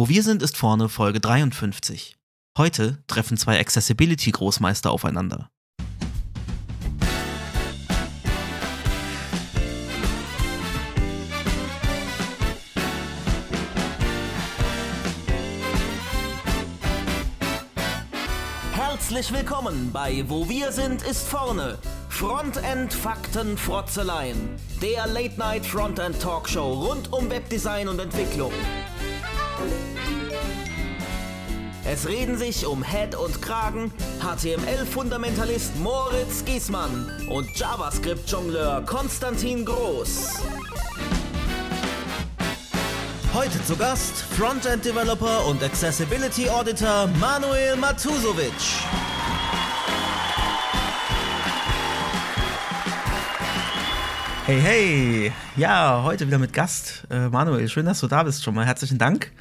Wo wir sind, ist vorne Folge 53. Heute treffen zwei Accessibility-Großmeister aufeinander. Herzlich willkommen bei Wo wir sind, ist vorne. Frontend Fakten Frotzeleien. Der Late Night Frontend Talkshow rund um Webdesign und Entwicklung. Es reden sich um Head und Kragen HTML-Fundamentalist Moritz Giesmann und JavaScript-Jongleur Konstantin Groß. Heute zu Gast Frontend-Developer und Accessibility Auditor Manuel Matusovic. Hey, hey! Ja, heute wieder mit Gast. Äh, Manuel, schön, dass du da bist schon mal. Herzlichen Dank.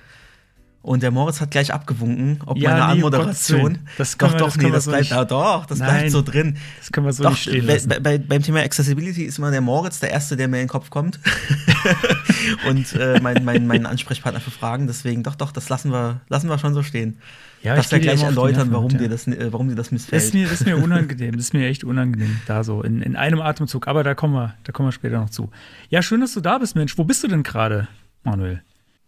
Und der Moritz hat gleich abgewunken, ob Ja, meine nee, Anmoderation. Das doch, wir- doch, das nee, das so bleibt, nicht- doch, das Nein. bleibt so drin. Das können wir so Doch, nicht stehen bei, lassen. bei, beim Thema Accessibility ist immer der Moritz der Erste, der mir in den Kopf kommt. Und äh, mein, mein, mein Ansprechpartner für Fragen. Deswegen, doch, doch, das lassen wir, lassen wir schon so stehen. Ja, Darfst ich ja gleich erläutern, warum, ja. dir das, äh, warum dir das missfällt. ist, mir, das ist mir unangenehm. Ist mir echt unangenehm. Da so, in, in einem Atemzug. Aber da kommen, wir, da kommen wir später noch zu. Ja, schön, dass du da bist, Mensch. Wo bist du denn gerade, Manuel?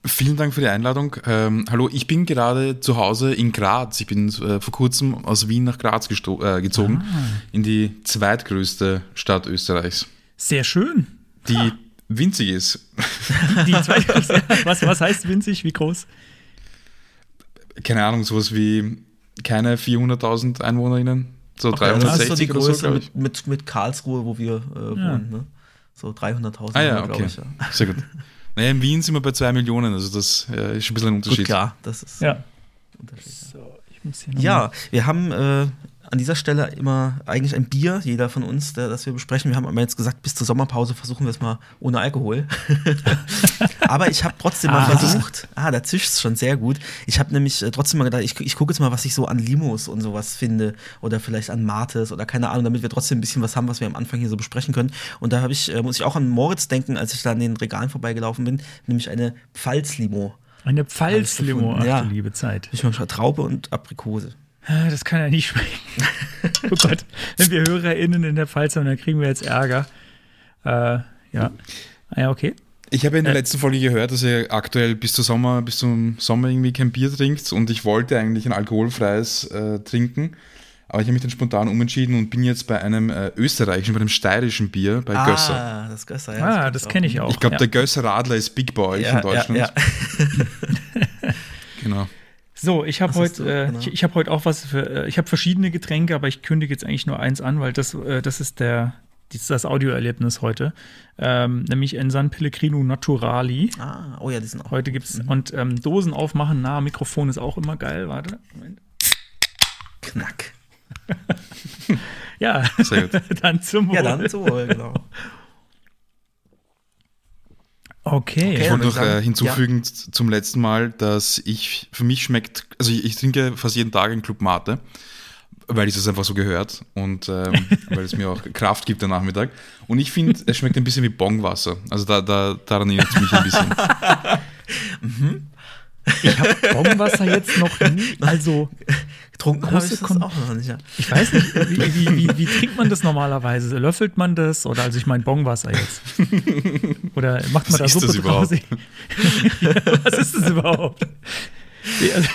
Vielen Dank für die Einladung. Ähm, hallo, ich bin gerade zu Hause in Graz. Ich bin äh, vor kurzem aus Wien nach Graz gesto- äh, gezogen, Ah. in die zweitgrößte Stadt Österreichs, Sehr schön. die winzig ist. Die zweite, was, was heißt winzig? Wie groß? Keine Ahnung, sowas wie keine 400.000 EinwohnerInnen, so Okay, also das ist so die 360 oder so, Größe ich. mit, mit, mit Karlsruhe, wo wir äh, wohnen. Ne? So 300.000, Ah ja, glaube okay. ich. Ja. Sehr gut. Naja, in Wien sind wir bei 2 Millionen, also das äh, ist ein bisschen ein Gut, Unterschied. klar, das ist Ja. ein Unterschied. So, ich muss hier noch Ja, wir haben äh, an dieser Stelle immer eigentlich ein Bier, jeder von uns, der, das wir besprechen. Wir haben aber jetzt gesagt, bis zur Sommerpause versuchen wir es mal ohne Alkohol. aber ich habe trotzdem mal Ah. versucht, ah, da zischt es schon sehr gut. Ich habe nämlich äh, trotzdem mal gedacht, ich, ich gucke jetzt mal, was ich so an Limos und sowas finde oder vielleicht an Mates oder keine Ahnung, damit wir trotzdem ein bisschen was haben, was wir am Anfang hier so besprechen können. Und da habe ich, äh, muss ich auch an Moritz denken, als ich da an den Regalen vorbeigelaufen bin, nämlich eine Pfalz-Limo. Eine Pfalz-Limo, ach ja. du liebe Zeit. Ich mal Traube und Aprikose. Ah, Das kann ja nicht schmecken. oh Gott, wenn wir HörerInnen in der Pfalz haben, dann kriegen wir jetzt Ärger. Äh, ja. Ah, ja, okay. Ich habe in der Äh. letzten Folge gehört, dass ihr aktuell bis, zur Sommer, bis zum Sommer irgendwie kein Bier trinkt und ich wollte eigentlich ein alkoholfreies äh, trinken, aber ich habe mich dann spontan umentschieden und bin jetzt bei einem äh, österreichischen, bei einem steirischen Bier, bei Gösser. Ah, das Gösser, ja. ah, kenn das kenne ich auch. Ich glaube, ja. der Gösser Radler ist big euch Ja, in Deutschland. Ja, ja. Genau. So, ich habe heute, äh, Genau. ich, ich habe heute auch was für, äh, ich habe verschiedene Getränke, aber ich kündige jetzt eigentlich nur eins an, weil das, äh, das ist der, das, Audioerlebnis heute, ähm, nämlich ein San Pellegrino Naturali. Ah, oh ja, die sind auch. Heute gibt's und ähm, Dosen aufmachen, nah Mikrofon ist auch immer geil. Warte, Moment. Knack. Ja, Sehr gut. dann zum Wohl. Ja, dann so, genau. Okay. Ich wollte noch ich äh, sagen, hinzufügen z- zum letzten Mal, dass ich, für mich schmeckt, also ich, ich trinke fast jeden Tag einen Club Mate, weil es einfach so gehört und ähm, weil es mir auch Kraft gibt am Nachmittag. Und ich finde, es schmeckt ein bisschen wie Bongwasser. Also da, da, daran erinnert es mich ein bisschen. Ich habe Bombenwasser jetzt noch nie, also Getrunken habe ich das auch noch nicht. Ja. ich weiß nicht, wie, wie, wie, wie trinkt man das normalerweise? Löffelt man das oder also ich meine Bongwasser jetzt? Oder macht man Was da ist Suppe das draus? überhaupt? Was ist das überhaupt? Also,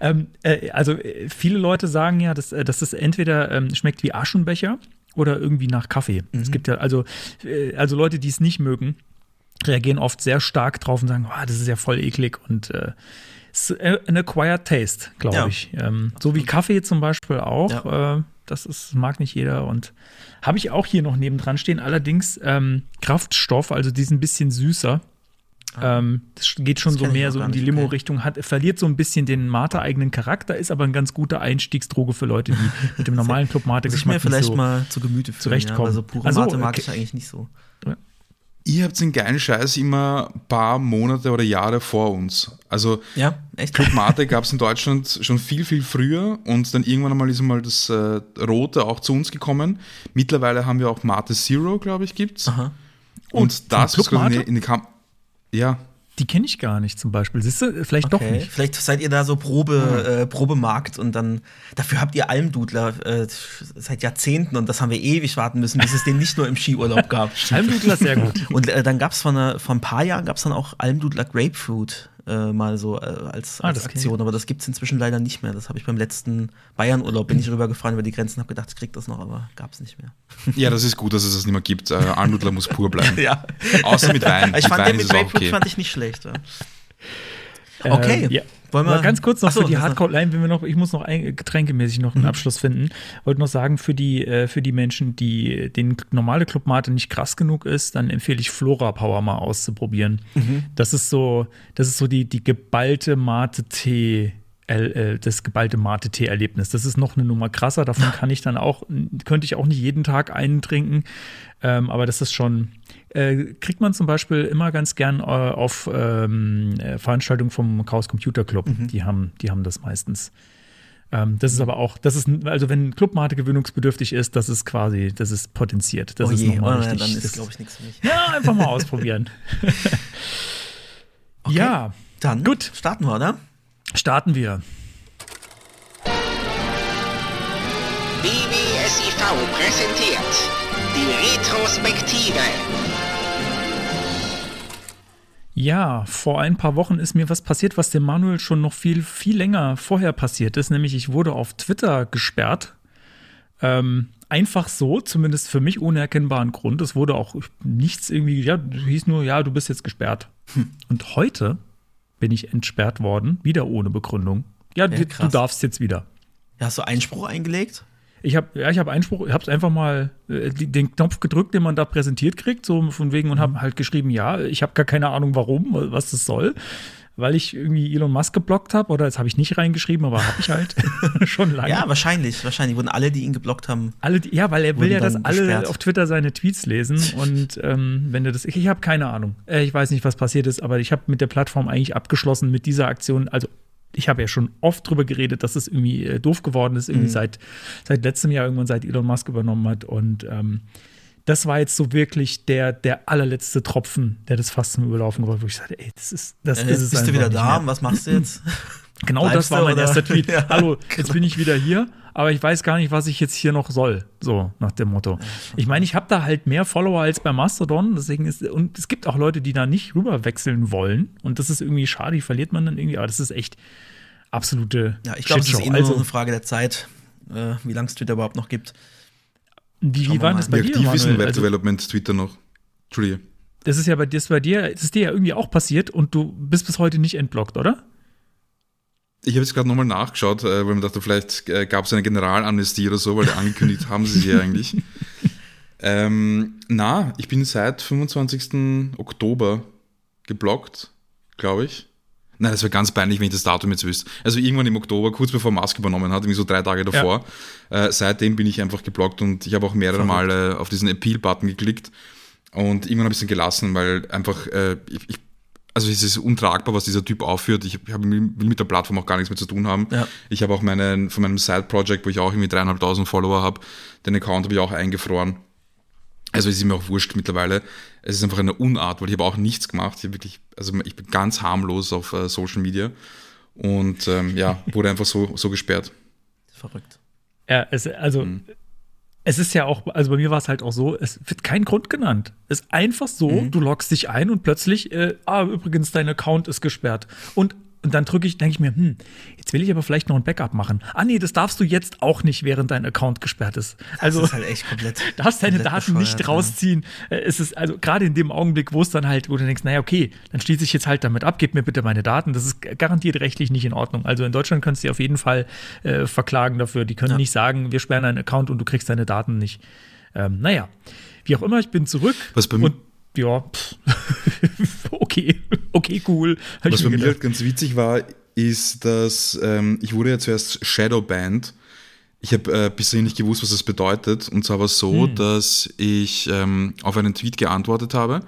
ähm, äh, also äh, viele Leute sagen ja, dass, äh, dass das entweder ähm, schmeckt wie Aschenbecher oder irgendwie nach Kaffee. Es gibt ja also, äh, also Leute, die es nicht mögen, reagieren oft sehr stark drauf und sagen, oh, das ist ja voll eklig und äh, ist äh, an acquired taste, glaube Ja. ich. Ähm, so wie Kaffee zum Beispiel auch. Äh, das ist, mag nicht jeder und habe ich auch hier noch nebendran stehen. Allerdings ähm, Kraftstoff, also die sind ein bisschen süßer. Ähm, das geht schon Das so mehr so in die. Limo-Richtung, hat verliert so ein bisschen den Mate-eigenen Charakter, ist aber ein ganz guter Einstiegsdroge für Leute, die mit dem normalen Club Mate Muss ich mir Geschmack vielleicht so. mal zu Gemüte führen. zurechtkommen. Ja, also pure Also, Mate mag okay. ich eigentlich nicht so. Ihr habt den geilen Scheiß immer ein paar Monate oder Jahre vor uns. Also Ja, echt? Club Mate gab es in Deutschland schon viel, viel früher und dann irgendwann einmal ist einmal das äh, Rote auch zu uns gekommen. Mittlerweile haben wir auch Mate Zero, glaube ich, gibt's. Aha. Und Oh, das gerade in, in die Kam Ja, Die kenne ich gar nicht zum Beispiel. Siehst du, vielleicht Okay. doch nicht. Vielleicht seid ihr da so Probe, äh, Probemarkt und dann dafür habt ihr Almdudler äh, seit Jahrzehnten und das haben wir ewig warten müssen, bis es den nicht nur im Skiurlaub gab. Almdudler sehr gut. Und äh, dann gab es vor, vor ein paar Jahren gab's dann auch Almdudler Grapefruit äh, mal so äh, als, Ah, als Aktion, aber das gibt es inzwischen leider nicht mehr. Das habe ich beim letzten Bayernurlaub, bin ich rübergefahren über die Grenzen, habe gedacht, ich krieg das noch, aber gab es nicht mehr. Ja, das ist gut, dass es das nicht mehr gibt. Äh, Almdudler muss pur bleiben. Ja. Außer mit Wein. Ich mit fand Wein den mit Grapefruit okay. fand ich nicht schlecht. Ja. Okay. Ähm, ja. Wollen wir- Aber ganz kurz noch Ach so, für die Hardcore-Line, wenn wir noch, ich muss noch ein, getränkemäßig noch einen Abschluss finden. Wollte noch sagen, für die, äh, für die Menschen, die den normale Clubmate nicht krass genug ist, dann empfehle ich Flora Power mal auszuprobieren. Das ist so, das ist so die, die geballte Mate-Tee. äh, Das geballte Mate-Tee-Erlebnis. Das ist noch eine Nummer krasser. Davon kann ich dann auch, könnte ich auch nicht jeden Tag einen trinken. Ähm, aber das ist schon, äh, kriegt man zum Beispiel immer ganz gern äh, auf ähm, äh, Veranstaltungen vom Chaos Computer Club. Mhm. Die, haben, die haben das meistens. Ähm, das ist aber auch, das ist, also wenn Clubmate gewöhnungsbedürftig ist, das ist quasi, das ist potenziert. Das oh ist je, nochmal oh, ja, richtig. dann das- ist, glaube ich, nichts für mich. ja, einfach mal ausprobieren. Ja, Dann Gut. starten wir, oder? starten wir. BBSIV präsentiert die Retrospektive. Ja, vor ein paar Wochen ist mir was passiert, was dem Manuel schon noch viel, viel länger vorher passiert ist, nämlich ich wurde auf Twitter gesperrt. Ähm, einfach so, zumindest für mich ohne erkennbaren Grund. Es wurde auch nichts irgendwie, ja, hieß nur, ja, du bist jetzt gesperrt. Und heute bin ich entsperrt worden, wieder ohne Begründung. Ja, du, du darfst jetzt wieder. Ja, hast du Einspruch eingelegt? Ich habe ja, ich habe Einspruch, ich habe einfach mal äh, den Knopf gedrückt, den man da präsentiert kriegt, so von wegen und Mhm. habe halt geschrieben, ja, ich habe gar keine Ahnung, warum, was das soll, weil ich irgendwie Elon Musk geblockt habe oder jetzt habe ich nicht reingeschrieben, aber habe ich halt schon lange. Ja, wahrscheinlich. Wahrscheinlich wurden alle, die ihn geblockt haben. Alle, die- ja, weil er will ja, dass alle gesperrt. auf Twitter seine Tweets lesen und ähm, wenn du das, ich, ich habe keine Ahnung, äh, ich weiß nicht, was passiert ist, aber ich habe mit der Plattform eigentlich abgeschlossen mit dieser Aktion, also ich habe ja schon oft drüber geredet, dass es irgendwie äh, doof geworden ist, Mhm. irgendwie seit, seit letztem Jahr, irgendwann seit Elon Musk übernommen hat und ähm, das war jetzt so wirklich der, der allerletzte Tropfen, der das fast zum Überlaufen gebracht hat, wo ich sagte, ey, das ist, das Äh, ist bist du wieder da. Was machst du jetzt? Genau Bleibst das war du, mein oder? erster Tweet. Ja. Hallo, jetzt bin ich wieder hier, aber ich weiß gar nicht, was ich jetzt hier noch soll. So nach dem Motto. Ich meine, ich habe da halt mehr Follower als bei Mastodon, deswegen ist und es gibt auch Leute, die da nicht rüber wechseln wollen und das ist irgendwie schade, die verliert man dann irgendwie, aber das ist echt absolute Ja, ich glaube, es ist eh nur also, eine Frage der Zeit, äh, wie lange es Twitter überhaupt noch gibt. wie, wie wir war mal. das bei Wie dir, aktiv ist ein Manuel? Web Also, Development Twitter noch? Entschuldige. das ist ja bei dir, das ist bei dir, das ist dir ja irgendwie auch passiert und du bist bis heute nicht entblockt, oder? Ich habe jetzt gerade nochmal nachgeschaut, äh, weil mir dachte, vielleicht äh, gab es eine Generalamnestie oder so, weil angekündigt haben sie sie ja eigentlich. Ähm, na, ich bin seit 25. Oktober geblockt, glaube ich. Nein, das wäre ganz peinlich, wenn ich das Datum jetzt wüsste. Also irgendwann im Oktober, kurz bevor Musk übernommen hat, irgendwie so drei Tage davor. Äh, seitdem bin ich einfach geblockt und ich habe auch mehrere Male auf diesen Appeal-Button geklickt. Und irgendwann habe ich es dann gelassen, weil einfach, äh, ich, ich, also es ist untragbar, was dieser Typ aufführt. Ich hab, will mit der Plattform auch gar nichts mehr zu tun haben. Ja. Ich habe auch meinen, von meinem Side-Project, wo ich auch irgendwie dreieinhalbtausend Follower habe, den Account habe ich auch eingefroren. Also es ist mir auch wurscht mittlerweile. Es ist einfach eine Unart, weil ich habe auch nichts gemacht. Ich, wirklich, also ich bin ganz harmlos auf äh, Social Media und ähm, ja, wurde einfach so, so gesperrt. Verrückt. Ja, es, also Mhm. Es ist ja auch, also bei mir war es halt auch so, es wird kein Grund genannt. Es ist einfach so, Mhm. du loggst dich ein und plötzlich, äh, ah, übrigens, dein Account ist gesperrt. Und, und dann drücke ich, denke ich mir, hm, jetzt will ich aber vielleicht noch ein Backup machen. Ah, nee, das darfst du jetzt auch nicht, während dein Account gesperrt ist. Also, das ist halt echt komplett. darfst deine komplett Daten nicht ja. rausziehen. Äh, Es ist also gerade in dem Augenblick, wo es dann halt, wo du denkst, naja, okay, dann schließe ich jetzt halt damit ab, gib mir bitte meine Daten. Das ist garantiert rechtlich nicht in Ordnung. Also in Deutschland kannst du dich auf jeden Fall äh, verklagen dafür. Die können Ja. nicht sagen, wir sperren einen Account und du kriegst deine Daten nicht. Ähm, naja, wie auch immer, ich bin zurück. Was bei mir- ja, pff, okay, okay, cool. Hab Was ich bei mir mir gedacht. ganz witzig war, ist, dass ähm, ich wurde ja zuerst Shadowbanned. Ich habe äh, bisher nicht gewusst, was das bedeutet. Und zwar war es so, dass ich ähm, auf einen Tweet geantwortet habe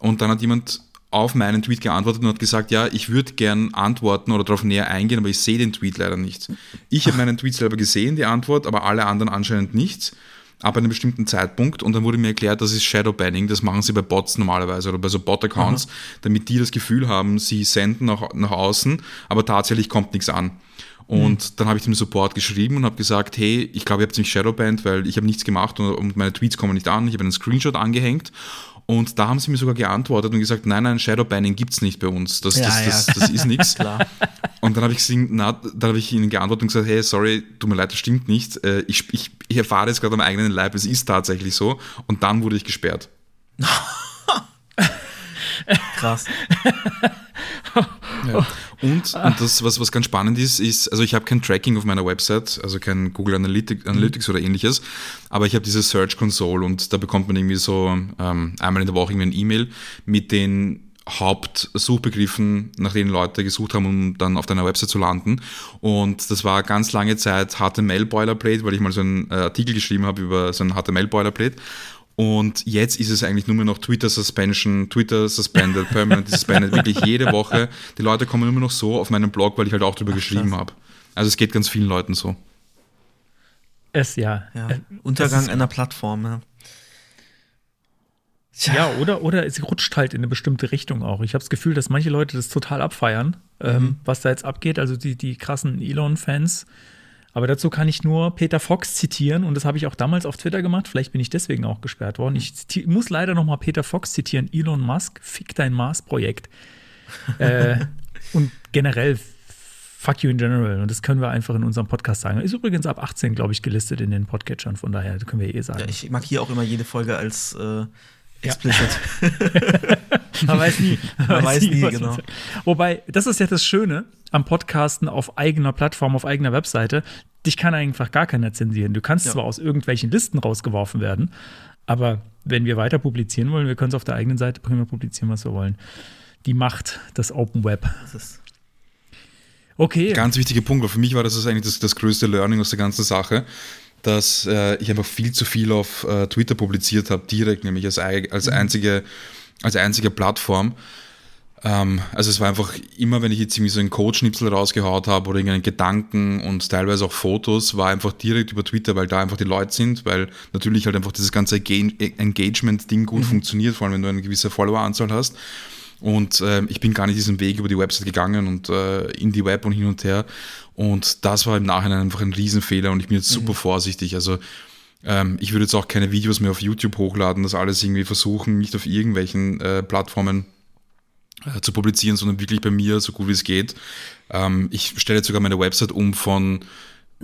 und dann hat jemand auf meinen Tweet geantwortet und hat gesagt, ja, ich würde gern antworten oder darauf näher eingehen, aber ich sehe den Tweet leider nicht. Ich habe meinen Tweet selber gesehen, die Antwort, aber alle anderen anscheinend nicht. Ab einem bestimmten Zeitpunkt und dann wurde mir erklärt, das ist Shadowbanning, das machen sie bei Bots normalerweise oder bei so Bot-Accounts, damit die das Gefühl haben, sie senden nach, nach außen, aber tatsächlich kommt nichts an. Und mhm. dann habe ich dem Support geschrieben und habe gesagt, hey, ich glaube, ihr habt mich shadowbanned, weil ich habe nichts gemacht und, und meine Tweets kommen nicht an. Ich habe einen Screenshot angehängt und da haben sie mir sogar geantwortet und gesagt, nein, nein, Shadowbanning gibt es nicht bei uns. Das, das, ja. das, das ist nichts. Und dann habe ich, hab ich ihnen geantwortet und gesagt, hey, sorry, tut mir leid, das stimmt nicht. Äh, ich, ich, ich erfahre jetzt gerade am eigenen Leib, es ist tatsächlich so. Und dann wurde ich gesperrt. Krass. Ja. Und, und das, was, was ganz spannend ist, ist, also ich habe kein Tracking auf meiner Website, also kein Google Analytics, Analytics oder ähnliches, aber ich habe diese Search Console und da bekommt man irgendwie so ähm, einmal in der Woche irgendwie ein E-Mail mit den Hauptsuchbegriffen, nach denen Leute gesucht haben, um dann auf deiner Website zu landen. Und das war ganz lange Zeit HTML-Boilerplate, weil ich mal so einen äh, Artikel geschrieben habe über so ein HTML-Boilerplate. Und jetzt ist es eigentlich nur mehr noch Twitter Suspension, Twitter Suspended, Permanent Suspended, wirklich jede Woche. Die Leute kommen immer noch so auf meinen Blog, weil ich halt auch drüber Ach, geschrieben habe. Also es geht ganz vielen Leuten so. Es, ja. ja. Äh, Untergang einer Plattform, ja. Tja. Ja, oder, oder es rutscht halt in eine bestimmte Richtung auch. Ich habe das Gefühl, dass manche Leute das total abfeiern, ähm, mhm. ähm, was da jetzt abgeht. Also die, die krassen Elon-Fans aber dazu kann ich nur Peter Fox zitieren und das habe ich auch damals auf Twitter gemacht. Vielleicht bin ich deswegen auch gesperrt worden. Ich muss leider noch mal Peter Fox zitieren. Elon Musk, fick dein Mars-Projekt. äh, und generell fuck you in general. Und das können wir einfach in unserem Podcast sagen. Ist übrigens ab 18, glaube ich, gelistet in den Podcatchern. Von daher können wir eh sagen. Ja, ich markiere auch immer jede Folge als äh, explicit. Ja. Man weiß nie. Man, Man weiß, nie, nie genau. Wobei, das ist ja das Schöne am Podcasten auf eigener Plattform, auf eigener Webseite. Dich kann einfach gar keiner zensieren. Du kannst ja. zwar aus irgendwelchen Listen rausgeworfen werden, aber wenn wir weiter publizieren wollen, wir können es auf der eigenen Seite prima publizieren, was wir wollen. Die Macht des Open Web. Das ist okay. Ganz wichtiger Punkt, weil für mich war das eigentlich das, das größte Learning aus der ganzen Sache dass äh, ich einfach viel zu viel auf äh, Twitter publiziert habe, direkt, nämlich als, als, mhm. einzige, als einzige Plattform. Ähm, also es war einfach immer, wenn ich jetzt irgendwie so einen Codeschnipsel rausgehaut habe oder irgendeinen Gedanken und teilweise auch Fotos, war einfach direkt über Twitter, weil da einfach die Leute sind, weil natürlich halt einfach dieses ganze Engagement-Ding gut mhm. funktioniert, vor allem wenn du eine gewisse Followeranzahl hast. Und äh, ich bin gar nicht diesen Weg über die Website gegangen und äh, in die Web und hin und her. Und das war im Nachhinein einfach ein Riesenfehler und ich bin jetzt super mhm. vorsichtig. Also ähm, ich würde jetzt auch keine Videos mehr auf YouTube hochladen, das alles irgendwie versuchen, nicht auf irgendwelchen äh, Plattformen äh, zu publizieren, sondern wirklich bei mir, so gut wie es geht. Ähm, ich stelle jetzt sogar meine Website um von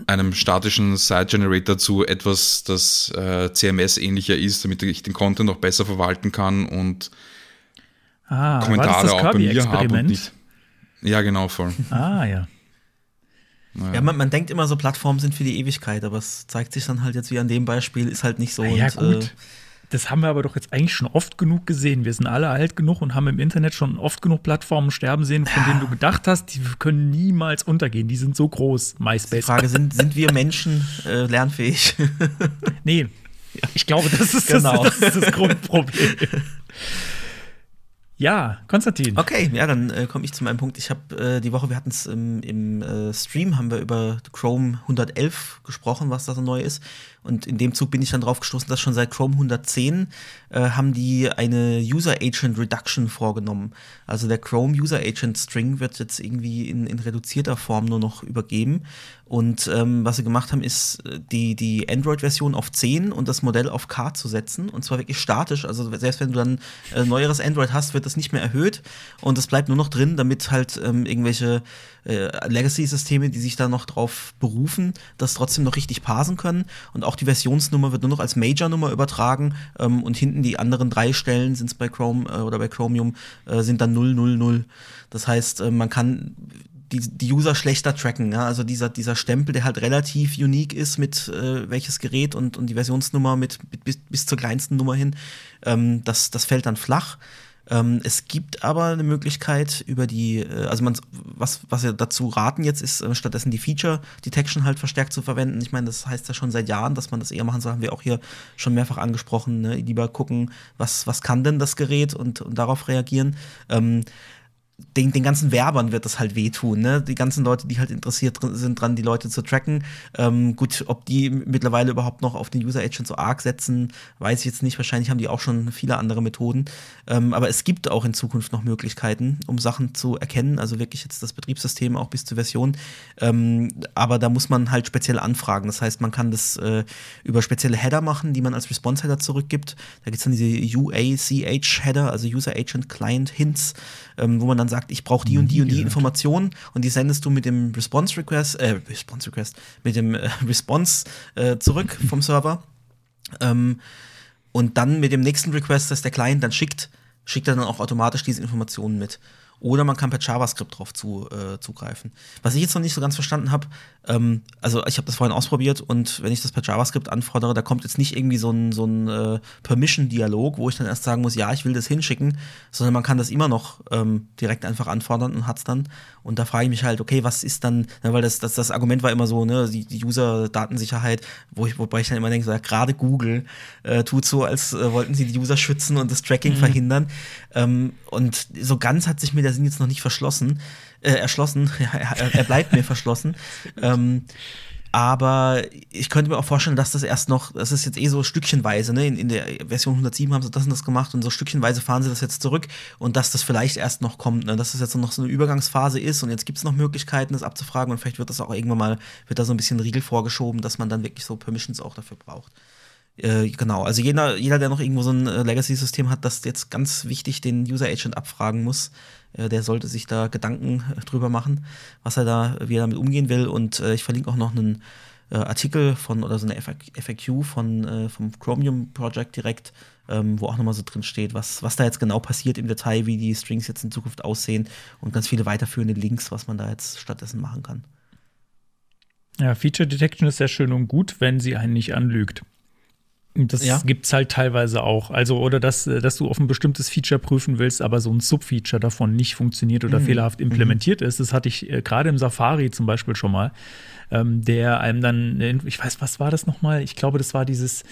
einem statischen Site Generator zu etwas, das äh, CMS-ähnlicher ist, damit ich den Content auch besser verwalten kann und ah, Kommentare auch bei mir habe. Ja, genau, voll. Ah, ja. Naja. Ja, man, man, denkt immer so, Plattformen sind für die Ewigkeit, aber es zeigt sich dann halt jetzt wie an dem Beispiel, ist halt nicht so. Ja, und, gut. Äh, das haben wir aber doch jetzt eigentlich schon oft genug gesehen. Wir sind alle alt genug und haben im Internet schon oft genug Plattformen sterben sehen, von ja. denen du gedacht hast, die können niemals untergehen. Die sind so groß, MySpace. Die Frage, sind, sind wir Menschen äh, lernfähig? nee. Ich glaube, das ist, genau. das, das, ist das Grundproblem. Ja, Konstantin. Okay, ja, dann äh, komme ich zu meinem Punkt. Ich habe äh, die Woche, wir hatten es im, im äh, Stream, haben wir über Chrome 111 gesprochen, was da so neu ist. Und in dem Zug bin ich dann drauf gestoßen, dass schon seit Chrome 110 äh, haben die eine User Agent Reduction vorgenommen. Also der Chrome User Agent String wird jetzt irgendwie in, in reduzierter Form nur noch übergeben. Und ähm, was sie gemacht haben, ist äh, die, die Android-Version auf 10 und das Modell auf K zu setzen. Und zwar wirklich statisch. Also selbst wenn du dann äh, neueres Android hast, wird das nicht mehr erhöht. Und das bleibt nur noch drin, damit halt ähm, irgendwelche äh, Legacy-Systeme, die sich da noch drauf berufen, das trotzdem noch richtig parsen können. Und auch die Versionsnummer wird nur noch als Major-Nummer übertragen. Ähm, und hinten die anderen drei Stellen sind es bei Chrome äh, oder bei Chromium, äh, sind dann 000. Das heißt, äh, man kann die, die User schlechter tracken. Ja? Also dieser, dieser Stempel, der halt relativ unique ist mit äh, welches Gerät und, und die Versionsnummer mit, mit bis, bis zur kleinsten Nummer hin, ähm, das, das fällt dann flach. Ähm, es gibt aber eine Möglichkeit über die, äh, also man, was, was wir dazu raten jetzt, ist äh, stattdessen die Feature Detection halt verstärkt zu verwenden. Ich meine, das heißt ja schon seit Jahren, dass man das eher machen soll, haben wir auch hier schon mehrfach angesprochen. Ne? Lieber gucken, was, was kann denn das Gerät und, und darauf reagieren. Ähm, den, den ganzen Werbern wird das halt wehtun, ne? Die ganzen Leute, die halt interessiert sind dran, die Leute zu tracken. Ähm, gut, ob die mittlerweile überhaupt noch auf den User Agent so arg setzen, weiß ich jetzt nicht. Wahrscheinlich haben die auch schon viele andere Methoden. Ähm, aber es gibt auch in Zukunft noch Möglichkeiten, um Sachen zu erkennen. Also wirklich jetzt das Betriebssystem auch bis zur Version. Ähm, aber da muss man halt speziell anfragen. Das heißt, man kann das äh, über spezielle Header machen, die man als Response-Header zurückgibt. Da gibt es dann diese UACH-Header, also User Agent Client Hints, ähm, wo man dann sagt, ich brauche die und die und die Informationen und die sendest du mit dem Response Request, äh, Response Request, mit dem äh, Response äh, zurück vom Server. Ähm, und dann mit dem nächsten Request, das der Client dann schickt, schickt er dann auch automatisch diese Informationen mit. Oder man kann per JavaScript drauf zu, äh, zugreifen. Was ich jetzt noch nicht so ganz verstanden habe, ähm, also ich habe das vorhin ausprobiert und wenn ich das per JavaScript anfordere, da kommt jetzt nicht irgendwie so ein, so ein äh, Permission-Dialog, wo ich dann erst sagen muss, ja, ich will das hinschicken, sondern man kann das immer noch ähm, direkt einfach anfordern und hat es dann. Und da frage ich mich halt, okay, was ist dann, ne, weil das, das, das Argument war immer so, ne, die, die User-Datensicherheit, wo ich, wobei ich dann immer denke, so, ja, gerade Google äh, tut so, als äh, wollten sie die User schützen und das Tracking mhm. verhindern. Ähm, und so ganz hat sich mir der Sinn jetzt noch nicht verschlossen, äh, erschlossen. Ja, er, er, bleibt mir verschlossen. Ähm, aber ich könnte mir auch vorstellen, dass das erst noch, das ist jetzt eh so stückchenweise, ne? In, in, der Version 107 haben sie das und das gemacht und so stückchenweise fahren sie das jetzt zurück und dass das vielleicht erst noch kommt, ne? Dass das jetzt noch so eine Übergangsphase ist und jetzt gibt es noch Möglichkeiten, das abzufragen und vielleicht wird das auch irgendwann mal, wird da so ein bisschen Riegel vorgeschoben, dass man dann wirklich so Permissions auch dafür braucht. Äh, genau, also jeder, jeder, der noch irgendwo so ein äh, Legacy-System hat, das jetzt ganz wichtig den User Agent abfragen muss, der sollte sich da Gedanken äh, drüber machen, was er da, wie er damit umgehen will. Und äh, ich verlinke auch noch einen äh, Artikel von oder so eine FAQ von vom Chromium Project direkt, ähm, wo auch nochmal so drin steht, was, was da jetzt genau passiert im Detail, wie die Strings jetzt in Zukunft aussehen und ganz viele weiterführende Links, was man da jetzt stattdessen machen kann. Ja, Feature Detection ist sehr schön und gut, wenn sie einen nicht anlügt. Das ja. gibt es halt teilweise auch. Also, oder dass, dass du auf ein bestimmtes Feature prüfen willst, aber so ein Subfeature davon nicht funktioniert oder mhm. fehlerhaft mhm. implementiert mhm. ist. Das hatte ich äh, gerade im Safari zum Beispiel schon mal, ähm, der einem dann, ich weiß, was war das nochmal? Ich glaube, das war dieses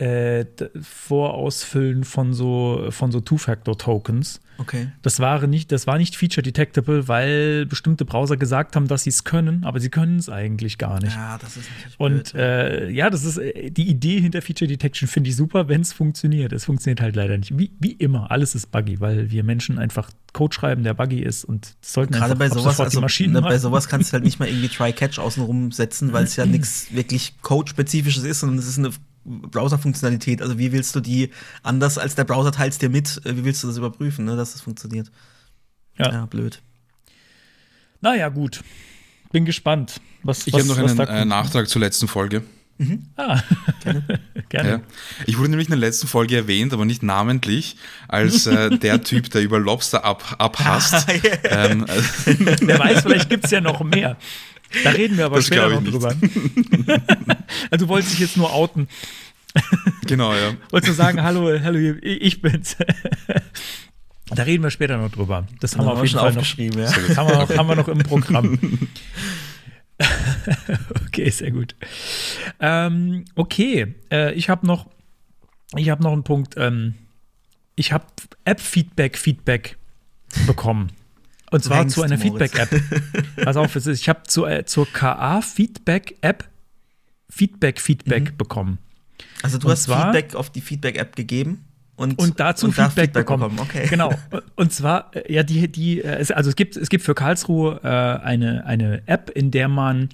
äh, Vorausfüllen von so, von so Two-Factor-Tokens. Okay. Das war nicht, das war nicht feature detectable, weil bestimmte Browser gesagt haben, dass sie es können, aber sie können es eigentlich gar nicht. Ja, das ist natürlich Und äh, ja, das ist äh, die Idee hinter Feature Detection finde ich super, wenn es funktioniert. Es funktioniert halt leider nicht. Wie, wie immer, alles ist buggy, weil wir Menschen einfach Code schreiben, der buggy ist und sollten gerade bei sowas, also, ne, bei sowas kannst du halt nicht mal irgendwie Try-Catch außenrum setzen, weil es ja nichts wirklich Code-spezifisches ist, sondern es ist eine Browser-Funktionalität. Also wie willst du die anders als der Browser teilst dir mit? Äh, wie willst du das überprüfen, ne, dass das funktioniert? Ja. ja, blöd. Naja, gut. Bin gespannt. Was, ich habe noch einen äh, Nachtrag zur letzten Folge. Mhm. Ah, gerne. gerne. Ja. Ich wurde nämlich in der letzten Folge erwähnt, aber nicht namentlich, als äh, der Typ, der über Lobster ab, abhasst. ähm, Wer weiß, vielleicht gibt es ja noch mehr. Da reden wir aber das später noch drüber. also du wolltest dich jetzt nur outen. Genau, ja. Wolltest du sagen, hallo, hallo, ich bin's. Da reden wir später noch drüber. Das haben wir auf jeden Fall noch. Ja. Das haben wir, noch, haben wir noch im Programm. okay, sehr gut. Ähm, okay, äh, ich habe noch, ich habe noch einen Punkt. Ähm, ich habe App-Feedback, Feedback bekommen. Und zwar zu einer Feedback-App. Pass auf, ich habe zu, äh, zur KA-Feedback-App Feedback-Feedback mhm. bekommen. Also du und hast zwar, Feedback auf die Feedback-App gegeben? Und, und dazu und Feedback, Feedback, bekommen. bekommen. Okay. Genau. Und zwar, äh, ja, die, die, äh, also es gibt, es gibt für Karlsruhe äh, eine, eine App, in der man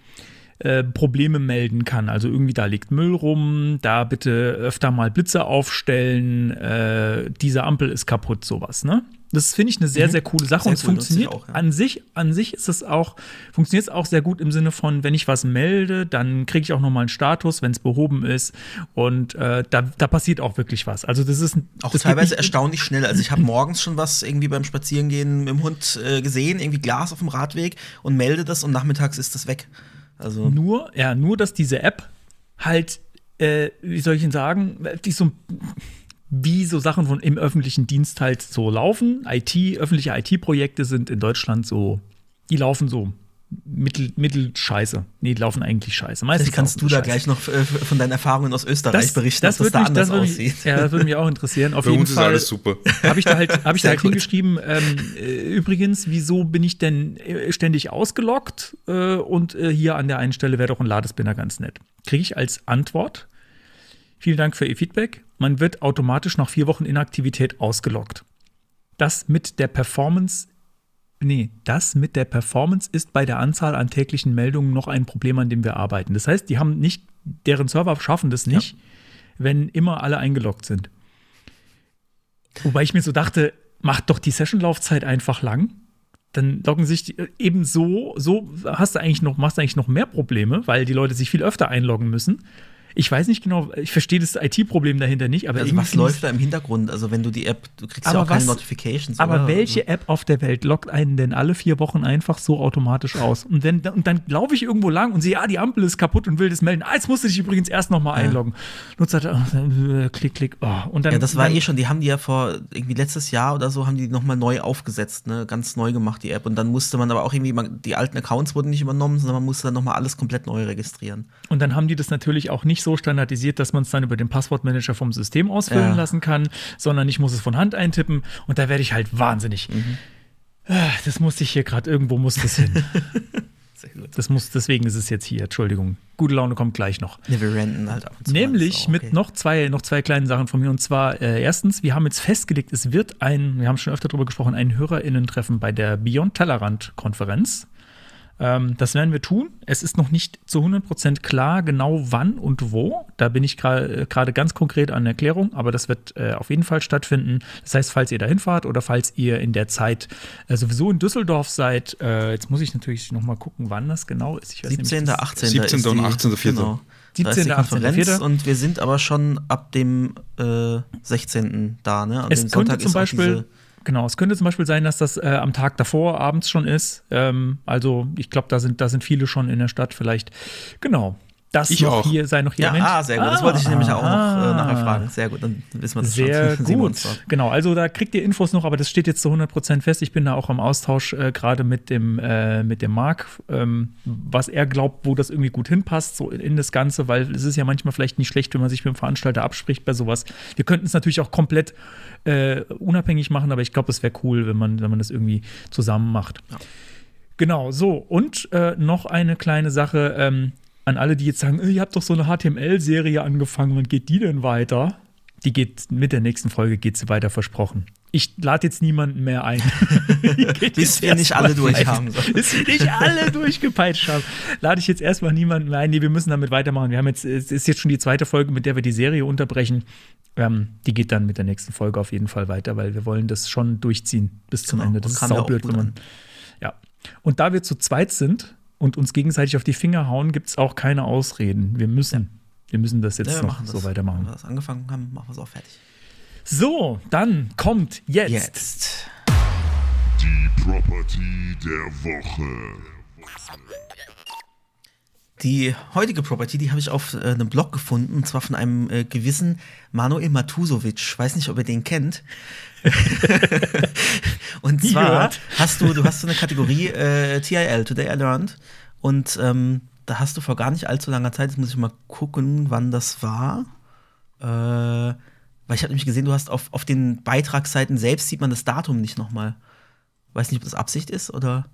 äh, Probleme melden kann. Also irgendwie da liegt Müll rum, da bitte öfter mal Blitze aufstellen, äh, diese Ampel ist kaputt, sowas, ne? Das finde ich eine sehr, mhm. sehr coole Sache. Sehr und es cool, funktioniert auch, ja. an sich, an sich ist es auch, funktioniert es auch sehr gut im Sinne von, wenn ich was melde, dann kriege ich auch nochmal einen Status, wenn es behoben ist. Und äh, da, da passiert auch wirklich was. Also das ist auch das teilweise erstaunlich schnell. Also ich habe morgens schon was irgendwie beim Spazierengehen mit dem Hund äh, gesehen, irgendwie Glas auf dem Radweg und melde das und nachmittags ist das weg. Also nur, ja, nur, dass diese App halt, äh, wie soll ich Ihnen sagen, die so wie so Sachen von im öffentlichen Dienst halt so laufen. IT, öffentliche IT-Projekte sind in Deutschland so, die laufen so mittel, mittel scheiße. Nee, die laufen eigentlich scheiße. Meistens Vielleicht kannst du da sie gleich noch äh, von deinen Erfahrungen aus Österreich berichten, das ob das würde da mich, anders das würde mich, aussieht. ja, das würde mich auch interessieren. Auf Bei jeden uns ist Fall alles super. habe ich da halt, hab ich da halt gut. hingeschrieben, ähm, äh, übrigens, wieso bin ich denn äh, ständig ausgeloggt? Äh, und äh, hier an der einen Stelle wäre doch ein Ladespinner ganz nett. Kriege ich als Antwort, vielen Dank für Ihr Feedback, man wird automatisch nach vier Wochen Inaktivität ausgeloggt. Das mit der Performance Nee, das mit der Performance ist bei der Anzahl an täglichen Meldungen noch ein Problem, an dem wir arbeiten. Das heißt, die haben nicht, deren Server schaffen das nicht, wenn immer alle eingeloggt sind. Wobei ich mir so dachte, macht doch die Sessionlaufzeit einfach lang. Dann loggen sich die, eben so, so hast du eigentlich noch, machst du eigentlich noch mehr Probleme, weil die Leute sich viel öfter einloggen müssen. Ich weiß nicht genau, ich verstehe das IT-Problem dahinter nicht, aber Also irgendwie was läuft da im Hintergrund? Also wenn du die App, du kriegst ja auch keine was- Notifications. Aber oder? welche App auf der Welt lockt einen denn alle vier Wochen einfach so automatisch aus? Und, wenn, und dann laufe ich irgendwo lang und sehe, ja, die Ampel ist kaputt und will das melden. Ah, jetzt musst du dich übrigens erst noch mal einloggen. Nutzer, äh, klick, klick. Oh. Und dann, Ja, das war dann, eh schon, die haben die ja vor irgendwie letztes Jahr oder so, haben die nochmal neu aufgesetzt, ne? Ganz neu gemacht, die App. Und dann musste man aber auch irgendwie, man, die alten Accounts wurden nicht übernommen, sondern man musste dann nochmal alles komplett neu registrieren. Und dann haben die das natürlich auch nicht so standardisiert, dass man es dann über den Passwortmanager vom System ausfüllen Ja. lassen kann, sondern ich muss es von Hand eintippen. Und da werde ich halt wahnsinnig. Mhm. Ah, Das musste ich hier gerade, irgendwo muss das hin. Das muss, deswegen ist es jetzt hier, Entschuldigung. Gute Laune kommt gleich noch. Ne, wir renten halt ab und zu mal, Nämlich auch okay. mit noch zwei, noch zwei kleinen Sachen von mir. Und zwar, äh, erstens, wir haben jetzt festgelegt, es wird ein, wir haben schon öfter darüber gesprochen, ein HörerInnen-Treffen bei der Beyond Tellerrand-Konferenz. Ähm, das werden wir tun. Es ist noch nicht zu 100% klar, genau wann und wo. Da bin ich gra- äh, gerade ganz konkret an Erklärung, aber das wird äh, auf jeden Fall stattfinden. Das heißt, falls ihr da hinfahrt oder falls ihr in der Zeit äh, sowieso in Düsseldorf seid, äh, jetzt muss ich natürlich noch mal gucken, wann das genau ist. Ich weiß nämlich 17., das- 18. 17. ist und die- 18.04.. Genau. Da ist die 17., 18., Konferenz 4.. und wir sind aber schon ab dem äh, 16. da, ne? An Es dem könnte Sonntag zum Beispiel, diese- genau, es könnte zum Beispiel sein, dass das äh, am Tag davor abends schon ist. Ähm, also ich glaube, da sind, da sind viele schon in der Stadt vielleicht. Genau. Das Ich noch auch. hier sei noch hier Ja, ah, sehr gut. Das wollte ich nämlich auch noch ah. äh, nachher fragen. Sehr gut, dann wissen wir das Sehr schon. Sehen wir gut. Genau, also da kriegt ihr Infos noch, aber das steht jetzt zu 100% fest. Ich bin da auch im Austausch äh, gerade mit dem, äh, mit dem Marc, ähm, was er glaubt, wo das irgendwie gut hinpasst, so in, in das Ganze, weil es ist ja manchmal vielleicht nicht schlecht, wenn man sich mit dem Veranstalter abspricht bei sowas. Wir könnten es natürlich auch komplett äh, unabhängig machen, aber ich glaube, es wäre cool, wenn man, wenn man das irgendwie zusammen macht. Genau, so. Und äh, noch eine kleine Sache ähm, an alle, die jetzt sagen, äh, ihr habt doch so eine HTML-Serie angefangen, wann geht die denn weiter? Die geht mit der nächsten Folge geht sie weiter, versprochen. Ich lade jetzt niemanden mehr ein. Bis wir nicht alle durch haben. Bis wir nicht alle durchgepeitscht haben, lade ich jetzt erstmal niemanden mehr ein. Nee, wir müssen damit weitermachen. Wir haben jetzt, es ist jetzt schon die zweite Folge, mit der wir die Serie unterbrechen. Ähm, die geht dann mit der nächsten Folge auf jeden Fall weiter, weil wir wollen das schon durchziehen bis zum Genau, Ende. Das ist ja saublöd, wenn man an. ja. Und da wir zu zweit sind und uns gegenseitig auf die Finger hauen, gibt es auch keine Ausreden. Wir müssen. Wir müssen das jetzt Ja, noch so das. weitermachen. Wenn wir das angefangen haben, machen wir es auch fertig. So, dann kommt jetzt. Jetzt. Die Property der Woche. Die heutige Property, die habe ich auf äh, einem Blog gefunden, und zwar von einem äh, gewissen Manuel Matusovic. Weiß nicht, ob ihr den kennt. und zwar hast du, du hast so eine Kategorie äh, TIL, Today I Learned. Und ähm, da hast du vor gar nicht allzu langer Zeit, jetzt muss ich mal gucken, wann das war. Äh, weil ich habe nämlich gesehen, du hast auf, auf den Beitragsseiten selbst sieht man das Datum nicht nochmal. Weiß nicht, ob das Absicht ist oder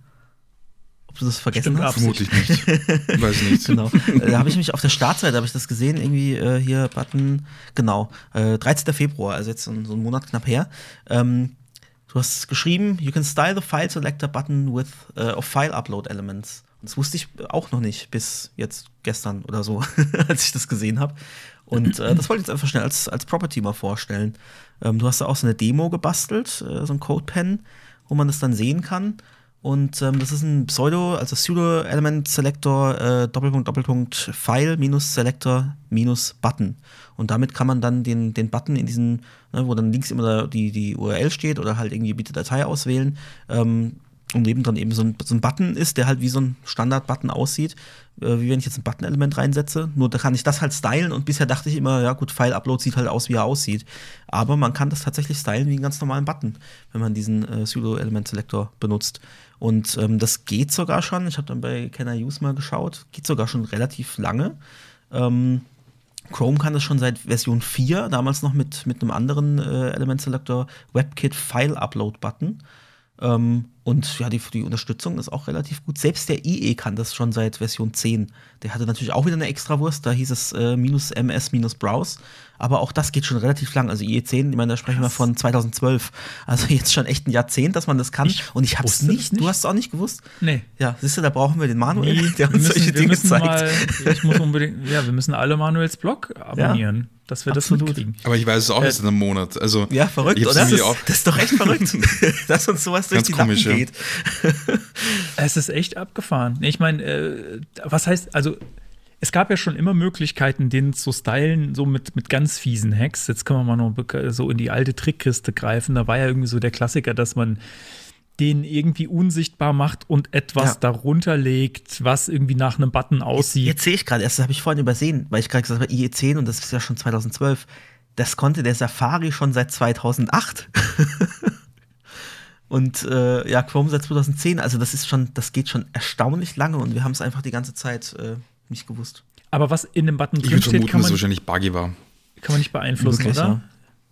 ob du das vergessen Stimmt, hast. Vermutlich nicht. Weiß nicht. Genau. Da habe ich mich auf der Startseite habe ich das gesehen, irgendwie äh, hier Button, genau, äh, 13. Februar, also jetzt so, ein- so einen Monat knapp her. Ähm, du hast geschrieben, you can style the file selector button with uh, of file upload elements. Und das wusste ich auch noch nicht bis jetzt gestern oder so, als ich das gesehen habe. Und äh, das wollte ich jetzt einfach schnell als, als Property mal vorstellen. Ähm, du hast da auch so eine Demo gebastelt, äh, so ein Codepen, wo man das dann sehen kann. Und ähm, das ist ein Pseudo, also Pseudo-Element Selector, äh, Doppelpunkt, Doppelpunkt, File minus Selector minus Button. Und damit kann man dann den, den Button in diesen, ne, wo dann links immer die, die URL steht oder halt irgendwie bitte Datei auswählen, ähm, und nebendran eben so ein, so ein Button ist, der halt wie so ein Standard-Button aussieht, äh, wie wenn ich jetzt ein Button-Element reinsetze. Nur da kann ich das halt stylen und bisher dachte ich immer, ja gut, File-Upload sieht halt aus, wie er aussieht. Aber man kann das tatsächlich stylen wie einen ganz normalen Button, wenn man diesen äh, Pseudo-Element-Selector benutzt. Und ähm, das geht sogar schon. Ich habe dann bei Can I Use mal geschaut. Geht sogar schon relativ lange. Ähm, Chrome kann das schon seit Version 4, damals noch mit, mit einem anderen äh, Element Selector, WebKit File Upload Button. Ähm, und ja, die, die Unterstützung ist auch relativ gut. Selbst der IE kann das schon seit Version 10. Der hatte natürlich auch wieder eine Extrawurst, da hieß es äh, minus MS minus Browse. Aber auch das geht schon relativ lang. Also IE 10, ich meine, da sprechen wir von 2012. Also jetzt schon echt ein Jahrzehnt, dass man das kann. Ich und ich habe es wusste das nicht. nicht. Du hast es auch nicht gewusst? Nee. Ja, siehst du, da brauchen wir den Manuel, Nee, der uns müssen, solche Dinge zeigt. mal, ich muss unbedingt, ja, wir müssen alle Manuels Blog abonnieren, dass wir absolut. das mitkriegen. Aber ich weiß es auch Äh, erst in einem Monat. Also, Ja, verrückt, hab's? Das ist, das ist doch echt verrückt, dass uns sowas durch Ganz die komisch, ja. Geht. Es ist echt abgefahren. Ich meine, äh, was heißt, also es gab ja schon immer Möglichkeiten, den zu stylen, so mit, mit ganz fiesen Hacks. Jetzt können wir mal noch so in die alte Trickkiste greifen. Da war ja irgendwie so der Klassiker, dass man den irgendwie unsichtbar macht und etwas Ja. darunter legt, was irgendwie nach einem Button aussieht. Jetzt sehe ich gerade, erst das habe ich vorhin übersehen, weil ich gerade gesagt habe, IE10 und das ist ja schon 2012. Das konnte der Safari schon seit 2008. und äh, ja, Chrome seit 2010. Also das ist schon, das geht schon erstaunlich lange und wir haben es einfach die ganze Zeit äh, nicht gewusst. Aber was in dem Button ich würde drinsteht, vermuten, kann dass es man, wahrscheinlich buggy war. kann man nicht beeinflussen, Möglich, oder? ja.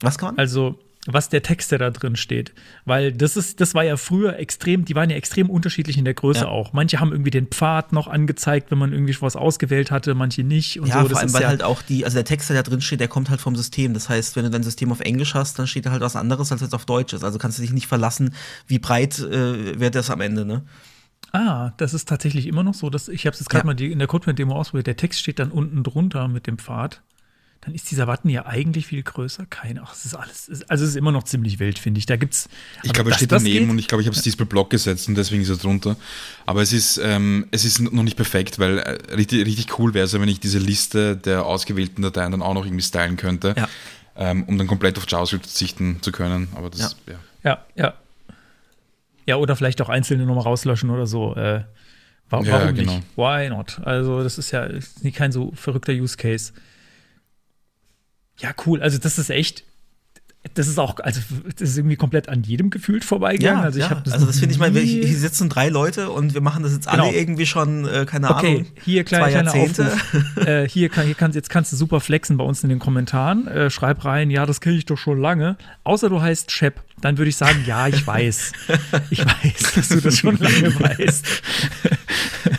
Was kann man? Also, was der Text, der da drin steht. Weil das ist, das war ja früher extrem, die waren ja extrem unterschiedlich in der Größe Ja. auch. Manche haben irgendwie den Pfad noch angezeigt, wenn man irgendwie was ausgewählt hatte, manche nicht. Und ja, so. vor allem, weil ja, halt auch die, also der Text, der da drin steht, der kommt halt vom System. Das heißt, wenn du dein System auf Englisch hast, dann steht da halt was anderes, als jetzt auf Deutsch ist. Also kannst du dich nicht verlassen, wie breit äh, wird das am Ende, ne? Ah, das ist tatsächlich immer noch so. Dass, ich habe es jetzt gerade Ja. mal die, in der CodePen-Demo ausprobiert. Der Text steht dann unten drunter mit dem Pfad. Dann ist dieser Button ja eigentlich viel größer. Keine, ach, es ist alles, es- also es ist immer noch ziemlich wild, finde ich. Da gibt's. Ich aber glaube, er steht daneben geht? und ich glaube, ich habe es diesmal Block gesetzt und deswegen ist er drunter. Aber es ist, ähm, es ist noch nicht perfekt, weil äh, richtig, richtig cool wäre es, ja, wenn ich diese Liste der ausgewählten Dateien dann auch noch irgendwie stylen könnte, Ja. ähm, um dann komplett auf JavaScript verzichten zu können. Aber das, ja. Ja, ja. Ja, oder vielleicht auch einzelne nochmal rauslöschen oder so. Äh, wa Ja, warum genau. nicht? Why not? Also, das ist ja kein so verrückter Use Case. Ja, cool. Also, das ist echt. Das ist auch, also, das ist irgendwie komplett an jedem gefühlt vorbeigegangen. also, ich ja. das also das finde ich mal, hier sitzen drei Leute und wir machen das jetzt Genau. alle irgendwie schon, äh, keine Okay, Ahnung. hier kleiner, zwei kleiner Jahrzehnte. Aufruf. äh, hier, kann, hier kannst, jetzt kannst du super flexen bei uns in den Kommentaren. Äh, schreib rein, ja, das kenne ich doch schon lange. Außer du heißt Shep. Dann würde ich sagen, ja, ich weiß. ich weiß, dass du das schon lange weißt.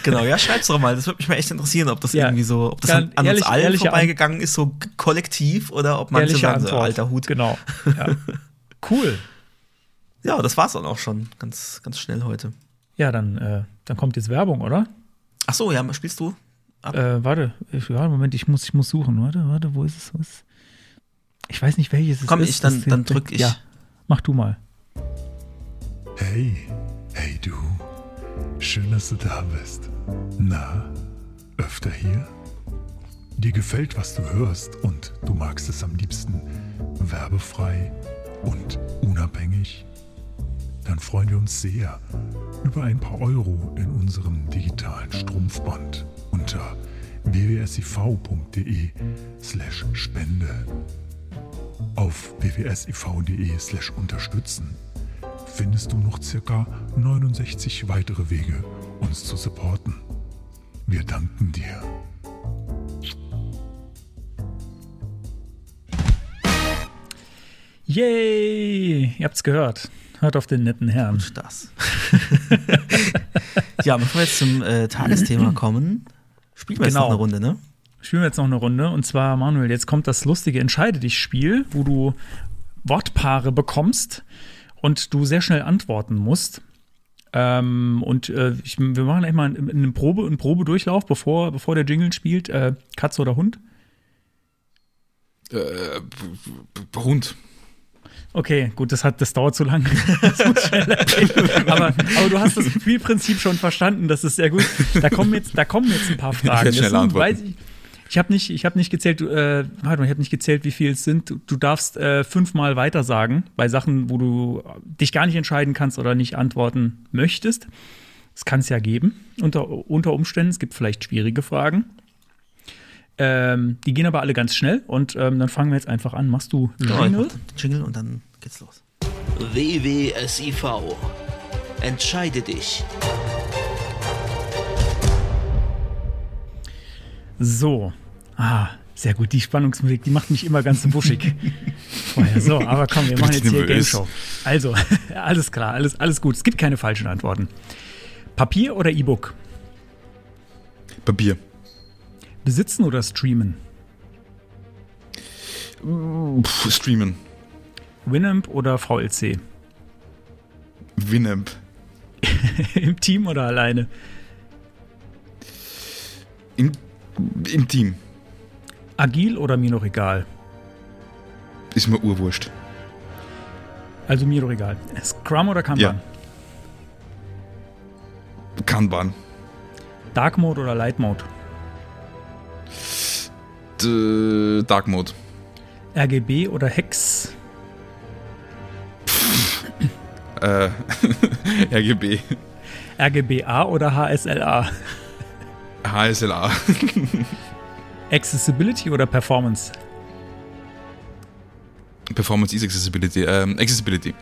Genau, ja, schreib's doch mal. Das würde mich mal echt interessieren, ob das Ja, irgendwie so, ob das an, an ehrlich- uns allen vorbeigegangen ist, so kollektiv, oder ob manche sagen, so, alter Hut. Genau. Ja. Cool. Ja, das war's dann auch schon. Ganz, ganz schnell heute. Ja, dann, äh, dann kommt jetzt Werbung, oder? Ach so, ja, spielst du? Äh, warte, ich, ja, Moment, ich muss, ich muss suchen. Warte, warte, wo ist es? Wo ist es? Ich weiß nicht, welches es Komm, ist. ich, dann, Das- dann drück ich. Ja, mach du mal. Hey, hey du. Schön, dass du da bist. Na, öfter hier? Dir gefällt, was du hörst und du magst es am liebsten werbefrei und unabhängig? Dann freuen wir uns sehr über ein paar Euro in unserem digitalen Strumpfband unter wwsiv.de slash spende. Auf wwsiv.de slash unterstützen findest du noch circa 69 weitere Wege, uns zu supporten. Wir danken dir. Yay! Ihr habt's gehört. Hört auf den netten Herrn. Das. ja, bevor wir jetzt zum äh, Tagesthema kommen, spielen wir jetzt Genau. noch eine Runde, ne? Spielen wir jetzt noch eine Runde. Und zwar, Manuel, jetzt kommt das lustige Entscheide dich-Spiel, wo du Wortpaare bekommst und du sehr schnell antworten musst. Ähm, und äh, ich, wir machen echt mal einen, einen, Probe, einen Probedurchlauf, bevor, bevor der Jingle spielt. Äh, Katze oder Hund? Äh, Hund. Okay, gut, das, hat, das dauert zu lange. Aber, aber du hast das Spielprinzip schon verstanden, das ist sehr gut. Da kommen jetzt, da kommen jetzt ein paar Fragen. werde schnell antworten. ich, Ich habe nicht, ich hab nicht gezählt, äh, warte mal, ich habe nicht gezählt, wie viel es sind. Du, du darfst äh, fünfmal weiter sagen bei Sachen, wo du dich gar nicht entscheiden kannst oder nicht antworten möchtest. Das kann es ja geben, unter, unter Umständen. Es gibt vielleicht schwierige Fragen. Ähm, die gehen aber alle ganz schnell und ähm, dann fangen wir jetzt einfach an. Machst du Jingle? Jingle und dann geht's los. WWSIV. Entscheide dich. So. Ah, sehr gut. Die Spannungsmusik, die macht mich immer ganz. Vorher. So, aber komm, wir machen jetzt hier Game. Show. Also, alles klar, alles, alles gut. Es gibt keine falschen Antworten. Papier oder E-Book? Papier. Besitzen oder streamen? Puh, streamen. Winamp oder VLC? Winamp. Im Team oder alleine? Im, Im Team. Agil oder mir noch egal? Ist mir urwurscht. Also mir doch egal. Scrum oder Kanban? Ja. Kanban. Dark Mode oder Light Mode? D Dark Mode. RGB oder Hex? Äh, RGB. RGBA oder HSLA? HSLA. Accessibility oder Performance? Performance is Accessibility. Ähm, Accessibility.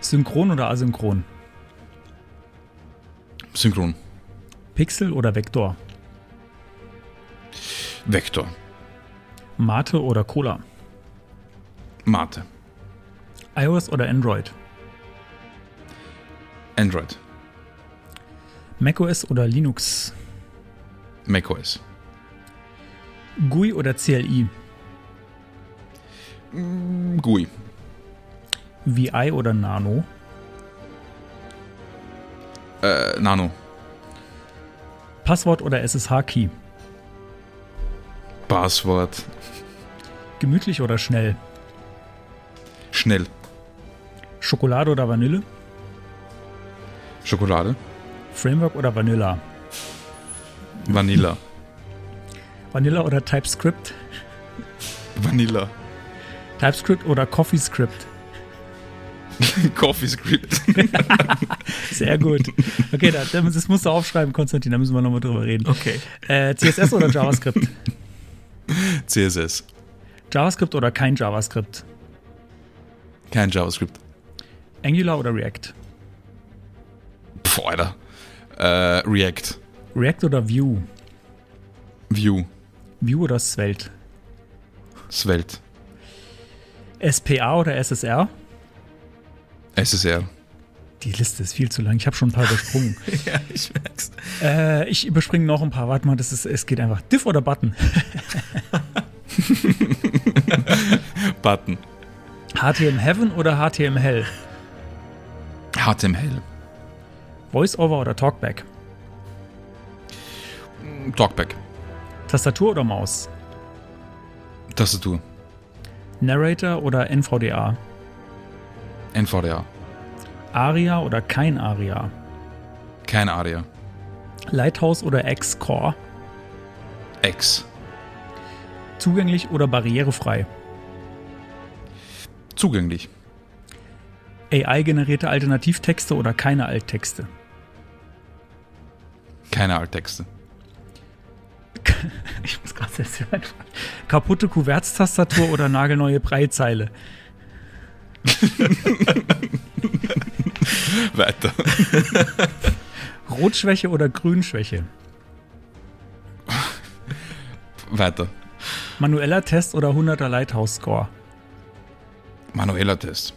Synchron oder asynchron? Synchron. Pixel oder Vektor? Vektor. Mate oder Cola? Mate. iOS oder Android? Android. macOS oder Linux? macOS. GUI oder CLI? GUI. VI oder Nano? Äh, Nano. Passwort oder SSH-Key? Passwort. Gemütlich oder schnell? Schnell. Schokolade oder Vanille? Schokolade. Framework oder Vanilla? Vanilla. Vanilla oder TypeScript? Vanilla. TypeScript oder CoffeeScript? CoffeeScript. Sehr gut. Okay, da, das musst du aufschreiben, Konstantin, da müssen wir nochmal drüber reden. Okay. Äh, CSS oder JavaScript? CSS. JavaScript oder kein JavaScript? Kein JavaScript. Angular oder React? Pff, Alter. Äh, React. React oder Vue? Vue. Vue oder Svelte? Svelte. SPA oder SSR? SSR. Die Liste ist viel zu lang. Ich habe schon ein paar übersprungen. ja, ich merk's. äh, ich überspringe noch ein paar. Warte mal, das ist, es geht einfach. Diff oder Button? Button. HTML Heaven oder HTML Hell? HTML. VoiceOver oder Talkback? Talkback. Tastatur oder Maus? Tastatur. Narrator oder NVDA? NVDA. ARIA oder kein ARIA? Kein ARIA. Lighthouse oder X-Core? X. Zugänglich oder barrierefrei? Zugänglich. AI-generierte Alternativtexte oder keine Alttexte? Keine Alttexte. Ich muss gerade selbst. Kaputte Kuvertstastatur oder nagelneue Breitzeile? Weiter. Rotschwäche oder Grünschwäche? Weiter. Manueller Test oder 100er Lighthouse Score? Manueller Test.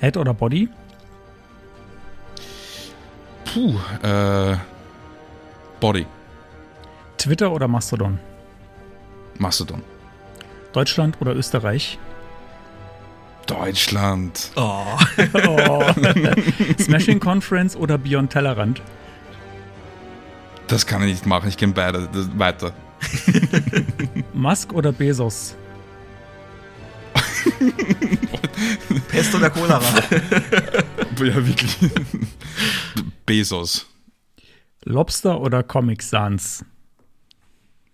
Head oder Body? Puh. Äh, Body. Twitter oder Mastodon? Mastodon. Deutschland oder Österreich? Deutschland. Oh. Oh. Smashing Conference oder Beyond Tellerrand? Das kann ich nicht machen. Ich kenne beide. Das, weiter. Musk oder Bezos? Pest oder Cholera? Ja, wirklich. Bezos. Lobster oder Comic Sans?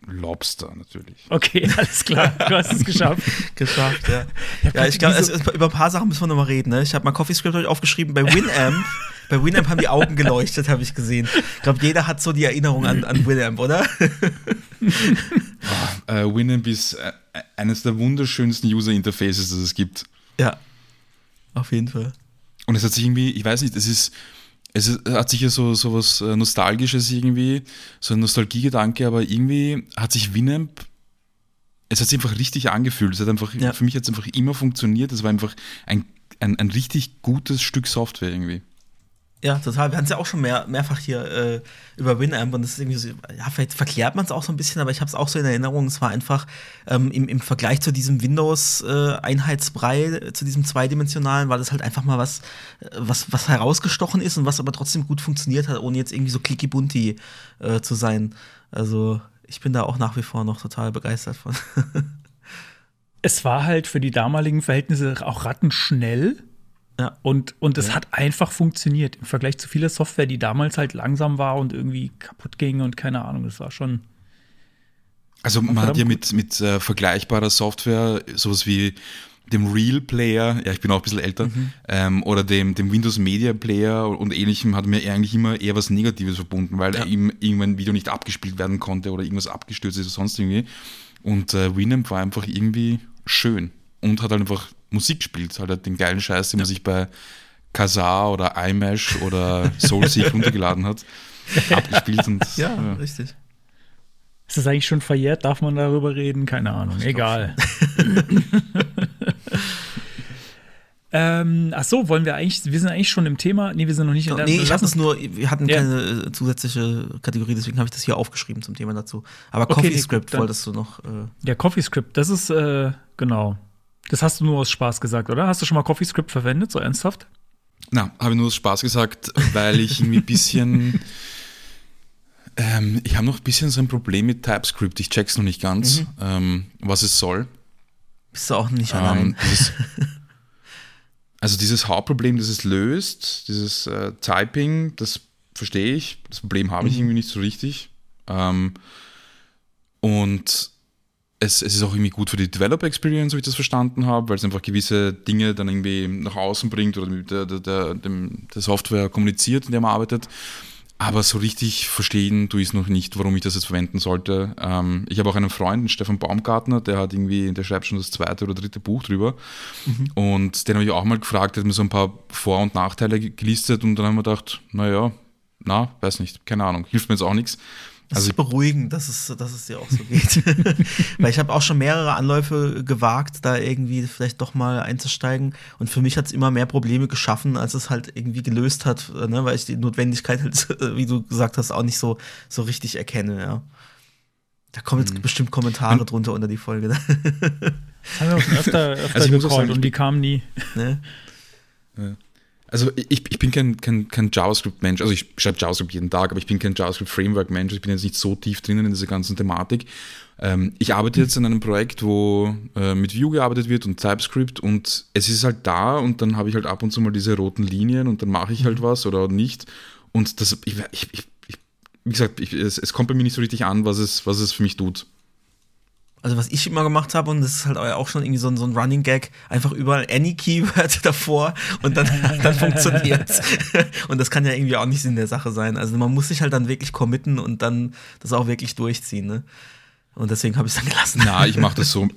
Lobster natürlich. Okay, alles klar. Du hast es geschafft. Geschafft, ja. Ja, ich glaube, also, über ein paar Sachen müssen wir noch mal reden. Ne? Ich habe mal CoffeeScript heute aufgeschrieben. Bei Winamp, bei Winamp haben die Augen geleuchtet, habe ich gesehen. Ich glaube, jeder hat so die Erinnerung an, an Winamp, oder? Äh, Winamp ist äh, eines der wunderschönsten User Interfaces, das es gibt. ja, auf jeden Fall. Und es hat sich irgendwie, ich weiß nicht, es ist, es hat sicher so, so was äh, Nostalgisches irgendwie, so ein Nostalgiegedanke, aber irgendwie hat sich Winamp, es hat sich einfach richtig angefühlt. Es hat einfach, Ja. für mich hat es einfach immer funktioniert. Es war einfach ein, ein, ein richtig gutes Stück Software irgendwie. Ja, total. Wir hatten es ja auch schon mehr, mehrfach hier äh, über Winamp und das ist irgendwie so, ja, vielleicht verklärt man es auch so ein bisschen, aber ich habe es auch so in Erinnerung. Es war einfach ähm, im, im Vergleich zu diesem Windows-Einheitsbrei, äh, zu diesem zweidimensionalen, war das halt einfach mal was, äh, was, was herausgestochen ist und was aber trotzdem gut funktioniert hat, ohne jetzt irgendwie so clicky-bunti äh, zu sein. Also, ich bin da auch nach wie vor noch total begeistert von. Es war halt für die damaligen Verhältnisse auch rattenschnell. Ja. Und, und es hat einfach funktioniert im Vergleich zu vieler Software, die damals halt langsam war und irgendwie kaputt ging und keine Ahnung. Das war schon. Also man hat ja mit, mit äh, vergleichbarer Software sowas wie dem Real Player, ja ich bin auch ein bisschen älter, ähm, oder dem, dem Windows Media Player und ähnlichem hat mir eigentlich immer eher was Negatives verbunden, weil Ja. ihm irgendwann ein Video nicht abgespielt werden konnte oder irgendwas abgestürzt ist oder sonst irgendwie. Und äh, Winamp war einfach irgendwie schön und hat halt einfach Musik gespielt, halt, halt den geilen Scheiß, den man sich bei Kazaa oder iMesh oder Soulseek runtergeladen hat, abgespielt und Ja, richtig. Ist das eigentlich schon verjährt? Darf man darüber reden? Keine Ahnung. Egal. ähm, ach so, wollen wir eigentlich, wir sind eigentlich schon im Thema. Nee, wir sind noch nicht in der Nee, ich hatte es nur, wir hatten Ja. keine äh, zusätzliche Kategorie, deswegen habe ich das hier aufgeschrieben zum Thema dazu. Aber Okay, nee, CoffeeScript wolltest du noch. Äh, Ja, CoffeeScript, das ist, äh, genau. Das hast du nur aus Spaß gesagt, oder? Hast du schon mal CoffeeScript verwendet, so ernsthaft? Na, habe ich nur aus Spaß gesagt, weil ich irgendwie ein bisschen. ähm, ich habe noch ein bisschen so ein Problem mit TypeScript. Ich check's noch nicht ganz, Mhm. ähm, was es soll. bist du auch nicht Ähm, allein. dieses, also dieses Hauptproblem, das es löst, dieses äh, Typing, das verstehe ich. Das Problem habe ich irgendwie nicht so richtig. Ähm, und es, es ist auch irgendwie gut für die Developer Experience, so wie ich das verstanden habe, weil es einfach gewisse Dinge dann irgendwie nach außen bringt oder mit der, der, der, dem, der Software kommuniziert, in der man arbeitet. Aber so richtig verstehen tue ich es noch nicht, warum ich das jetzt verwenden sollte. Ähm, ich habe auch einen Freund, Stefan Baumgartner, der hat irgendwie, der schreibt schon das zweite oder dritte Buch drüber. Und den habe ich auch mal gefragt, der hat mir so ein paar Vor- und Nachteile ge- gelistet und dann haben wir gedacht, naja, na, weiß nicht, keine Ahnung, hilft mir jetzt auch nichts. Das Also ist beruhigend, dass es, dass es dir auch so geht. Weil ich habe auch schon mehrere Anläufe gewagt, da irgendwie vielleicht doch mal einzusteigen. Und für mich hat es immer mehr Probleme geschaffen, als es halt irgendwie gelöst hat, äh, ne? weil ich die Notwendigkeit halt, äh, wie du gesagt hast, auch nicht so, so richtig erkenne. Ja. Da kommen Mhm. jetzt bestimmt Kommentare drunter unter die Folge. Das haben wir auch schon öfter, öfter Also gecallt und die kamen nie. ne? Also ich, ich bin kein, kein, kein JavaScript-Mensch, also ich schreibe JavaScript jeden Tag, aber ich bin kein JavaScript-Framework-Mensch, ich bin jetzt nicht so tief drinnen in dieser ganzen Thematik. Ähm, ich arbeite jetzt an einem Projekt, wo äh, mit Vue gearbeitet wird und TypeScript und es ist halt da und dann habe ich halt ab und zu mal diese roten Linien und dann mache ich halt was oder nicht und das, ich, ich, ich, wie gesagt, ich, es, es kommt bei mir nicht so richtig an, was es, was es für mich tut. Also was ich immer gemacht habe, und das ist halt auch schon irgendwie so ein, so ein Running Gag, einfach überall any Keyword davor und dann, dann funktioniert's. Und das kann ja irgendwie auch nicht Sinn der Sache sein. Also man muss sich halt dann wirklich committen und dann das auch wirklich durchziehen. Ne? Und deswegen habe ich es dann gelassen. Na, ich mache das so.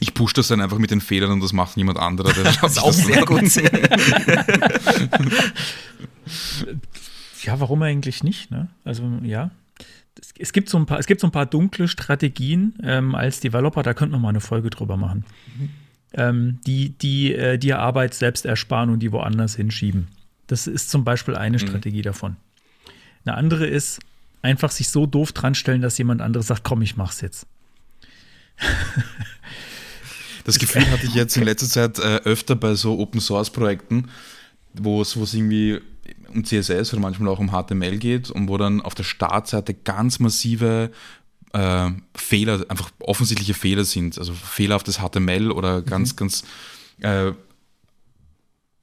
Ich pushe das dann einfach mit den Fehlern und das macht niemand anderer. Das ist auch das sehr gut. Ja, warum eigentlich nicht? Ne? Also ja. Es, es, gibt so ein paar, es gibt so ein paar dunkle Strategien ähm, als Developer, da könnte man mal eine Folge drüber machen. Ähm, die, die äh, dir Arbeit selbst ersparen und die woanders hinschieben. Das ist zum Beispiel eine Strategie davon. Eine andere ist, einfach sich so doof dran stellen, dass jemand anderes sagt, komm, ich mach's jetzt. Das Gefühl hatte ich jetzt in letzter Zeit äh, öfter bei so Open Source Projekten, wo es wo es irgendwie um CSS oder manchmal auch um HTML geht und wo dann auf der Startseite ganz massive äh, Fehler, einfach offensichtliche Fehler sind, also Fehler auf das HTML oder ganz, ganz äh,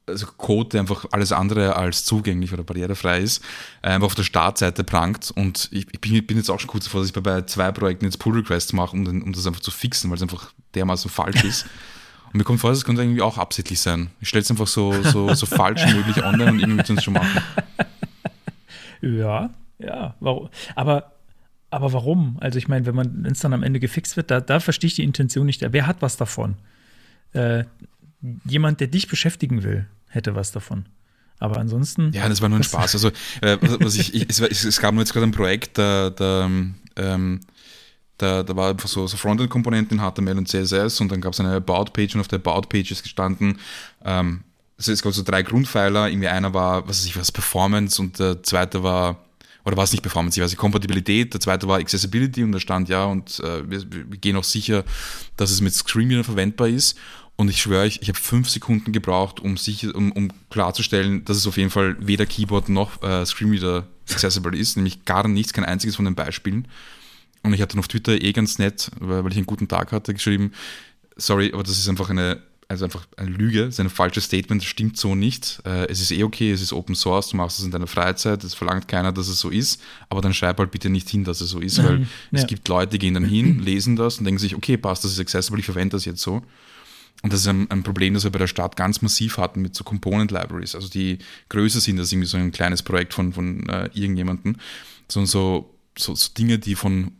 also Code, der einfach alles andere als zugänglich oder barrierefrei ist, äh, einfach auf der Startseite prangt. Und ich, ich bin, bin, jetzt auch schon kurz davor, dass ich bei, bei zwei Projekten jetzt Pull-Requests mache, um, um das einfach zu fixen, weil es einfach dermaßen falsch ist. Und mir kommt vor, das könnte irgendwie auch absichtlich sein. Ich stelle es einfach so, so, so falsch wie möglich online und irgendwie es schon machen. Ja, ja. Warum? Aber, aber warum? Also ich meine, wenn man es dann am Ende gefixt wird, da, da verstehe ich die Intention nicht. Wer hat was davon? Äh, jemand, der dich beschäftigen will, hätte was davon. Aber ansonsten. Ja, das war nur ein Spaß. Also, äh, was ich, ich, es, es, gab nur jetzt gerade ein Projekt, da, da, ähm, da, da war einfach so, so Frontend-Komponenten in HTML und CSS und dann gab es eine About-Page und auf der About-Page ist gestanden, ähm, also es gab so drei Grundpfeiler, irgendwie einer war, was weiß ich was, Performance und der zweite war, oder war es nicht Performance, ich weiß nicht, Kompatibilität, der zweite war Accessibility und da stand ja und äh, wir, wir, gehen auch sicher, dass es mit Screenreader verwendbar ist und ich schwöre euch, ich habe fünf Sekunden gebraucht, um, sicher, um, um klarzustellen, dass es auf jeden Fall weder Keyboard noch äh, Screenreader accessible ist, nämlich gar nichts, kein einziges von den Beispielen. Und ich hatte dann auf Twitter eh ganz nett, weil ich einen guten Tag hatte, geschrieben, sorry, aber das ist einfach eine, also einfach eine Lüge, das ist ein falsches Statement, das stimmt so nicht. Äh, es ist eh okay, es ist Open Source, du machst es in deiner Freizeit, es verlangt keiner, dass es so ist, aber dann schreib halt bitte nicht hin, dass es so ist, weil mhm, ja. es gibt Leute, die gehen dann hin, lesen das und denken sich, okay, passt, das ist accessible, ich verwende das jetzt so. Und das ist ein, ein, Problem, das wir bei der Stadt ganz massiv hatten mit so Component Libraries, also die größer sind als irgendwie so ein kleines Projekt von, von äh, irgendjemandem, sondern so, so, so, Dinge, die von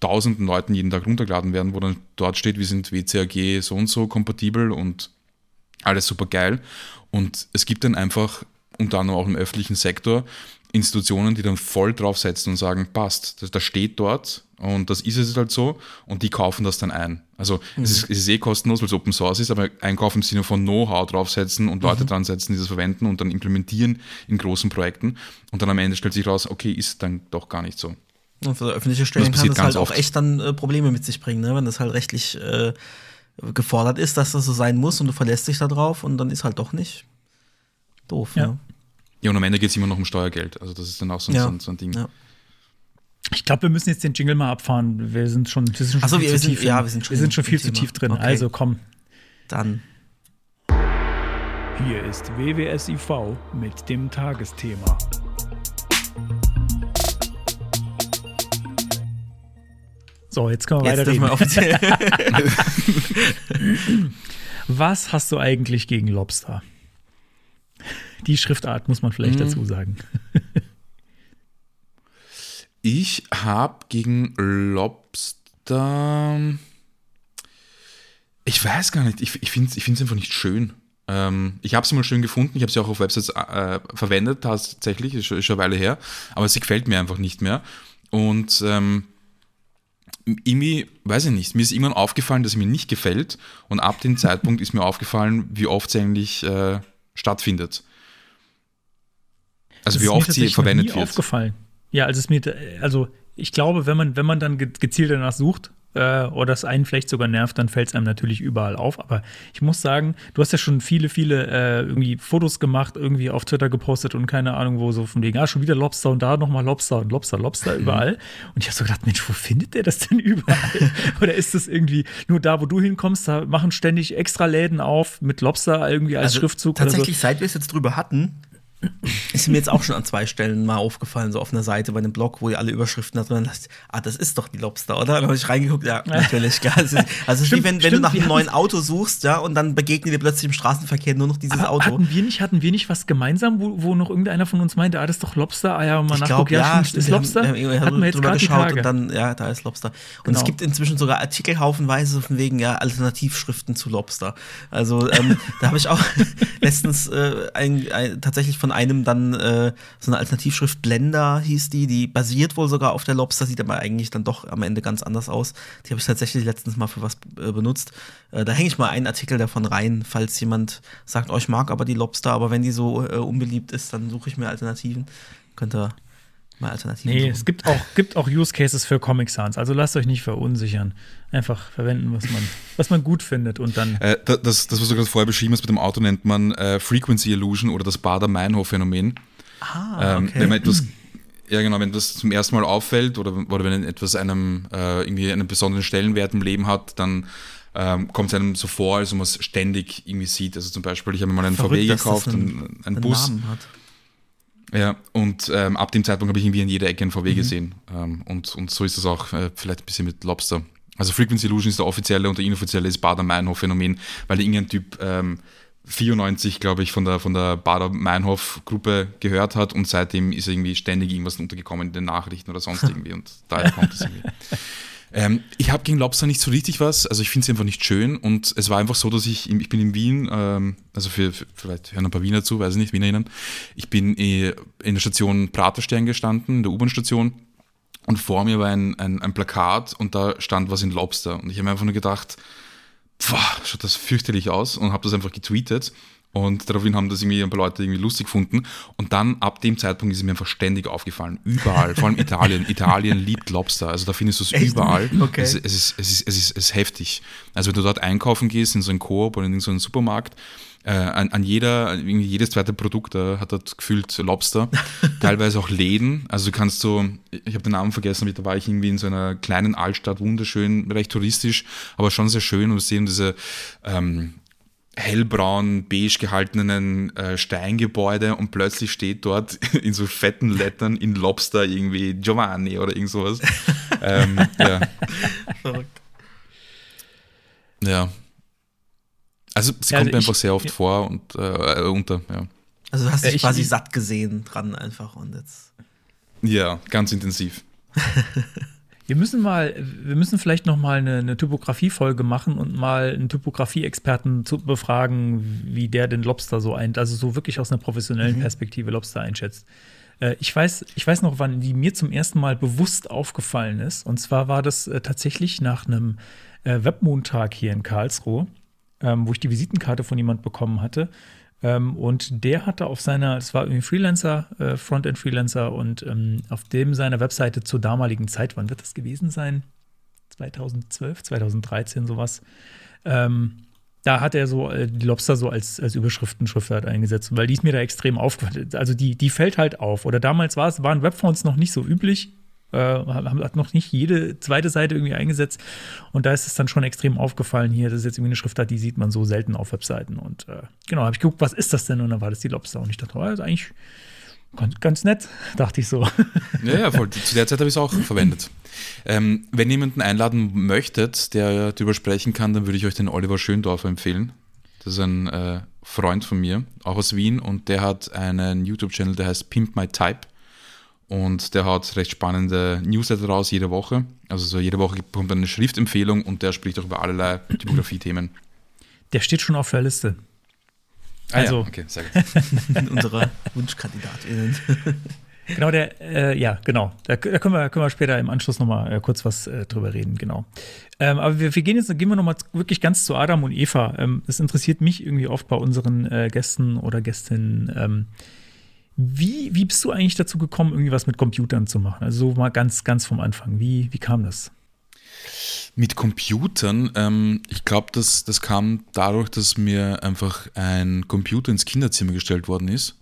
tausenden Leuten jeden Tag runtergeladen werden, wo dann dort steht, wir sind WCAG so und so kompatibel und alles super geil. Und es gibt dann einfach, unter anderem auch im öffentlichen Sektor, Institutionen, die dann voll draufsetzen und sagen, passt, das, das steht dort und das ist es halt so und die kaufen das dann ein. Also mhm. es, ist, es, ist, eh kostenlos, weil es Open Source ist, aber einkaufen im Sinne von Know-how draufsetzen und Leute mhm. dran setzen, die das verwenden und dann implementieren in großen Projekten und dann am Ende stellt sich raus, okay, ist dann doch gar nicht so. Und für öffentliche Stellen das kann das halt auch echt dann äh, Probleme mit sich bringen, ne? wenn das halt rechtlich äh, gefordert ist, dass das so sein muss und du verlässt dich da drauf und dann ist halt doch nicht. Doof, ja. Ne? Ja, und am Ende geht es immer noch um Steuergeld. Also das ist dann auch so, ja. so, so ein Ding. Ja. Ich glaube, wir müssen jetzt den Jingle mal abfahren. Wir sind schon, wir sind schon Achso, viel zu sind, tief. Ja, wir sind schon, wir sind schon viel zu tief drin. Okay. Also komm. Dann. Hier ist WWSIV mit dem Tagesthema. So, jetzt können wir jetzt weiterreden. Wir offiziell. Was hast du eigentlich gegen Lobster? Die Schriftart muss man vielleicht mhm. dazu sagen. ich habe gegen Lobster. Ich weiß gar nicht. Ich, ich finde es ich einfach nicht schön. Ähm, ich habe sie mal schön gefunden. Ich habe sie auch auf Websites äh, verwendet, tatsächlich. Ist, ist schon eine Weile her. Aber sie gefällt mir einfach nicht mehr. Und ähm, irgendwie, weiß ich nicht, mir ist irgendwann aufgefallen, dass sie mir nicht gefällt. Und ab dem Zeitpunkt ist mir aufgefallen, wie oft sie eigentlich äh, stattfindet. Also das wie oft sie verwendet wird. aufgefallen. Ja, also es mir, also ich glaube, wenn man, wenn man dann gezielt danach sucht, äh, oder es einen vielleicht sogar nervt, dann fällt es einem natürlich überall auf. Aber ich muss sagen, du hast ja schon viele, viele äh, irgendwie Fotos gemacht, irgendwie auf Twitter gepostet und keine Ahnung wo, so von wegen, ah, schon wieder Lobster und da nochmal Lobster und Lobster, Lobster mhm. überall. Und ich habe so gedacht, Mensch, wo findet der das denn überall? oder ist das irgendwie nur da, wo du hinkommst, da machen ständig extra Läden auf mit Lobster irgendwie als also Schriftzug? Tatsächlich, so. seit wir es jetzt drüber hatten, ist mir jetzt auch schon an zwei Stellen mal aufgefallen, so auf einer Seite bei einem Blog, wo ihr alle Überschriften habt und dann dachte ah, das ist doch die Lobster, oder? Dann habe ich reingeguckt, ja, natürlich, klar. Also, es ist wie wenn, wenn du nach einem neuen Auto suchst, ja, und dann begegnet dir plötzlich im Straßenverkehr nur noch dieses Auto. Hatten wir nicht, hatten wir nicht was gemeinsam, wo, wo noch irgendeiner von uns meinte, ah, das ist doch Lobster, ah ja, mal nachgucken, ja, ja stimmt, ist Lobster? Wir haben, wir haben wir jetzt drüber geschaut und dann, ja, da ist Lobster. Und genau. es gibt inzwischen sogar Artikel haufenweise von wegen, ja, Alternativschriften zu Lobster. Also, ähm, da habe ich auch letztens äh, ein, ein, tatsächlich von einem dann äh, äh, so eine Alternativschrift Blender hieß die, die basiert wohl sogar auf der Lobster, sieht aber eigentlich dann doch am Ende ganz anders aus. Die habe ich tatsächlich letztens mal für was äh, benutzt. Äh, da hänge ich mal einen Artikel davon rein, falls jemand sagt, oh, ich mag aber die Lobster, aber wenn die so äh, unbeliebt ist, dann suche ich mir Alternativen. Könnt ihr mal Alternativen Nee, suchen. es gibt auch, gibt auch Use Cases für Comic Sans, also lasst euch nicht verunsichern. Einfach verwenden, was man, was man gut findet und dann. Äh, das, das, was du gerade vorher beschrieben hast mit dem Auto, nennt man äh, Frequency Illusion oder das Bader-Meinhof-Phänomen. Ah, ähm, okay. Wenn man etwas, ja genau, wenn das zum ersten Mal auffällt oder, oder wenn etwas einem äh, irgendwie einen besonderen Stellenwert im Leben hat, dann ähm, kommt es einem so vor, als ob man es ständig irgendwie sieht. Also zum Beispiel, ich habe mir mal einen Verrückt, VW das gekauft, einen- einen, einen einen Bus. Namen hat. Ja, und ähm, ab dem Zeitpunkt habe ich irgendwie in jeder Ecke einen VW Mhm. gesehen. Ähm, und, und so ist es auch äh, vielleicht ein bisschen mit Lobster. Also Frequency Illusion ist der offizielle und der inoffizielle ist Bader-Meinhof-Phänomen, weil irgendein Typ ähm, 94, glaube ich, von der, von der Bader-Meinhof-Gruppe gehört hat und seitdem ist irgendwie ständig irgendwas untergekommen in den Nachrichten oder sonst irgendwie und daher kommt es irgendwie. Ähm, ich habe gegen Lobster nicht so richtig was, also ich finde sie einfach nicht schön und es war einfach so, dass ich, ich bin in Wien, ähm, also für, für, vielleicht hören ein paar Wiener zu, weiß ich nicht, WienerInnen, ich bin eh in der Station Praterstern gestanden, in der U-Bahn-Station und vor mir war ein, ein, ein Plakat und da stand was in Lobster und ich habe mir einfach nur gedacht, Pfah, schaut das fürchterlich aus und habe das einfach getweetet. Und daraufhin haben das irgendwie ein paar Leute irgendwie lustig gefunden. Und dann ab dem Zeitpunkt ist es mir einfach ständig aufgefallen. Überall, vor allem Italien. Italien liebt Lobster. Also da findest du es überall. Okay. Es, es, ist, es, ist, es, ist, es ist heftig. Also wenn du dort einkaufen gehst, in so einen Coop oder in so einen Supermarkt, äh, an, an jeder, jedes zweite Produkt äh, hat dort gefühlt Lobster. Teilweise auch Läden. Also du kannst so, ich habe den Namen vergessen, aber da war ich irgendwie in so einer kleinen Altstadt, wunderschön, recht touristisch, aber schon sehr schön und wir sehen diese ähm, hellbraun, beige gehaltenen äh, Steingebäude und plötzlich steht dort in so fetten Lettern in Lobster irgendwie Giovanni oder irgend sowas. ähm, ja. Verrückt. ja. Also es Ja, kommt also mir einfach ich- sehr oft ja. vor und äh, unter, ja. Also du hast dich ich- quasi ich- satt gesehen dran einfach und jetzt. Ja, ganz intensiv. Wir müssen mal, wir müssen vielleicht noch mal eine, eine Typografie-Folge machen und mal einen Typografie-Experten zu befragen, wie der den Lobster so ein, also so wirklich aus einer professionellen Perspektive Lobster einschätzt. Äh, ich weiß, ich weiß noch, wann die mir zum ersten Mal bewusst aufgefallen ist. Und zwar war das äh, tatsächlich nach einem äh, Webmontag hier in Karlsruhe, ähm, wo ich die Visitenkarte von jemand bekommen hatte. Ähm, und der hatte auf seiner, es war irgendwie Freelancer, äh, Frontend-Freelancer, und ähm, auf dem seiner Webseite zur damaligen Zeit, wann wird das gewesen sein? 2012, 2013, sowas. Ähm, da hat er so äh, die Lobster so als, als Überschriftenschriftart eingesetzt, weil die ist mir da extrem aufgefallen. Also die, die fällt halt auf. Oder damals war waren Webfonts noch nicht so üblich. Äh, hat noch nicht jede zweite Seite irgendwie eingesetzt. Und da ist es dann schon extrem aufgefallen hier. Das ist jetzt irgendwie eine Schriftart, die sieht man so selten auf Webseiten. Und äh, genau, habe ich geguckt, was ist das denn? Und dann war das die Lobster. Und ich dachte, oh, das ist eigentlich ganz, ganz nett, dachte ich so. Ja, ja, voll. Zu der Zeit habe ich es auch verwendet. Ähm, wenn jemanden einladen möchtet, der darüber sprechen kann, dann würde ich euch den Oliver Schöndorfer empfehlen. Das ist ein äh, Freund von mir, auch aus Wien, und der hat einen YouTube-Channel, der heißt Pimp My Type. Und der hat recht spannende Newsletter raus jede Woche. Also so jede Woche kommt eine Schriftempfehlung und der spricht auch über allerlei Typografie-Themen. Der steht schon auf der Liste. Ah, Also- ja, okay, sehr gut. Unsere WunschkandidatInnen. Genau, der, äh, ja, genau. Da, da können, wir, können wir später im Anschluss nochmal äh, kurz was äh, drüber reden, genau. Ähm, aber wir, wir gehen jetzt, gehen wir nochmal wirklich ganz zu Adam und Eva. Ähm, das interessiert mich irgendwie oft bei unseren äh, Gästen oder Gästinnen. Ähm, wie, wie bist du eigentlich dazu gekommen, irgendwie was mit Computern zu machen? Also so mal ganz, ganz vom Anfang. Wie, wie kam das? Mit Computern, ähm, ich glaube, das, das kam dadurch, dass mir einfach ein Computer ins Kinderzimmer gestellt worden ist.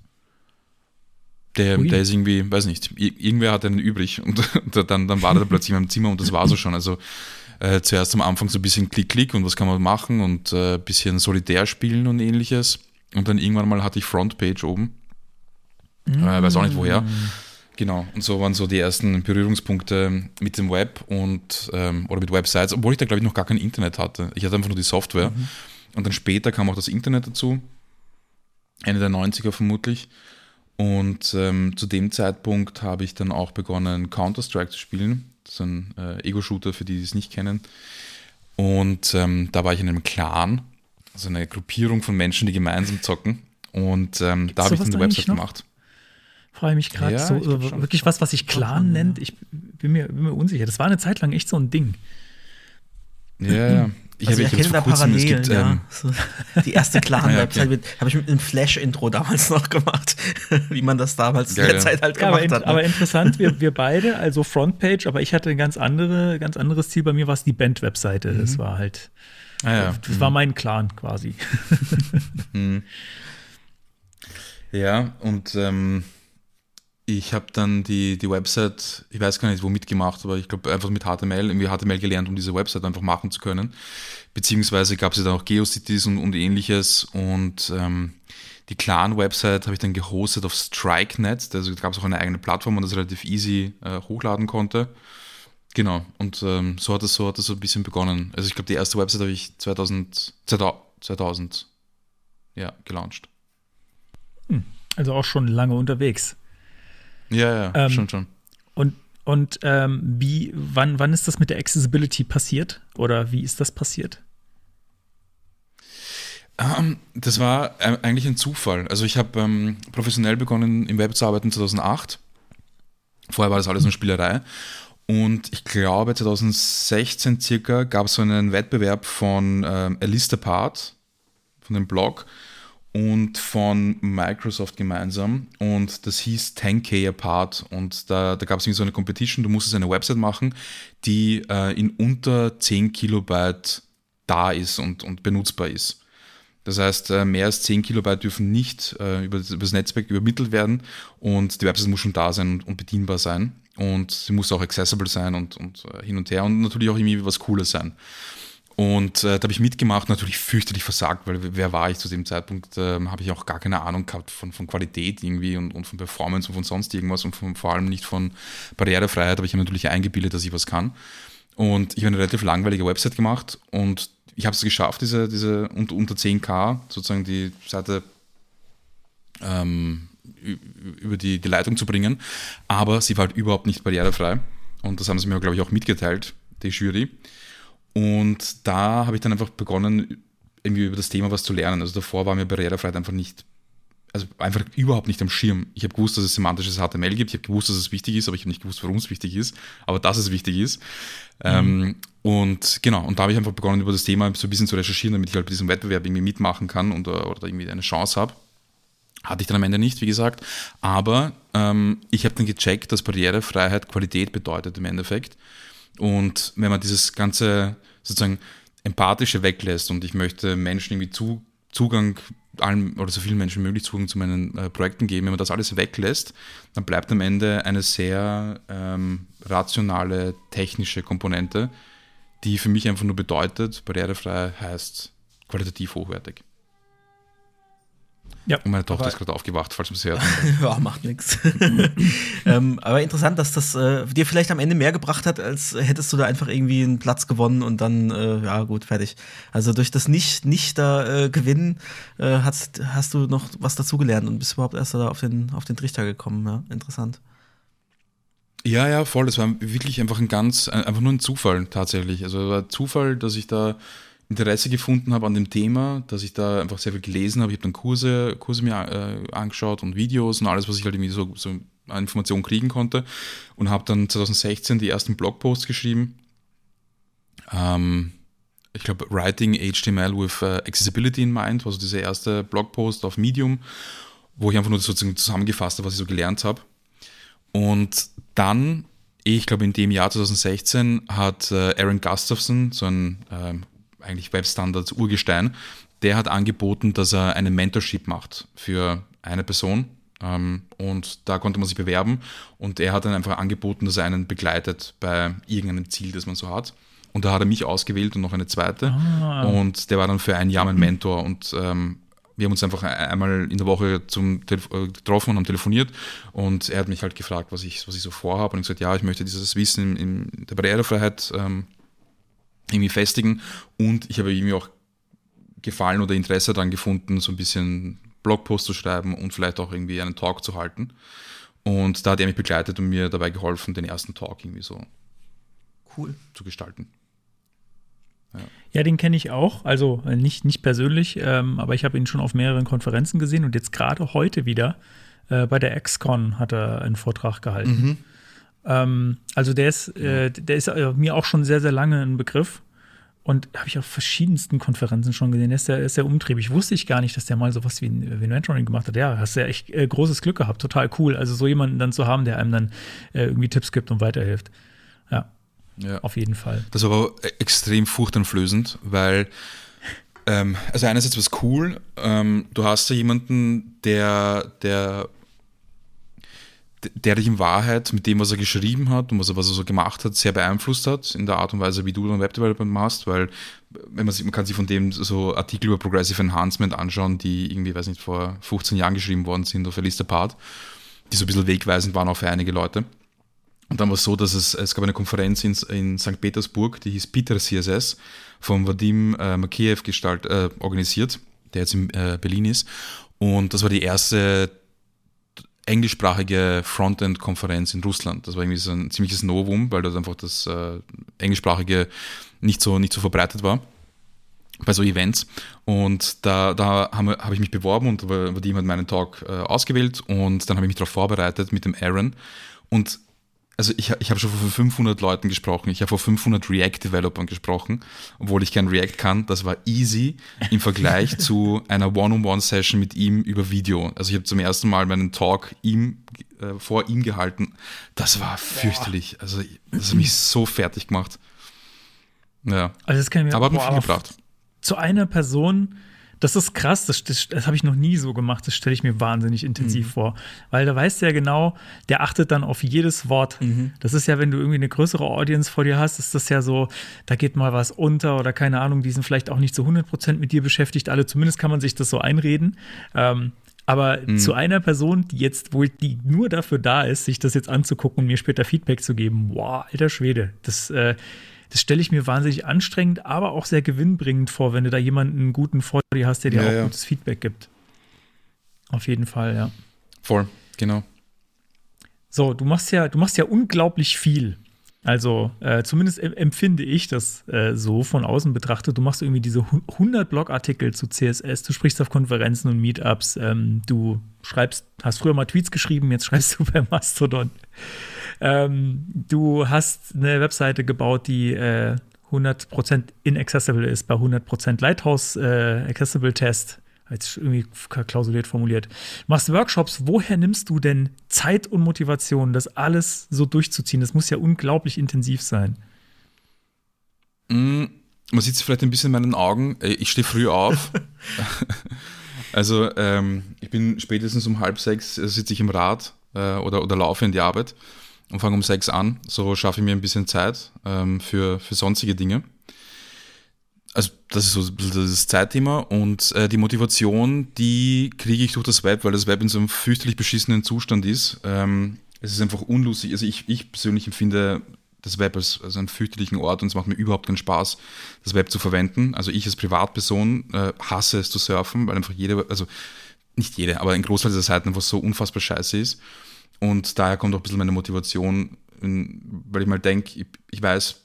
Der, Ui. der ist irgendwie, weiß nicht, ir- irgendwer hat einen übrig und dann, dann war der plötzlich in meinem Zimmer und das war so schon. Also äh, zuerst am Anfang so ein bisschen Klick-Klick und was kann man machen und äh, ein bisschen Solitär spielen und ähnliches. Und dann irgendwann mal hatte ich Frontpage oben. Äh, weiß auch nicht woher. Genau, und so waren so die ersten Berührungspunkte mit dem Web und ähm, oder mit Websites, obwohl ich da glaube ich noch gar kein Internet hatte. Ich hatte einfach nur die Software. Und dann später kam auch das Internet dazu, Ende der 90er vermutlich. Und ähm, zu dem Zeitpunkt habe ich dann auch begonnen, Counter-Strike zu spielen. Das ist ein äh, Ego-Shooter für die, die es nicht kennen. Und ähm, da war ich in einem Clan, also eine Gruppierung von Menschen, die gemeinsam zocken. Und ähm, da habe ich dann eine eigentlich Website noch? gemacht. Frage ich mich gerade Ja, so, schon. wirklich was, was sich Clan nennt. Ich bin mir, bin mir unsicher. Das war eine Zeit lang echt so ein Ding. Ja, ja. Ich Also habe wir ich da kurzem, es Parallelen, gibt, ja. ähm, So, die erste Clan-Website Ja, okay. habe ich mit einem Flash-Intro damals noch gemacht, wie man das damals in Geil, der ja. Zeit halt Ja, aber, gemacht in, hat. ne? aber interessant, wir, wir beide, also Frontpage, aber ich hatte ein ganz, andere, ganz anderes Ziel. Bei mir war es die Band-Webseite. Mhm. Das war halt, ah, ja. das war mein Clan quasi. Ja, und ähm, ich habe dann die, die Website, ich weiß gar nicht, womit gemacht, aber ich glaube einfach mit HTML, irgendwie HTML gelernt, um diese Website einfach machen zu können. Beziehungsweise gab es ja dann auch GeoCities und, und ähnliches und ähm, die Clan-Website habe ich dann gehostet auf StrikeNet, also gab es auch eine eigene Plattform, wo man das relativ easy äh, hochladen konnte. Genau, und ähm, so hat es so, hat so ein bisschen begonnen. Also ich glaube, die erste Website habe ich 2000, 2000 ja, gelauncht. Also auch schon lange unterwegs. Ja, ja, Ähm, schon, schon. Und, und ähm, wie, wann, wann ist das mit der Accessibility passiert? Oder wie ist das passiert? Ähm, das war äh, eigentlich ein Zufall. Also ich habe ähm, professionell begonnen im Web zu arbeiten 2008. Vorher war das alles nur Spielerei. Und ich glaube 2016 circa gab es so einen Wettbewerb von ähm, Elistapart, von dem Blog und von Microsoft gemeinsam. Und das hieß 10k apart. Und da, da gab es so eine Competition, du musstest eine Website machen, die äh, in unter 10 Kilobyte da ist und, und benutzbar ist. Das heißt, äh, mehr als 10 Kilobyte dürfen nicht äh, über, das, über das Netzwerk übermittelt werden. Und die Website muss schon da sein und, und bedienbar sein. Und sie muss auch accessible sein und, und äh, hin und her. Und natürlich auch irgendwie was Cooles sein. Und äh, da habe ich mitgemacht, natürlich fürchterlich versagt, weil wer war ich zu dem Zeitpunkt, ähm, habe ich auch gar keine Ahnung gehabt von, von Qualität irgendwie und, und von Performance und von sonst irgendwas und von, vor allem nicht von Barrierefreiheit, aber ich habe natürlich eingebildet, dass ich was kann. Und ich habe eine relativ langweilige Website gemacht und ich habe es geschafft, diese, diese unter, unter 10k, sozusagen die Seite ähm, über die, die Leitung zu bringen, aber sie war halt überhaupt nicht barrierefrei. Und das haben sie mir, glaube ich, auch mitgeteilt, die Jury. Und da habe ich dann einfach begonnen, irgendwie über das Thema was zu lernen. Also davor war mir Barrierefreiheit einfach nicht, also einfach überhaupt nicht am Schirm. Ich habe gewusst, dass es semantisches HTML gibt, ich habe gewusst, dass es wichtig ist, aber ich habe nicht gewusst, warum es wichtig ist, aber dass es wichtig ist. Ähm, und genau, und da habe ich einfach begonnen, über das Thema so ein bisschen zu recherchieren, damit ich halt bei diesem Wettbewerb irgendwie mitmachen kann und, oder, oder irgendwie eine Chance habe. Hatte ich dann am Ende nicht, wie gesagt. Aber ähm, ich habe dann gecheckt, dass Barrierefreiheit Qualität bedeutet im Endeffekt. Und wenn man dieses ganze sozusagen empathische weglässt und ich möchte Menschen irgendwie zu, Zugang, allen oder so vielen Menschen möglich Zugang zu meinen äh, Projekten geben, wenn man das alles weglässt, dann bleibt am Ende eine sehr ähm, rationale technische Komponente, die für mich einfach nur bedeutet, barrierefrei heißt qualitativ hochwertig. Ja, Und meine Tochter ist gerade aufgewacht, falls man es hört. ja, macht nichts. ähm, aber interessant, dass das äh, dir vielleicht am Ende mehr gebracht hat, als hättest du da einfach irgendwie einen Platz gewonnen und dann, äh, ja, gut, fertig. Also durch das nicht, nicht da äh, äh, hast, hast du noch was dazugelernt und bist überhaupt erst da auf den, auf den Trichter gekommen. Ja, interessant. Ja, ja, voll. Das war wirklich einfach ein ganz, ein- einfach nur ein Zufall tatsächlich. Also war Zufall, dass ich da Interesse gefunden habe an dem Thema, dass ich da einfach sehr viel gelesen habe. Ich habe dann Kurse, Kurse mir äh, angeschaut und Videos und alles, was ich halt irgendwie so, so an Informationen kriegen konnte. Und habe dann 2016 die ersten Blogposts geschrieben. Ähm, ich glaube, Writing HTML with äh, Accessibility in Mind, war so dieser erste Blogpost auf Medium, wo ich einfach nur sozusagen zusammengefasst habe, was ich so gelernt habe. Und dann, ich glaube in dem Jahr 2016, hat äh, Aaron Gustafson, so ein ähm, eigentlich Webstandards Urgestein, der hat angeboten, dass er eine Mentorship macht für eine Person. Ähm, und da konnte man sich bewerben. Und er hat dann einfach angeboten, dass er einen begleitet bei irgendeinem Ziel, das man so hat. Und da hat er mich ausgewählt und noch eine zweite. Und der war dann für ein Jahr mein Mentor. Und ähm, wir haben uns einfach einmal in der Woche zum Telef äh, getroffen und haben telefoniert und er hat mich halt gefragt, was ich, was ich so vorhabe und ich gesagt, ja, ich möchte dieses Wissen in, in der Barrierefreiheit ähm, irgendwie festigen und ich habe irgendwie auch Gefallen oder Interesse daran gefunden, so ein bisschen Blogpost zu schreiben und vielleicht auch irgendwie einen Talk zu halten. Und da hat er mich begleitet und mir dabei geholfen, den ersten Talk irgendwie so Cool. zu gestalten. Ja, den kenne ich auch. Also äh, nicht, nicht persönlich, ähm, aber ich habe ihn schon auf mehreren Konferenzen gesehen und jetzt gerade heute wieder äh, bei der XCon hat er einen Vortrag gehalten. Ähm, also der ist, äh, der ist äh, mir auch schon sehr, sehr lange ein Begriff. Und habe ich auf verschiedensten Konferenzen schon gesehen. Der ist sehr, sehr umtriebig. Wusste ich gar nicht, dass der mal sowas wie ein, wie ein Mentoring gemacht hat. Ja, hast ja echt äh, großes Glück gehabt. Total cool. Also so jemanden dann zu haben, der einem dann äh, irgendwie Tipps gibt und weiterhilft. Ja, Ja. auf jeden Fall. Das war aber extrem furchteinflößend, weil, ähm, also einerseits war es cool, ähm, du hast da jemanden, der, der, der dich in Wahrheit mit dem, was er geschrieben hat und was er, was er so gemacht hat, sehr beeinflusst hat in der Art und Weise, wie du dann Webdevelopment machst, weil man, sieht, man kann sich von dem so Artikel über Progressive Enhancement anschauen, die irgendwie, weiß nicht, vor 15 Jahren geschrieben worden sind auf Elista Part, die so ein bisschen wegweisend waren auch für einige Leute. Und dann war es so, dass es, es gab eine Konferenz in, in St. Petersburg, die hieß Peter CSS, von Vadim äh, Makiev gestalt, äh, organisiert, der jetzt in äh, Berlin ist. Und das war die erste englischsprachige Frontend-Konferenz in Russland. Das war irgendwie so ein ziemliches Novum, weil dort einfach das äh, englischsprachige nicht so, nicht so verbreitet war bei so Events. Und da, da habe hab ich mich beworben und Vadim hat meinen Talk äh, ausgewählt und dann habe ich mich darauf vorbereitet mit dem Aaron. Und also ich, ich habe schon vor 500 Leuten gesprochen, ich habe vor 500 React-Developern gesprochen, obwohl ich kein React kann. Das war easy im Vergleich zu einer One-on-One-Session mit ihm über Video. Also ich habe zum ersten Mal meinen Talk ihm, äh, vor ihm gehalten. Das war fürchterlich. Also das hat mich so fertig gemacht. Ja. Also das kann ich mir, Aber hat boah, viel gebracht. Zu einer Person das ist krass, das, das, das habe ich noch nie so gemacht, das stelle ich mir wahnsinnig intensiv mhm. vor. Weil da weißt du ja genau, der achtet dann auf jedes Wort. Mhm. Das ist ja, wenn du irgendwie eine größere Audience vor dir hast, ist das ja so, da geht mal was unter oder keine Ahnung, die sind vielleicht auch nicht zu 100 Prozent mit dir beschäftigt, alle, zumindest kann man sich das so einreden. Ähm, aber mhm. zu einer Person, die jetzt, wo die nur dafür da ist, sich das jetzt anzugucken und mir später Feedback zu geben, boah, alter Schwede, das äh, das stelle ich mir wahnsinnig anstrengend, aber auch sehr gewinnbringend vor, wenn du da jemanden einen guten vor dir hast, der dir Ja, auch ja. gutes Feedback gibt. Auf jeden Fall, ja. Voll, genau. So, du machst ja, du machst ja unglaublich viel. Also, äh, zumindest em- empfinde ich das äh, so von außen betrachtet. Du machst irgendwie diese hu- 100 Blogartikel zu CSS, du sprichst auf Konferenzen und Meetups, ähm, du schreibst, hast früher mal Tweets geschrieben, jetzt schreibst du bei Mastodon. Ähm, du hast eine Webseite gebaut, die äh, 100% inaccessible ist, bei 100% Lighthouse äh, Accessible Test. Jetzt irgendwie klausuliert formuliert. Machst Workshops, woher nimmst du denn Zeit und Motivation, das alles so durchzuziehen? Das muss ja unglaublich intensiv sein. Mm, Man sieht es vielleicht ein bisschen in meinen Augen. Äh, Ich stehe früh auf. also ähm, ich bin spätestens um halb sechs äh, sitze ich im Rad äh, oder, oder laufe in die Arbeit und fange um sechs an. So schaffe ich mir ein bisschen Zeit ähm, für, für sonstige Dinge. Also das ist so das Zeitthema und äh, die Motivation, die kriege ich durch das Web, weil das Web in so einem fürchterlich beschissenen Zustand ist. Ähm, es ist einfach unlustig. Also ich, ich persönlich empfinde das Web als, als einen fürchterlichen Ort und es macht mir überhaupt keinen Spaß, das Web zu verwenden. Also ich als Privatperson äh, hasse es zu surfen, weil einfach jede, also nicht jede, aber ein Großteil dieser Seiten einfach so unfassbar scheiße ist. Und daher kommt auch ein bisschen meine Motivation, weil ich mal denke, ich, ich weiß,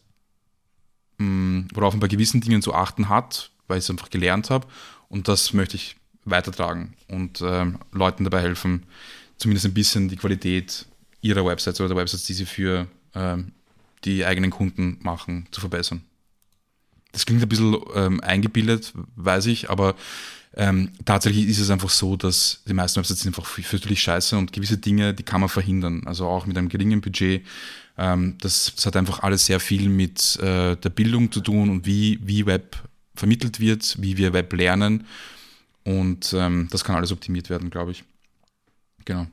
mh, worauf man bei gewissen Dingen zu achten hat, weil ich es einfach gelernt habe. Und das möchte ich weitertragen und ähm, Leuten dabei helfen, zumindest ein bisschen die Qualität ihrer Websites oder der Websites, die sie für ähm, die eigenen Kunden machen, zu verbessern. Das klingt ein bisschen ähm, eingebildet, weiß ich, aber ähm, tatsächlich ist es einfach so, dass die meisten Websites sind einfach fü- fürchterlich scheiße und gewisse Dinge, die kann man verhindern. Also auch mit einem geringen Budget. Ähm, das, das hat einfach alles sehr viel mit äh, der Bildung zu tun und wie, wie Web vermittelt wird, wie wir Web lernen. Und ähm, das kann alles optimiert werden, glaube ich. Genau.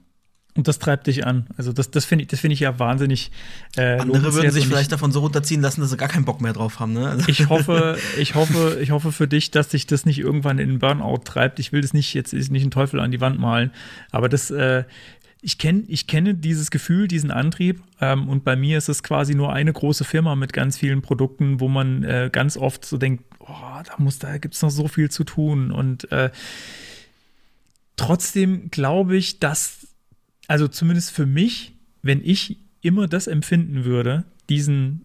Und das treibt dich an. Also das, das finde ich, das finde ich ja wahnsinnig. Äh, Andere würden sich vielleicht davon so runterziehen lassen, dass sie gar keinen Bock mehr drauf haben. Ne? Also, ich hoffe, ich hoffe, ich hoffe für dich, dass dich das nicht irgendwann in Burnout treibt. Ich will das nicht, jetzt ist nicht ein Teufel an die Wand malen, aber das, äh, ich kenne, ich kenne dieses Gefühl, diesen Antrieb, ähm, und bei mir ist es quasi nur eine große Firma mit ganz vielen Produkten, wo man äh, ganz oft so denkt, oh, da muss, da gibt's noch so viel zu tun und äh, trotzdem glaube ich, dass, also zumindest für mich, wenn ich immer das empfinden würde, diesen,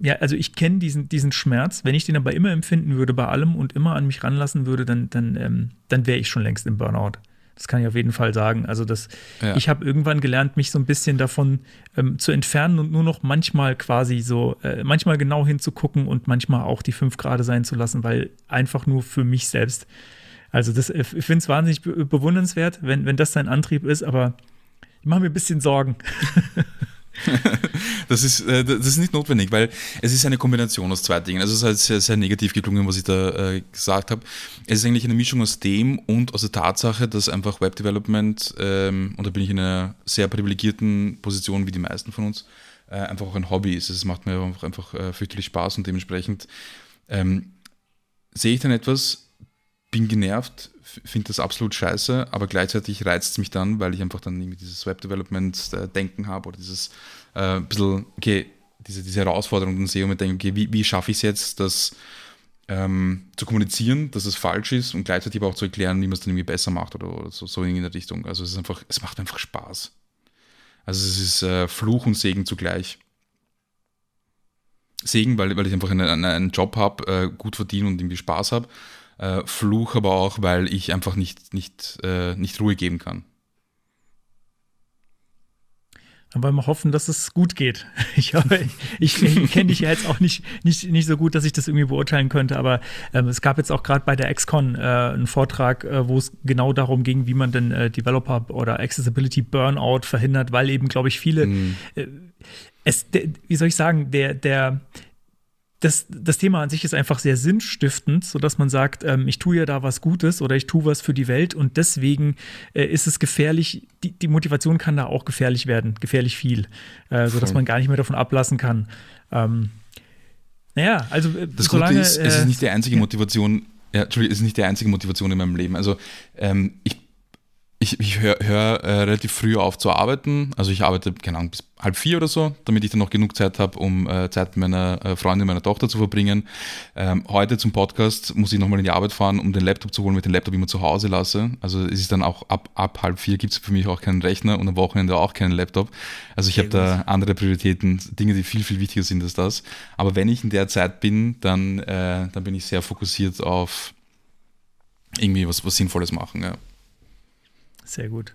ja, also ich kenne diesen, diesen Schmerz, wenn ich den aber immer empfinden würde bei allem und immer an mich ranlassen würde, dann, dann, ähm, dann wäre ich schon längst im Burnout. Das kann ich auf jeden Fall sagen. Also das, Ja. ich habe irgendwann gelernt, mich so ein bisschen davon ähm, zu entfernen und nur noch manchmal quasi so, äh, manchmal genau hinzugucken und manchmal auch die fünf Grade sein zu lassen, weil einfach nur für mich selbst. Also das, ich finde es wahnsinnig be bewundernswert, wenn, wenn das dein Antrieb ist, aber mache mir ein bisschen Sorgen. Das ist, äh, das ist nicht notwendig, weil es ist eine Kombination aus zwei Dingen. Also es ist sehr, sehr negativ geklungen, was ich da äh, gesagt habe. Es ist eigentlich eine Mischung aus dem und aus der Tatsache, dass einfach Webdevelopment, ähm, und da bin ich in einer sehr privilegierten Position wie die meisten von uns, äh, einfach auch ein Hobby ist. Es macht mir einfach, einfach äh, fürchterlich Spaß und dementsprechend ähm, sehe ich dann etwas, bin genervt, finde das absolut scheiße, aber gleichzeitig reizt es mich dann, weil ich einfach dann irgendwie dieses Web-Development-Denken habe oder dieses äh, bisschen, okay, diese, diese Herausforderung dann sehe und mir denke, okay, wie, wie schaffe ich es jetzt, das ähm, zu kommunizieren, dass es falsch ist und gleichzeitig aber auch zu erklären, wie man es dann irgendwie besser macht oder, oder so, so in der Richtung. Also es ist einfach, es macht einfach Spaß. Also es ist äh, Fluch und Segen zugleich. Segen, weil, weil ich einfach einen, einen Job habe, äh, gut verdiene und irgendwie Spaß habe. Äh, Fluch aber auch, weil ich einfach nicht, nicht, äh, nicht Ruhe geben kann. Dann wollen wir hoffen, dass es gut geht. Ich, ich, ich kenne dich ja jetzt auch nicht, nicht, nicht so gut, dass ich das irgendwie beurteilen könnte, aber ähm, es gab jetzt auch gerade bei der XCon äh, einen Vortrag, äh, wo es genau darum ging, wie man denn äh, Developer oder Accessibility Burnout verhindert, weil eben, glaube ich, viele, mm. es, de, wie soll ich sagen, der, der, das, das Thema an sich ist einfach sehr sinnstiftend, sodass man sagt, ähm, ich tue ja da was Gutes oder ich tue was für die Welt und deswegen äh, ist es gefährlich, die, die, Motivation kann da auch gefährlich werden, gefährlich viel, äh, sodass man gar nicht mehr davon ablassen kann. Ähm, naja, also äh, das solange, Gute ist, es ist äh, nicht die einzige Motivation, ja, Entschuldigung, es ist nicht die einzige Motivation in meinem Leben. Also ähm, ich ich, ich höre hör, äh, relativ früh auf zu arbeiten. Also ich arbeite, keine Ahnung, bis halb vier oder so, damit ich dann noch genug Zeit habe, um äh, Zeit mit meiner äh, Freundin, meiner Tochter zu verbringen. Ähm, heute zum Podcast muss ich nochmal in die Arbeit fahren, um den Laptop zu holen, mit dem Laptop immer zu Hause lasse. Also es ist dann auch ab, ab halb vier gibt es für mich auch keinen Rechner und am Wochenende auch keinen Laptop. Also ich habe da andere Prioritäten, Dinge, die viel, viel wichtiger sind als das. Aber wenn ich in der Zeit bin, dann, äh, dann bin ich sehr fokussiert auf irgendwie was, was Sinnvolles machen. Ja. Sehr gut.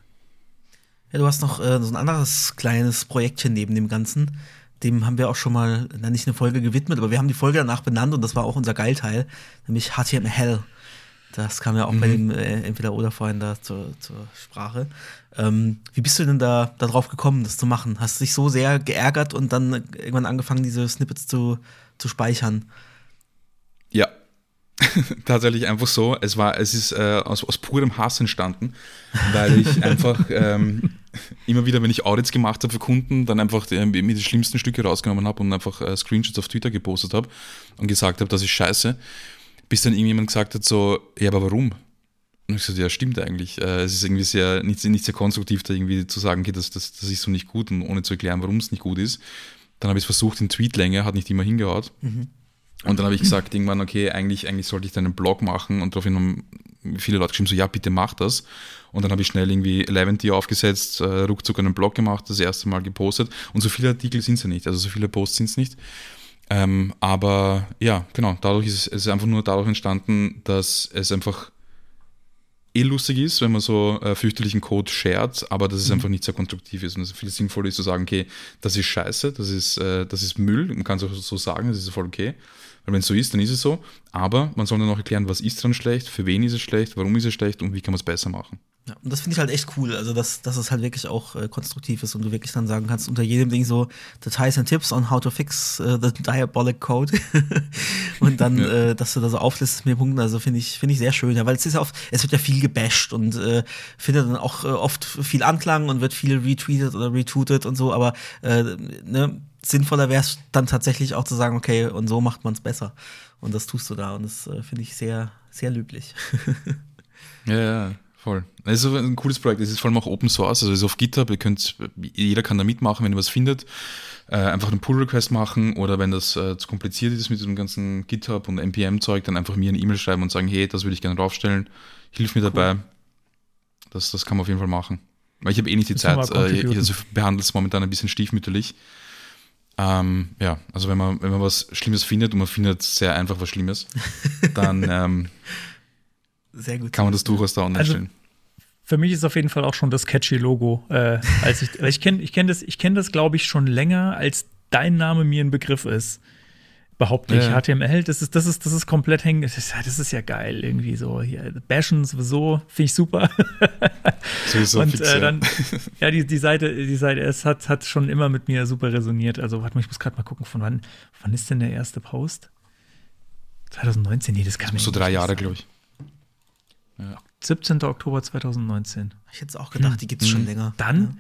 Ja, du hast noch äh, so ein anderes kleines Projektchen neben dem Ganzen. Dem haben wir auch schon mal, na, nicht eine Folge gewidmet, aber wir haben die Folge danach benannt und das war auch unser Geilteil, nämlich HTML Hell. Das kam ja auch mhm. bei dem äh, Entweder-Oder-Vorhin da zur, zur Sprache. Ähm, wie bist du denn da darauf gekommen, das zu machen? Hast du dich so sehr geärgert und dann irgendwann angefangen, diese Snippets zu, zu speichern? Ja, tatsächlich einfach so. Es war, es ist äh, aus, aus purem Hass entstanden, weil ich einfach ähm, immer wieder, wenn ich Audits gemacht habe für Kunden, dann einfach die, mir die schlimmsten Stücke rausgenommen habe und einfach äh, Screenshots auf Twitter gepostet habe und gesagt habe, das ist scheiße. Bis dann irgendjemand gesagt hat, so, ja, aber warum? Und ich so, ja, stimmt eigentlich. Äh, es ist irgendwie sehr, nicht, nicht sehr konstruktiv, da irgendwie zu sagen, okay, das, das, das ist so nicht gut und ohne zu erklären, warum es nicht gut ist. Dann habe ich es versucht in Tweetlänge, hat nicht immer hingehaut. Mhm. Und dann habe ich gesagt, irgendwann, okay, eigentlich, eigentlich sollte ich dann einen Blog machen und daraufhin haben viele Leute geschrieben, so, ja, bitte mach das. Und dann habe ich schnell irgendwie Eleventy aufgesetzt, äh, ruckzuck einen Blog gemacht, das erste Mal gepostet. Und so viele Artikel sind es ja nicht, also so viele Posts sind es nicht. Ähm, aber ja, genau, dadurch ist es, es ist einfach nur dadurch entstanden, dass es einfach eh lustig ist, wenn man so äh, fürchterlichen Code shared, aber dass es mhm. einfach nicht sehr konstruktiv ist und es viel sinnvoller ist zu sagen, okay, das ist scheiße, das ist, äh, das ist Müll, man kann es auch so sagen, das ist voll okay. Weil wenn es so ist, dann ist es so. Aber man soll dann auch erklären, was ist dran schlecht, für wen ist es schlecht, warum ist es schlecht und wie kann man es besser machen. Ja, und das finde ich halt echt cool, also dass, dass es halt wirklich auch äh, konstruktiv ist und du wirklich dann sagen kannst, unter jedem Ding so Details and Tipps on how to fix uh, the diabolic code und dann, ja. äh, dass du da so auflistest mit Punkten, also finde ich, finde ich sehr schön, ja, weil es ist ja oft, es wird ja viel gebasht und äh, findet dann auch äh, oft viel Anklang und wird viel retweetet oder retweetet und so, aber äh, ne, sinnvoller wäre es dann tatsächlich auch zu sagen, okay, und so macht man es besser. Und das tust du da und das äh, finde ich sehr, sehr löblich. ja, ja, voll. Es ist ein cooles Projekt. Es ist vor allem auch Open Source, also es ist auf GitHub. Ihr könnt, jeder kann da mitmachen, wenn ihr was findet. Äh, einfach einen Pull-Request machen oder wenn das äh, zu kompliziert ist mit dem ganzen GitHub und NPM-Zeug, dann einfach mir eine E-Mail schreiben und sagen, hey, das würde ich gerne draufstellen. Hilf mir cool. dabei. Das, das kann man auf jeden Fall machen. Weil ich habe eh nicht die Zeit. Äh, ich also behandle es momentan ein bisschen stiefmütterlich. Ähm, ja, also wenn man, wenn man was Schlimmes findet und man findet sehr einfach was Schlimmes, dann ähm, sehr gut. kann man das durchaus da online also, stellen. Für mich ist auf jeden Fall auch schon das catchy Logo. Äh, als ich ich kenne ich kenn das, kenn das glaube ich, schon länger, als dein Name mir ein Begriff ist. Behaupte ich. Ja. HTML, das ist, das ist, das ist komplett hängen. Das ist, das ist ja geil, irgendwie so. Hier, Bashen sowieso, finde ich super. Sowieso und fix, äh, ja. dann, ja, die, die Seite, die Seite, es hat, hat schon immer mit mir super resoniert. Also, warte mal, ich muss gerade mal gucken, von wann, wann ist denn der erste Post? 2019, nee, das kann so ich drei nicht Jahre, glaube ich. 17. Oktober 2019. Ich hätte auch gedacht, die gibt es schon länger. Hm. Dann,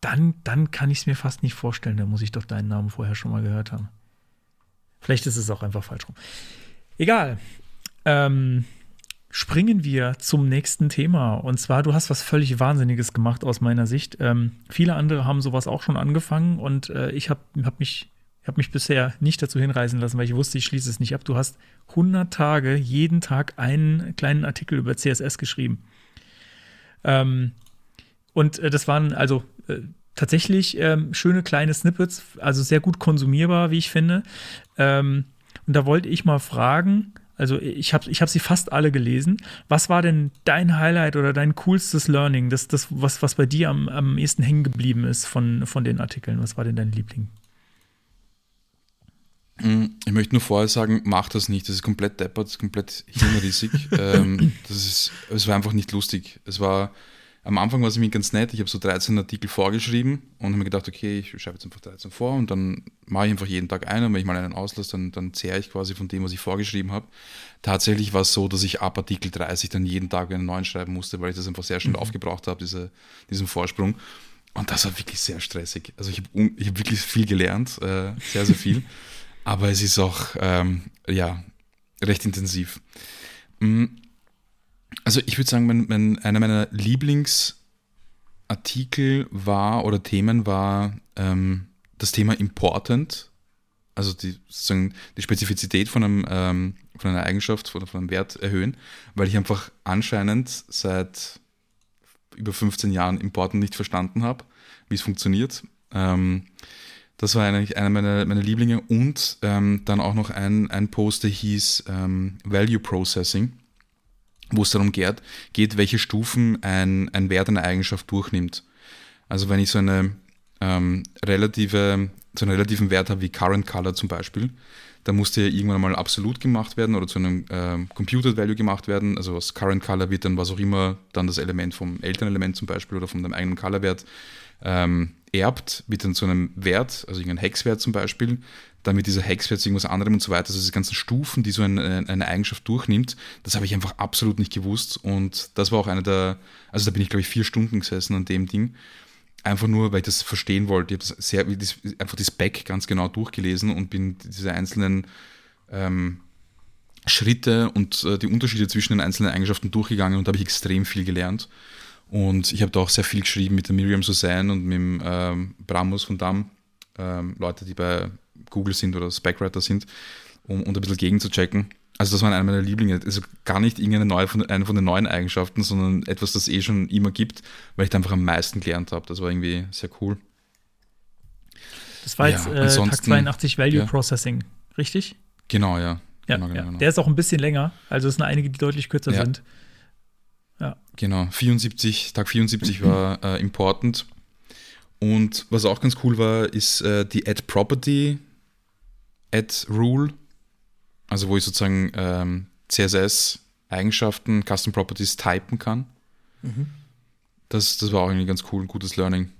dann, dann kann ich es mir fast nicht vorstellen. Da muss ich doch deinen Namen vorher schon mal gehört haben. Vielleicht ist es auch einfach falsch rum. Egal. Ähm, springen wir zum nächsten Thema. Und zwar, du hast was völlig Wahnsinniges gemacht aus meiner Sicht. Ähm, viele andere haben sowas auch schon angefangen und äh, ich habe hab mich, hab mich bisher nicht dazu hinreißen lassen, weil ich wusste, ich schließe es nicht ab. Du hast 100 Tage, jeden Tag einen kleinen Artikel über CSS geschrieben. Ähm, und äh, das waren also äh, tatsächlich ähm, schöne kleine Snippets, also sehr gut konsumierbar, wie ich finde. Ähm, und da wollte ich mal fragen, also ich habe ich hab sie fast alle gelesen. Was war denn dein Highlight oder dein coolstes Learning, das, das was, was bei dir am, am ehesten hängen geblieben ist von, von den Artikeln? Was war denn dein Liebling? Ich möchte nur vorher sagen, mach das nicht. Das ist komplett deppert, das ist komplett hirnrissig. ähm, das ist, es war einfach nicht lustig. Es war, am Anfang war es mir ganz nett. Ich habe so 13 Artikel vorgeschrieben und habe mir gedacht, okay, ich schreibe jetzt einfach 13 vor und dann mache ich einfach jeden Tag einen. Und wenn ich mal einen auslasse, dann, dann zehre ich quasi von dem, was ich vorgeschrieben habe. Tatsächlich war es so, dass ich ab Artikel 30 dann jeden Tag einen neuen schreiben musste, weil ich das einfach sehr schnell aufgebraucht habe, diese, diesen Vorsprung. Und das war wirklich sehr stressig. Also ich habe ich hab wirklich viel gelernt, äh, sehr, sehr viel. Aber es ist auch, ähm, ja, recht intensiv. Mm, Also ich würde sagen, mein, mein, einer meiner Lieblingsartikel war oder Themen war ähm, das Thema Important, also die, sozusagen die Spezifizität von, einem, ähm, von einer Eigenschaft oder von einem Wert erhöhen, weil ich einfach anscheinend seit über 15 Jahren Important nicht verstanden habe, wie es funktioniert. Ähm, das war eigentlich einer meiner, meiner Lieblinge und ähm, dann auch noch ein, ein Post, der hieß ähm, Value Processing, wo es darum geht, geht welche Stufen ein, ein Wert einer Eigenschaft durchnimmt. Also wenn ich so eine ähm, relative, so einen relativen Wert habe wie Current Color zum Beispiel, dann muss der irgendwann mal absolut gemacht werden oder zu einem ähm, Computed Value gemacht werden. Also aus Current Color wird dann was auch immer dann das Element vom Elternelement zum Beispiel oder von deinem eigenen Colorwert ähm, erbt, wird dann zu einem Wert, also irgendein Hexwert zum Beispiel, wird dieser Hexwert zu irgendwas anderem und so weiter. Also diese ganzen Stufen, die so eine, eine Eigenschaft durchnimmt, das habe ich einfach absolut nicht gewusst. Und das war auch einer der, also da bin ich, glaube ich, vier Stunden gesessen an dem Ding. Einfach nur, weil ich das verstehen wollte. Ich habe das sehr, das, einfach die Spec ganz genau durchgelesen und bin diese einzelnen ähm, Schritte und äh, die Unterschiede zwischen den einzelnen Eigenschaften durchgegangen und da habe ich extrem viel gelernt. Und ich habe da auch sehr viel geschrieben mit der Miriam Suzanne und mit dem ähm, Bramus von Damm, ähm, Leute, die bei Google sind oder Specwriter sind, um, um ein bisschen gegen zu checken. Also das war einer meiner Lieblinge. Also gar nicht irgendeine neue von, eine von den neuen Eigenschaften, sondern etwas, das eh schon immer gibt, weil ich da einfach am meisten gelernt habe. Das war irgendwie sehr cool. Das war Ja, jetzt äh, Tag ansonsten- 82 Value ja. Processing, richtig? Genau, ja. Ja, genau, genau, ja. genau. Der ist auch ein bisschen länger. Also es sind einige, die deutlich kürzer Ja. sind. Genau, 74, Tag 74 war äh, important. Und was auch ganz cool war, ist äh, die Add Property, Add Rule, also wo ich sozusagen ähm, CSS-Eigenschaften, Custom Properties typen kann. Das, das war auch irgendwie ganz cool, ein gutes Learning.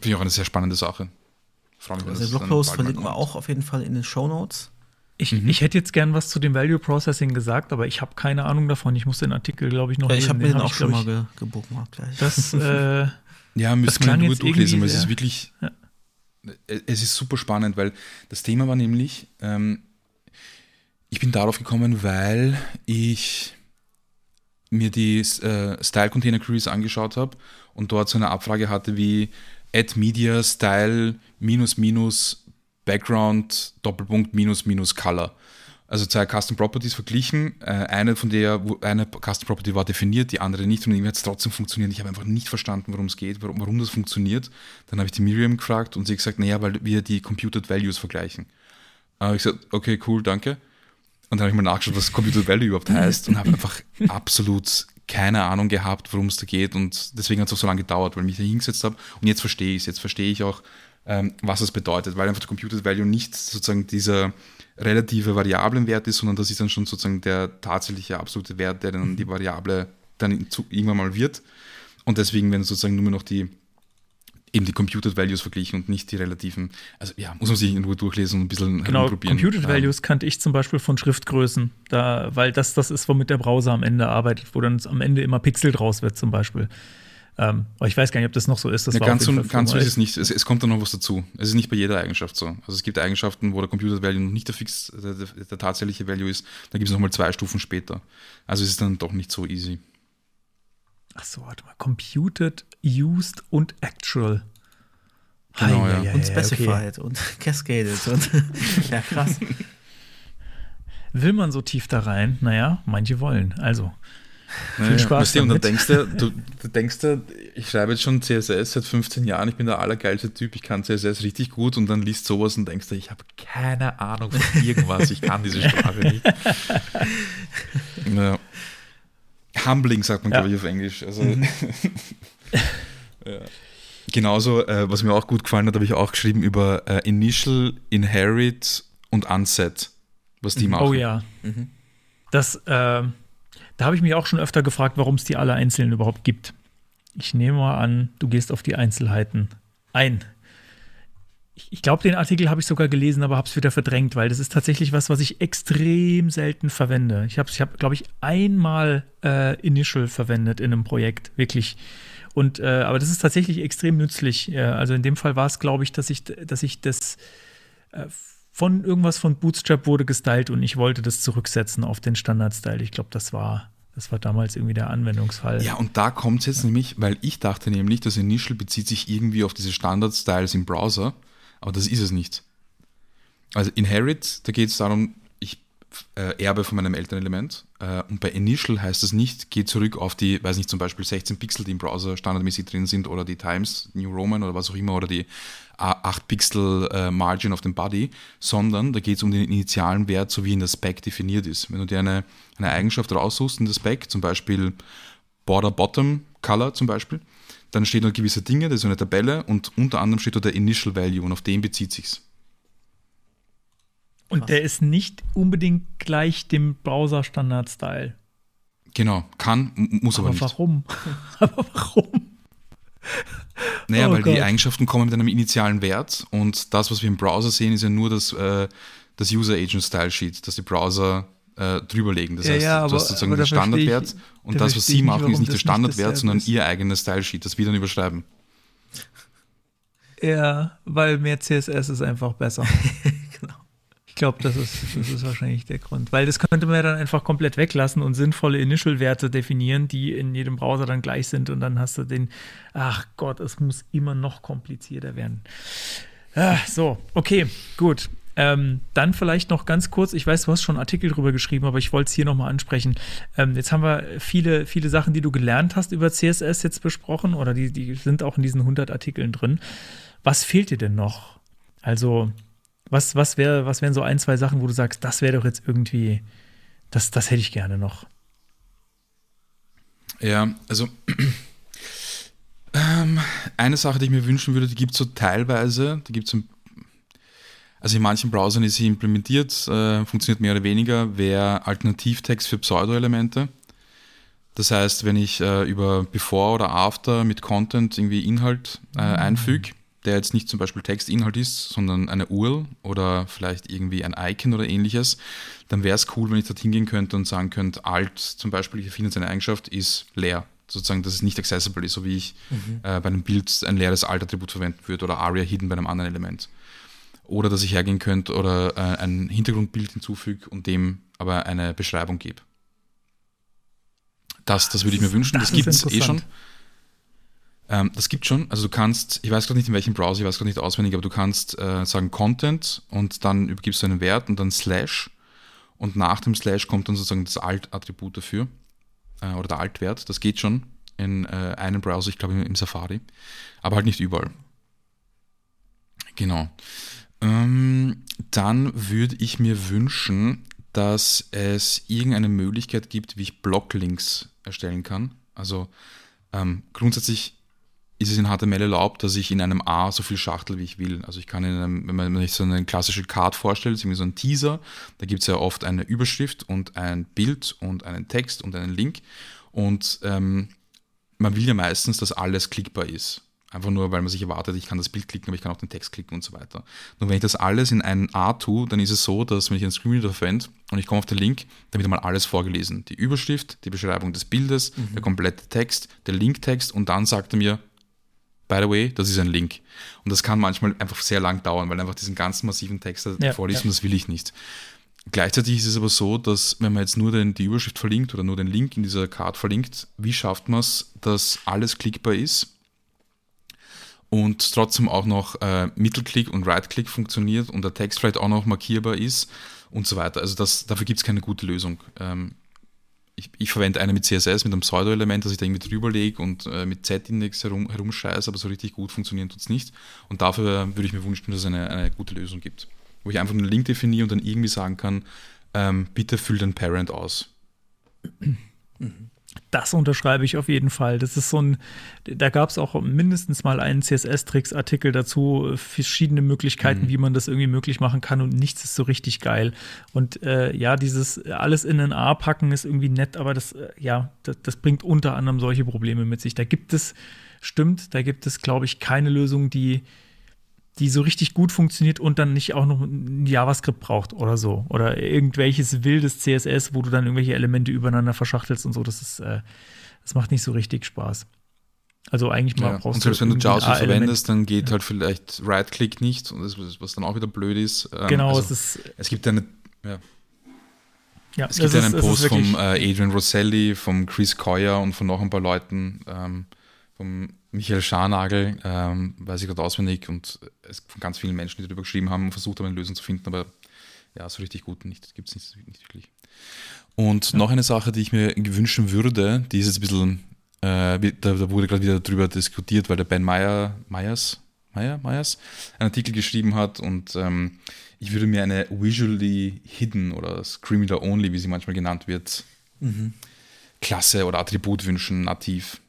Finde ich auch eine sehr spannende Sache. Freue mich, Also den dann Blogpost verlinken wir auch auf jeden Fall in den Show Notes. Ich, Mhm. ich hätte jetzt gern was zu dem Value Processing gesagt, aber ich habe keine Ahnung davon. Ich muss den Artikel, glaube ich, noch ich habe mir den hab auch schon mal ge gebookmarkt gleich. Das, äh, Ja, müssen wir jetzt durchlesen, irgendwie weil es ist wirklich, Ja. Es ist super spannend, weil das Thema war nämlich, ähm, ich bin darauf gekommen, weil ich mir die äh, Style Container Queries angeschaut habe und dort so eine Abfrage hatte wie add media style minus minus background Doppelpunkt minus minus color. Also zwei Custom Properties verglichen. Äh, eine von der, wo eine Custom Property war definiert, die andere nicht und irgendwie hat es trotzdem funktioniert. Ich habe einfach nicht verstanden, worum es geht, warum, warum das funktioniert. Dann habe ich die Miriam gefragt und sie hat gesagt, naja, weil wir die Computed Values vergleichen. Äh, ich gesagt, okay, cool, danke. Und dann habe ich mal nachgeschaut, was Computed Value überhaupt heißt und habe einfach absolut keine Ahnung gehabt, worum es da geht und deswegen hat es auch so lange gedauert, weil ich mich da hingesetzt habe und jetzt verstehe ich es. Jetzt verstehe ich auch, ähm, was es bedeutet, weil einfach der Computed Value nicht sozusagen dieser relative Variablenwert ist, sondern das ist dann schon sozusagen der tatsächliche absolute Wert, der dann die Variable dann zu, irgendwann mal wird. Und deswegen werden sozusagen nur noch die eben die Computed Values verglichen und nicht die relativen. Also ja, muss man sich in Ruhe durchlesen und ein bisschen Genau, herumprobieren. Computed Values kannte ich zum Beispiel von Schriftgrößen, da, weil das das ist, womit der Browser am Ende arbeitet, wo dann am Ende immer Pixel draus wird zum Beispiel. Ähm, aber ich weiß gar nicht, ob das noch so ist. Das Ja, war ganz so, ganz so ist es nicht. Es, es kommt dann noch was dazu. Es ist nicht bei jeder Eigenschaft so. Also es gibt Eigenschaften, wo der Computed Value noch nicht der, fix, der, der, der tatsächliche Value ist. Da gibt es nochmal zwei Stufen später. Also es ist dann doch nicht so easy. Ach so, warte mal. Computed, used und actual. Genau, ja. hei, Und okay. Specified und Cascaded und ja, krass. Will man so tief da rein? Naja, manche wollen. Also, Viel Spaß du, und dann denkst du, du, du denkst du, ich schreibe jetzt schon CSS seit 15 Jahren, ich bin der allergeilste Typ, ich kann CSS richtig gut und dann liest sowas und denkst du, ich habe keine Ahnung von irgendwas, ich kann diese Sprache nicht. ja. Humbling sagt man, Ja. glaube ich, auf Englisch. Also, ja. Genauso, äh, was mir auch gut gefallen hat, habe ich auch geschrieben über äh, Initial, Inherit und Unset, was die machen. oh ja. Das, ähm, da habe ich mich auch schon öfter gefragt, warum es die alle einzeln überhaupt gibt. Ich nehme mal an, du gehst auf die Einzelheiten ein. Ich, glaube, den Artikel habe ich sogar gelesen, aber habe es wieder verdrängt, weil das ist tatsächlich was, was ich extrem selten verwende. Ich habe, ich hab, glaube ich, einmal äh, Initial verwendet in einem Projekt, wirklich. Und, äh, aber das ist tatsächlich extrem nützlich. Also in dem Fall war es, glaube ich, dass ich, dass ich das äh, von irgendwas von Bootstrap wurde gestylt und ich wollte das zurücksetzen auf den Standard-Style. Ich glaube, das war, das war damals irgendwie der Anwendungsfall. Ja, und da kommt es jetzt nämlich, weil ich dachte nämlich, das Initial bezieht sich irgendwie auf diese Standard-Styles im Browser, aber das ist es nicht. Also Inherit, da geht es darum, ich äh, erbe von meinem Elternelement äh, und bei Initial heißt es nicht, geh zurück auf die, weiß nicht, zum Beispiel 16 Pixel, die im Browser standardmäßig drin sind oder die Times New Roman oder was auch immer oder die 8 Pixel äh, Margin auf dem Body, sondern da geht es um den initialen Wert, so wie in der Spec definiert ist. Wenn du dir eine, eine Eigenschaft raussuchst in der Spec, zum Beispiel Border Bottom Color zum Beispiel, dann steht dort gewisse Dinge, das ist eine Tabelle und unter anderem steht dort der Initial Value und auf den bezieht sich's. Und der ist nicht unbedingt gleich dem Browser-Standard-Style. Genau, kann, muss aber, Aber nicht. warum? aber warum? Naja, Oh weil Gott. die Eigenschaften kommen mit einem initialen Wert und das, was wir im Browser sehen, ist ja nur das, äh, das User Agent Style Sheet, das die Browser äh, drüberlegen. Das Ja, heißt, ja, du aber- hast sozusagen den da verstehe ich- Standardwert und da das, was sie nicht, machen, ist nicht der Standardwert, sondern ist. ihr eigenes Style Sheet, das wir dann überschreiben. Ja, weil mehr CSS ist einfach besser. Ich glaube, das ist, das ist wahrscheinlich der Grund. Weil das könnte man ja dann einfach komplett weglassen und sinnvolle Initial-Werte definieren, die in jedem Browser dann gleich sind. Und dann hast du den, ach Gott, es muss immer noch komplizierter werden. Ah, so, okay, gut. Ähm, dann vielleicht noch ganz kurz, ich weiß, du hast schon einen Artikel drüber geschrieben, aber ich wollte es hier nochmal ansprechen. Ähm, jetzt haben wir viele, viele Sachen, die du gelernt hast über CSS jetzt besprochen oder die, die sind auch in diesen 100 Artikeln drin. Was fehlt dir denn noch? Also, was, was, wär, was wären so ein, zwei Sachen, wo du sagst, das wäre doch jetzt irgendwie, das, das hätte ich gerne noch. Ja, also ähm, eine Sache, die ich mir wünschen würde, die gibt es so teilweise, die gibt es also in manchen Browsern ist sie implementiert, äh, funktioniert mehr oder weniger, wäre Alternativtext für Pseudo-Elemente. Das heißt, wenn ich äh, über Before oder After mit Content irgendwie Inhalt äh, einfüge, der jetzt nicht zum Beispiel Textinhalt ist, sondern eine URL oder vielleicht irgendwie ein Icon oder ähnliches, dann wäre es cool, wenn ich dort hingehen könnte und sagen könnte, alt zum Beispiel, ich finde jetzt eine Eigenschaft, ist leer. Sozusagen, dass es nicht accessible ist, so wie ich äh, bei einem Bild ein leeres Alt-Attribut verwenden würde oder Aria Hidden bei einem anderen Element. Oder dass ich hergehen könnte oder äh, ein Hintergrundbild hinzufüge und dem aber eine Beschreibung gebe. Das, das würde ich mir wünschen. Das, das gibt es eh schon. Ähm, das gibt schon. Also du kannst, ich weiß gerade nicht in welchem Browser, ich weiß gerade nicht auswendig, aber du kannst äh, sagen Content und dann übergibst du einen Wert und dann Slash und nach dem Slash kommt dann sozusagen das Alt-Attribut dafür äh, oder der Alt-Wert. Das geht schon in äh, einem Browser, ich glaube im, im Safari, aber halt nicht überall. Genau. Ähm, dann würde ich mir wünschen, dass es irgendeine Möglichkeit gibt, wie ich Blocklinks erstellen kann. Also ähm, grundsätzlich ist es in HTML erlaubt, dass ich in einem A so viel schachtel, wie ich will. Also ich kann in einem, wenn man sich so eine klassische Card vorstellt, irgendwie so ein Teaser, da gibt es ja oft eine Überschrift und ein Bild und einen Text und einen Link. Und ähm, man will ja meistens, dass alles klickbar ist. Einfach nur, weil man sich erwartet, ich kann das Bild klicken, aber ich kann auch den Text klicken und so weiter. Nur wenn ich das alles in ein A tue, dann ist es so, dass wenn ich einen Screenreader verwende und ich komme auf den Link, dann wird einmal alles vorgelesen. Die Überschrift, die Beschreibung des Bildes, mhm. der komplette Text, der Linktext und dann sagt er mir, by the way, das ist ein Link. Und das kann manchmal einfach sehr lang dauern, weil einfach diesen ganzen massiven Text ja, vorliest ja. und das will ich nicht. Gleichzeitig ist es aber so, dass wenn man jetzt nur den, die Überschrift verlinkt oder nur den Link in dieser Card verlinkt, wie schafft man es, dass alles klickbar ist? und trotzdem auch noch äh, Mittelklick und Right-Click funktioniert und der Text vielleicht auch noch markierbar ist und so weiter. Also das, dafür gibt es keine gute Lösung. Ähm, ich, ich, verwende eine mit CSS, mit einem Pseudo-Element, das ich da irgendwie drüber lege und äh, mit Z-Index herum, herumscheiße, aber so richtig gut funktionieren tut es nicht. Und dafür würde ich mir wünschen, dass es eine, eine gute Lösung gibt. Wo ich einfach einen Link definiere und dann irgendwie sagen kann, ähm, bitte füll den Parent aus. Mhm. Das unterschreibe ich auf jeden Fall. Das ist so ein, da gab es auch mindestens mal einen CSS-Tricks-Artikel dazu, verschiedene Möglichkeiten, mhm. wie man das irgendwie möglich machen kann und nichts ist so richtig geil. Und äh, ja, dieses alles in ein A packen ist irgendwie nett, aber das, äh, ja, das, das bringt unter anderem solche Probleme mit sich. Da gibt es, stimmt, da gibt es, glaube ich, keine Lösung, die, die so richtig gut funktioniert und dann nicht auch noch ein JavaScript braucht oder so. Oder irgendwelches wildes CSS, wo du dann irgendwelche Elemente übereinander verschachtelst und so. Das ist, äh, das macht nicht so richtig Spaß. Also eigentlich mal ja, brauchst und selbst wenn du JavaScript verwendest, dann geht ja. halt vielleicht Right-Click nicht, was dann auch wieder blöd ist. Ähm, genau, also, es ist. Es gibt eine. Ja. Ja, es gibt einen ist, Post vom äh, Adrian Rosselli, vom Chris Coyer und von noch ein paar Leuten, ähm, vom Michael Scharnagel, ähm, weiß ich gerade auswendig, und es von ganz vielen Menschen, die darüber geschrieben haben, versucht haben, eine Lösung zu finden, aber ja, so richtig gut nicht, gibt es nicht, nicht, wirklich. Und ja. noch eine Sache, die ich mir wünschen würde, die ist jetzt ein bisschen, äh, da, da, wurde gerade wieder darüber diskutiert, weil der Ben Meyer, Meyers, Meyer, Meyers einen Artikel geschrieben hat und ähm, ich würde mir eine visually hidden oder Scream Reader Only, wie sie manchmal genannt wird, mhm. Klasse oder Attribut wünschen, nativ.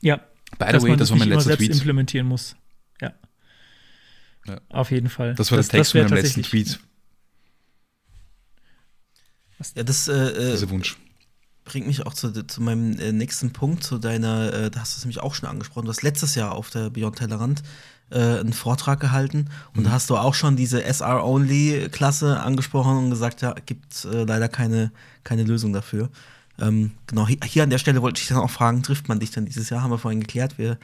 Ja, By the way, das war mein letzter Tweet. implementieren muss. Ja. ja. Auf jeden Fall. Das war das, der Text von meinem letzten Tweet. Ja, das, äh, äh, Dieser Wunsch. Bringt mich auch zu, zu meinem äh, nächsten Punkt, zu deiner, äh, da hast du es nämlich auch schon angesprochen. Du hast letztes Jahr auf der Beyond Tellerrand äh, einen Vortrag gehalten und mhm. da hast du auch schon diese SR-Only-Klasse angesprochen und gesagt, ja, gibt äh, leider keine, keine Lösung dafür. Ähm, genau, hier an der Stelle wollte ich dann auch fragen, trifft man dich dann dieses Jahr? Haben wir vorhin geklärt, wir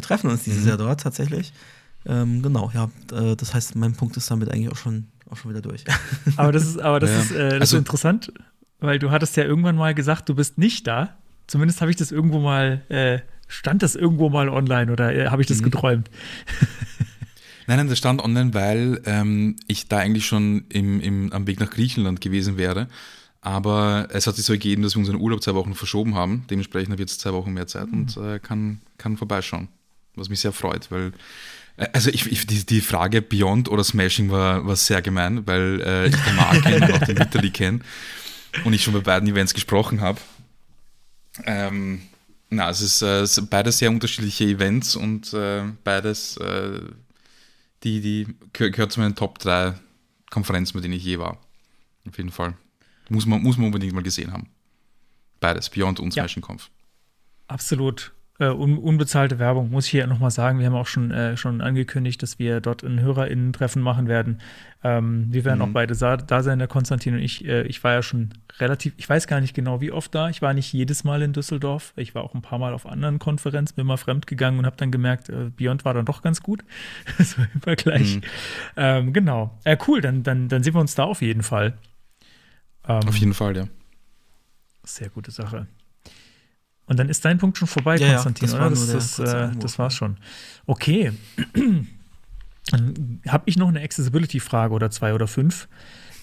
treffen uns dieses mhm. Jahr dort tatsächlich. Ähm, genau, ja, äh, das heißt, mein Punkt ist damit eigentlich auch schon, auch schon wieder durch. Aber das ist, aber das ja. ist, äh, das also, ist interessant, weil du hattest ja irgendwann mal gesagt, du bist nicht da. Zumindest habe ich das irgendwo mal, äh, stand das irgendwo mal online oder äh, habe ich das mhm. geträumt? Nein, nein, das stand online, weil ähm, ich da eigentlich schon im, im, am Weg nach Griechenland gewesen wäre aber es hat sich so ergeben, dass wir unseren Urlaub zwei Wochen verschoben haben. Dementsprechend habe ich jetzt zwei Wochen mehr Zeit mhm. und äh, kann, kann vorbeischauen. Was mich sehr freut, weil äh, also ich, ich, die, die Frage Beyond oder Smashing war, war sehr gemein, weil äh, ich den Marc kenne und auch den Vitali kenne und ich schon bei beiden Events gesprochen habe. Ähm, na, es ist, äh, es beides sehr unterschiedliche Events und äh, beides, äh, die, die gehört zu meinen Top 3 Konferenzen, bei denen ich je war. Auf jeden Fall. Muss man, muss man unbedingt mal gesehen haben. Beides, Beyond und Smashing ja. Kampf. Absolut. Uh, un unbezahlte Werbung, muss ich hier nochmal sagen. Wir haben auch schon, äh, schon angekündigt, dass wir dort ein HörerInnen-Treffen machen werden. Ähm, wir werden mhm. auch beide da sein, der Konstantin und ich. Äh, ich war ja schon relativ, ich weiß gar nicht genau, wie oft da. Ich war nicht jedes Mal in Düsseldorf. Ich war auch ein paar Mal auf anderen Konferenzen, bin mal fremd gegangen und habe dann gemerkt, äh, Beyond war dann doch ganz gut. so im Vergleich. Mhm. Ähm, genau. Äh, cool, dann, dann, dann sehen wir uns da auf jeden Fall. Ähm, Auf jeden Fall, ja. Sehr gute Sache. Und dann ist dein Punkt schon vorbei, ja, Konstantin, ja, das oder? Das, das, äh, das war's schon. Okay. Dann habe ich noch eine Accessibility-Frage oder zwei oder fünf.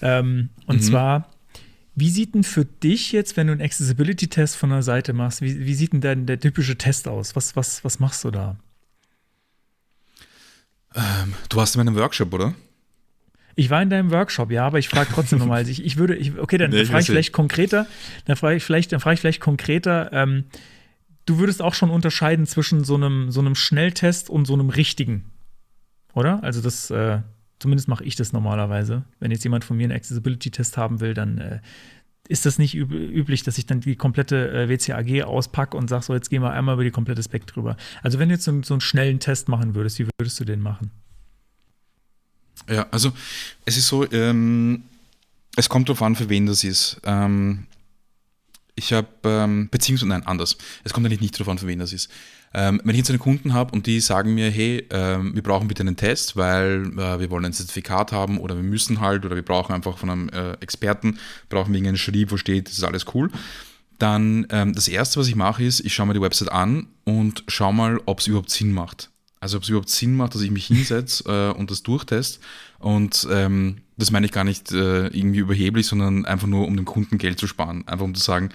Ähm, und mhm. zwar, wie sieht denn für dich jetzt, wenn du einen Accessibility-Test von der Seite machst, wie, wie sieht denn der, der typische Test aus? Was, was, was machst du da? Ähm, du warst in meinem Workshop, oder? Ich war in deinem Workshop, ja, aber ich frage trotzdem nochmal. Also ich, ich würde, ich, okay, dann nee, frage ich vielleicht konkreter, dann frage ich vielleicht, dann frage ich vielleicht konkreter, ähm, du würdest auch schon unterscheiden zwischen so einem, so einem Schnelltest und so einem richtigen, oder? Also das, äh, zumindest mache ich das normalerweise. Wenn jetzt jemand von mir einen Accessibility-Test haben will, dann äh, ist das nicht üb üblich, dass ich dann die komplette äh, WCAG auspacke und sage, so, jetzt gehen wir einmal über die komplette Spec drüber. Also wenn du jetzt so, so einen schnellen Test machen würdest, wie würdest du den machen? Ja, also es ist so, ähm, es kommt darauf an, für wen das ist. Ähm, ich habe, ähm, beziehungsweise, nein, anders. Es kommt eigentlich nicht darauf an, für wen das ist. Ähm, wenn ich jetzt einen Kunden habe und die sagen mir, hey, ähm, wir brauchen bitte einen Test, weil äh, wir wollen ein Zertifikat haben oder wir müssen halt oder wir brauchen einfach von einem äh, Experten, brauchen wir irgendeinen Schrieb, wo steht, das ist alles cool, dann ähm, das Erste, was ich mache, ist, ich schaue mir die Website an und schaue mal, ob es überhaupt Sinn macht. Also ob es überhaupt Sinn macht, dass ich mich hinsetze äh, und das durchteste. Und ähm, das meine ich gar nicht äh, irgendwie überheblich, sondern einfach nur, um dem Kunden Geld zu sparen. Einfach um zu sagen,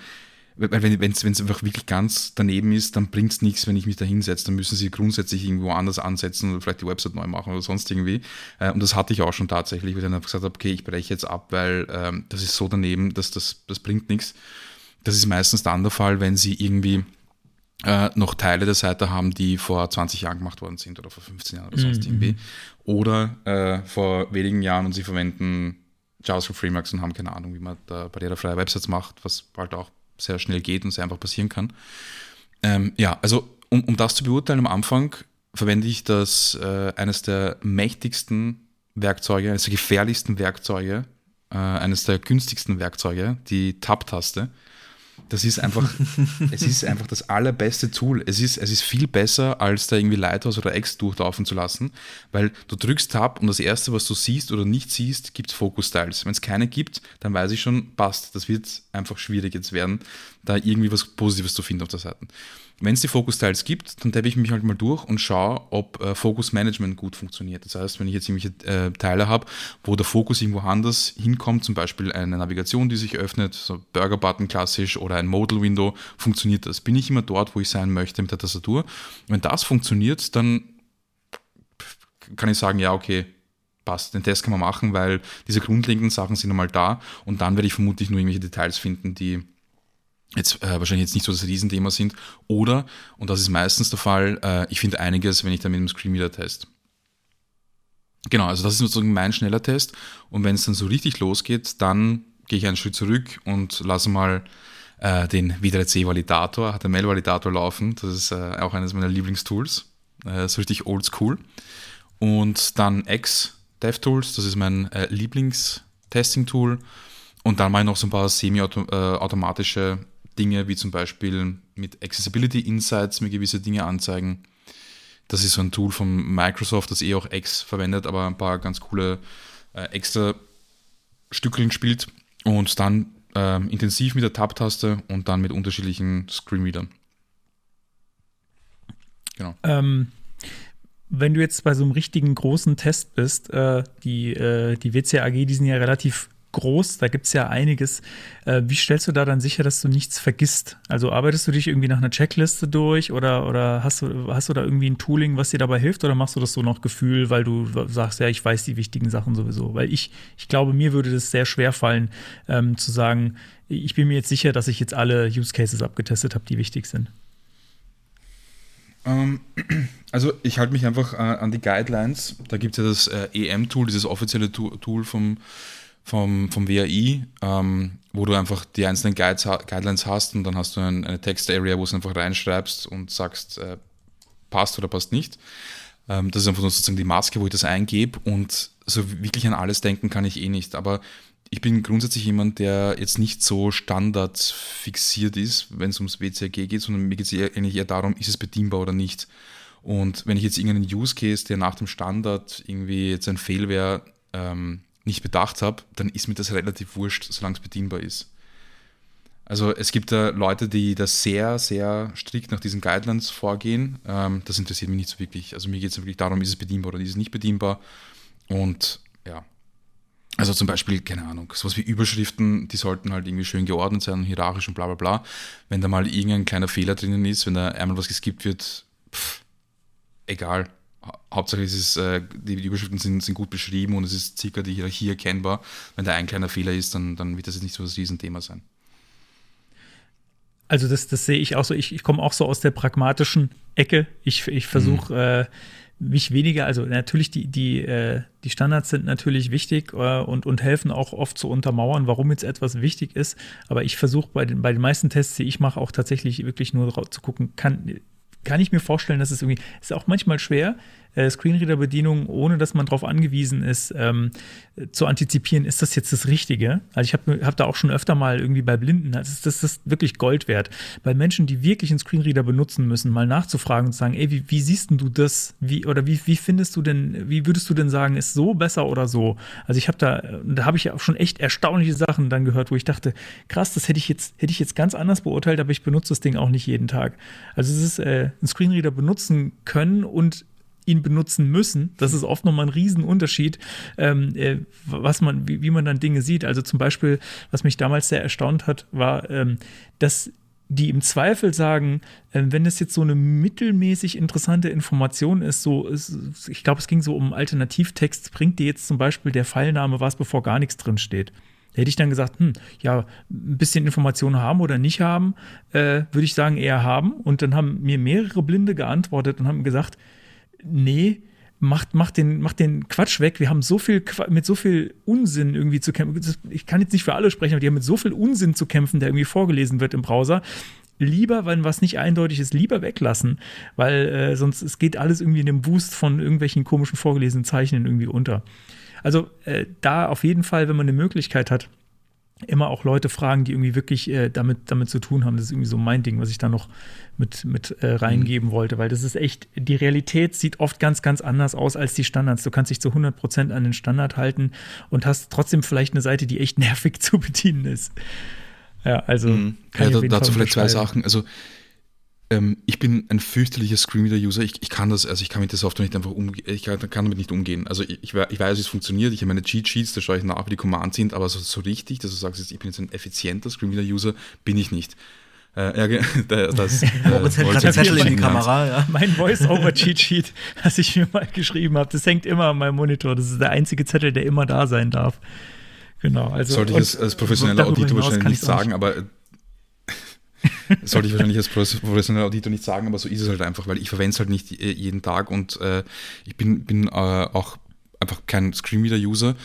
weil wenn es einfach wirklich ganz daneben ist, dann bringt es nichts, wenn ich mich da hinsetze. Dann müssen sie grundsätzlich irgendwo anders ansetzen oder vielleicht die Website neu machen oder sonst irgendwie. Äh, und das hatte ich auch schon tatsächlich, wo ich dann einfach gesagt habe, okay, ich breche jetzt ab, weil ähm, das ist so daneben, dass das, das bringt nichts. Das ist meistens dann der Fall, wenn sie irgendwie äh, noch Teile der Seite haben, die vor 20 Jahren gemacht worden sind oder vor 15 Jahren oder sonst mhm. irgendwie. Oder äh, vor wenigen Jahren und sie verwenden JavaScript Frameworks und haben keine Ahnung, wie man da barrierefreie Websites macht, was bald auch sehr schnell geht und sehr einfach passieren kann. Ähm, ja, also um, um das zu beurteilen am Anfang, verwende ich das äh, eines der mächtigsten Werkzeuge, eines der gefährlichsten Werkzeuge, äh, eines der günstigsten Werkzeuge, die Tab-Taste. Das ist einfach, es ist einfach das allerbeste Tool. Es ist, es ist viel besser, als da irgendwie Lighthouse oder X durchlaufen zu lassen, weil du drückst Tab und das erste, was du siehst oder nicht siehst, gibt Focus Styles. Wenn es keine gibt, dann weiß ich schon, passt. Das wird einfach schwierig jetzt werden, da irgendwie was Positives zu finden auf der Seite. Wenn es die Focus Styles gibt, dann tappe ich mich halt mal durch und schaue, ob äh, Focus Management gut funktioniert. Das heißt, wenn ich jetzt irgendwelche äh, Teile habe, wo der Fokus irgendwo anders hinkommt, zum Beispiel eine Navigation, die sich öffnet, so Burger-Button klassisch oder ein Modal-Window, funktioniert das. Bin ich immer dort, wo ich sein möchte mit der Tastatur? Wenn das funktioniert, dann kann ich sagen, ja, okay, passt, den Test kann man machen, weil diese grundlegenden Sachen sind einmal da und dann werde ich vermutlich nur irgendwelche Details finden, die jetzt äh, wahrscheinlich jetzt nicht so das Riesenthema sind. Oder, und das ist meistens der Fall, äh, ich finde einiges, wenn ich dann mit dem Screenreader test. Genau, also das ist sozusagen mein schneller Test. Und wenn es dann so richtig losgeht, dann gehe ich einen Schritt zurück und lasse mal äh, den W3C-Validator, HTML-Validator laufen. Das ist äh, auch eines meiner Lieblingstools. Äh, so richtig oldschool. Und dann X DevTools, das ist mein äh, Lieblings-Testing-Tool. Und dann mache ich noch so ein paar semi-automatische Dinge wie zum Beispiel mit Accessibility Insights mir gewisse Dinge anzeigen. Das ist so ein Tool von Microsoft, das eh auch X verwendet, aber ein paar ganz coole äh, extra Stückeln spielt und dann äh, intensiv mit der Tab-Taste und dann mit unterschiedlichen Screenreadern. Genau. Ähm, wenn du jetzt bei so einem richtigen großen Test bist, äh, die, äh, die WCAG, die sind ja relativ groß, da gibt es ja einiges. Äh, wie stellst du da dann sicher, dass du nichts vergisst? Also arbeitest du dich irgendwie nach einer Checkliste durch oder, oder hast, du, hast du da irgendwie ein Tooling, was dir dabei hilft oder machst du das so noch Gefühl, weil du sagst, ja, ich weiß die wichtigen Sachen sowieso? Weil ich, ich glaube, mir würde das sehr schwer fallen, ähm, zu sagen, ich bin mir jetzt sicher, dass ich jetzt alle Use Cases abgetestet habe, die wichtig sind. Ähm, also ich halte mich einfach äh, an die Guidelines. Da gibt es ja das äh, EM-Tool, dieses offizielle Tool vom vom, vom WAI, ähm, wo du einfach die einzelnen Guides, Guidelines hast und dann hast du ein, eine Text-Area, wo du es einfach reinschreibst und sagst, äh, passt oder passt nicht. Ähm, das ist einfach sozusagen die Maske, wo ich das eingebe und so wirklich an alles denken kann ich eh nicht. Aber ich bin grundsätzlich jemand, der jetzt nicht so standardfixiert ist, wenn es ums WCAG geht, sondern mir geht es eigentlich eher darum, ist es bedienbar oder nicht. Und wenn ich jetzt irgendeinen Use Case, der nach dem Standard irgendwie jetzt ein Fail wäre, ähm, nicht bedacht habe, dann ist mir das relativ wurscht, solange es bedienbar ist. Also es gibt da Leute, die da sehr, sehr strikt nach diesen Guidelines vorgehen. Ähm, das interessiert mich nicht so wirklich. Also mir geht es wirklich darum, ist es bedienbar oder ist es nicht bedienbar. Und ja, also zum Beispiel, keine Ahnung, sowas wie Überschriften, die sollten halt irgendwie schön geordnet sein, hierarchisch und bla bla bla. Wenn da mal irgendein kleiner Fehler drinnen ist, wenn da einmal was geskippt wird, pff, egal. Hauptsache ist es, äh, die, Überschriften sind, sind, gut beschrieben und es ist circa die Hierarchie erkennbar. Wenn da ein kleiner Fehler ist, dann, dann wird das jetzt nicht so das Riesenthema sein. Also das, das sehe ich auch so. Ich, ich komme auch so aus der pragmatischen Ecke. Ich, ich versuche mhm. äh, mich weniger, also natürlich die, die, äh, die Standards sind natürlich wichtig äh, und, und helfen auch oft zu untermauern, warum jetzt etwas wichtig ist. Aber ich versuche bei den, bei den meisten Tests, die ich mache, auch tatsächlich wirklich nur zu gucken, kann, kann ich mir vorstellen, dass es irgendwie, ist auch manchmal schwer, äh, Screenreader-Bedienung, ohne dass man darauf angewiesen ist, ähm, zu antizipieren, ist das jetzt das Richtige? Also ich habe hab da auch schon öfter mal irgendwie bei Blinden, also das, ist wirklich Gold wert. Bei Menschen, die wirklich einen Screenreader benutzen müssen, mal nachzufragen und zu sagen, ey, wie, wie siehst du das? Wie, oder wie, wie findest du denn, wie würdest du denn sagen, ist so besser oder so? Also ich habe da, da habe ich auch schon echt erstaunliche Sachen dann gehört, wo ich dachte, krass, das hätte ich jetzt, hätte ich jetzt ganz anders beurteilt, aber ich benutze das Ding auch nicht jeden Tag. Also es ist äh, ein Screenreader benutzen können und ihn benutzen müssen. Das ist oft nochmal ein Riesenunterschied, ähm, äh, was man, wie, wie, man dann Dinge sieht. Also zum Beispiel, was mich damals sehr erstaunt hat, war, ähm, dass die im Zweifel sagen, äh, wenn das jetzt so eine mittelmäßig interessante Information ist, so ist, ich glaube, es ging so um Alternativtext, bringt dir jetzt zum Beispiel der Pfeilname was, bevor gar nichts drin steht. Hätte ich dann gesagt, hm, ja, ein bisschen Informationen haben oder nicht haben, äh, würde ich sagen, eher haben. Und dann haben mir mehrere Blinde geantwortet und haben gesagt, nee, macht, macht, den, macht den Quatsch weg. Wir haben so viel mit so viel Unsinn irgendwie zu kämpfen. Ich kann jetzt nicht für alle sprechen, aber die haben mit so viel Unsinn zu kämpfen, der irgendwie vorgelesen wird im Browser. Lieber, wenn was nicht eindeutig ist, lieber weglassen, weil äh, sonst es geht alles irgendwie in dem Boost von irgendwelchen komischen vorgelesenen Zeichen irgendwie unter. Also äh, da auf jeden Fall, wenn man eine Möglichkeit hat, immer auch Leute fragen, die irgendwie wirklich äh, damit, damit zu tun haben. Das ist irgendwie so mein Ding, was ich da noch mit, mit äh, reingeben mhm. wollte, weil das ist echt, die Realität sieht oft ganz, ganz anders aus als die Standards. Du kannst dich zu 100 Prozent an den Standard halten und hast trotzdem vielleicht eine Seite, die echt nervig zu bedienen ist. Ja, also. Mhm. Ja, da, dazu vielleicht zwei Sachen. Also, ähm, ich bin ein fürchterlicher Screenreader-User. Ich, ich, kann das, also ich kann mit der Software nicht einfach umgehen, ich kann, kann, damit nicht umgehen. Also ich, ich, weiß, wie es funktioniert. Ich habe meine Cheat-Sheets, da schaue ich nach, wie die Commands sind, aber so, so richtig, dass du sagst, ich bin jetzt ein effizienter Screenreader-User, bin ich nicht. Äh, ja, das, äh, Moritz hält gerade Zettel in die Kamera, ja. Mein Voice-Over-Cheat-Sheet, das ich mir mal geschrieben habe, das hängt immer an meinem Monitor. Das ist der einzige Zettel, der immer da sein darf. Genau. Also, Sollte ich als, als professioneller Auditor wahrscheinlich nicht sagen, aber sollte ich wahrscheinlich als professioneller Auditor nicht sagen, aber so ist es halt einfach, weil ich verwende es halt nicht jeden Tag und äh, ich bin, bin äh, auch einfach kein Screenreader-User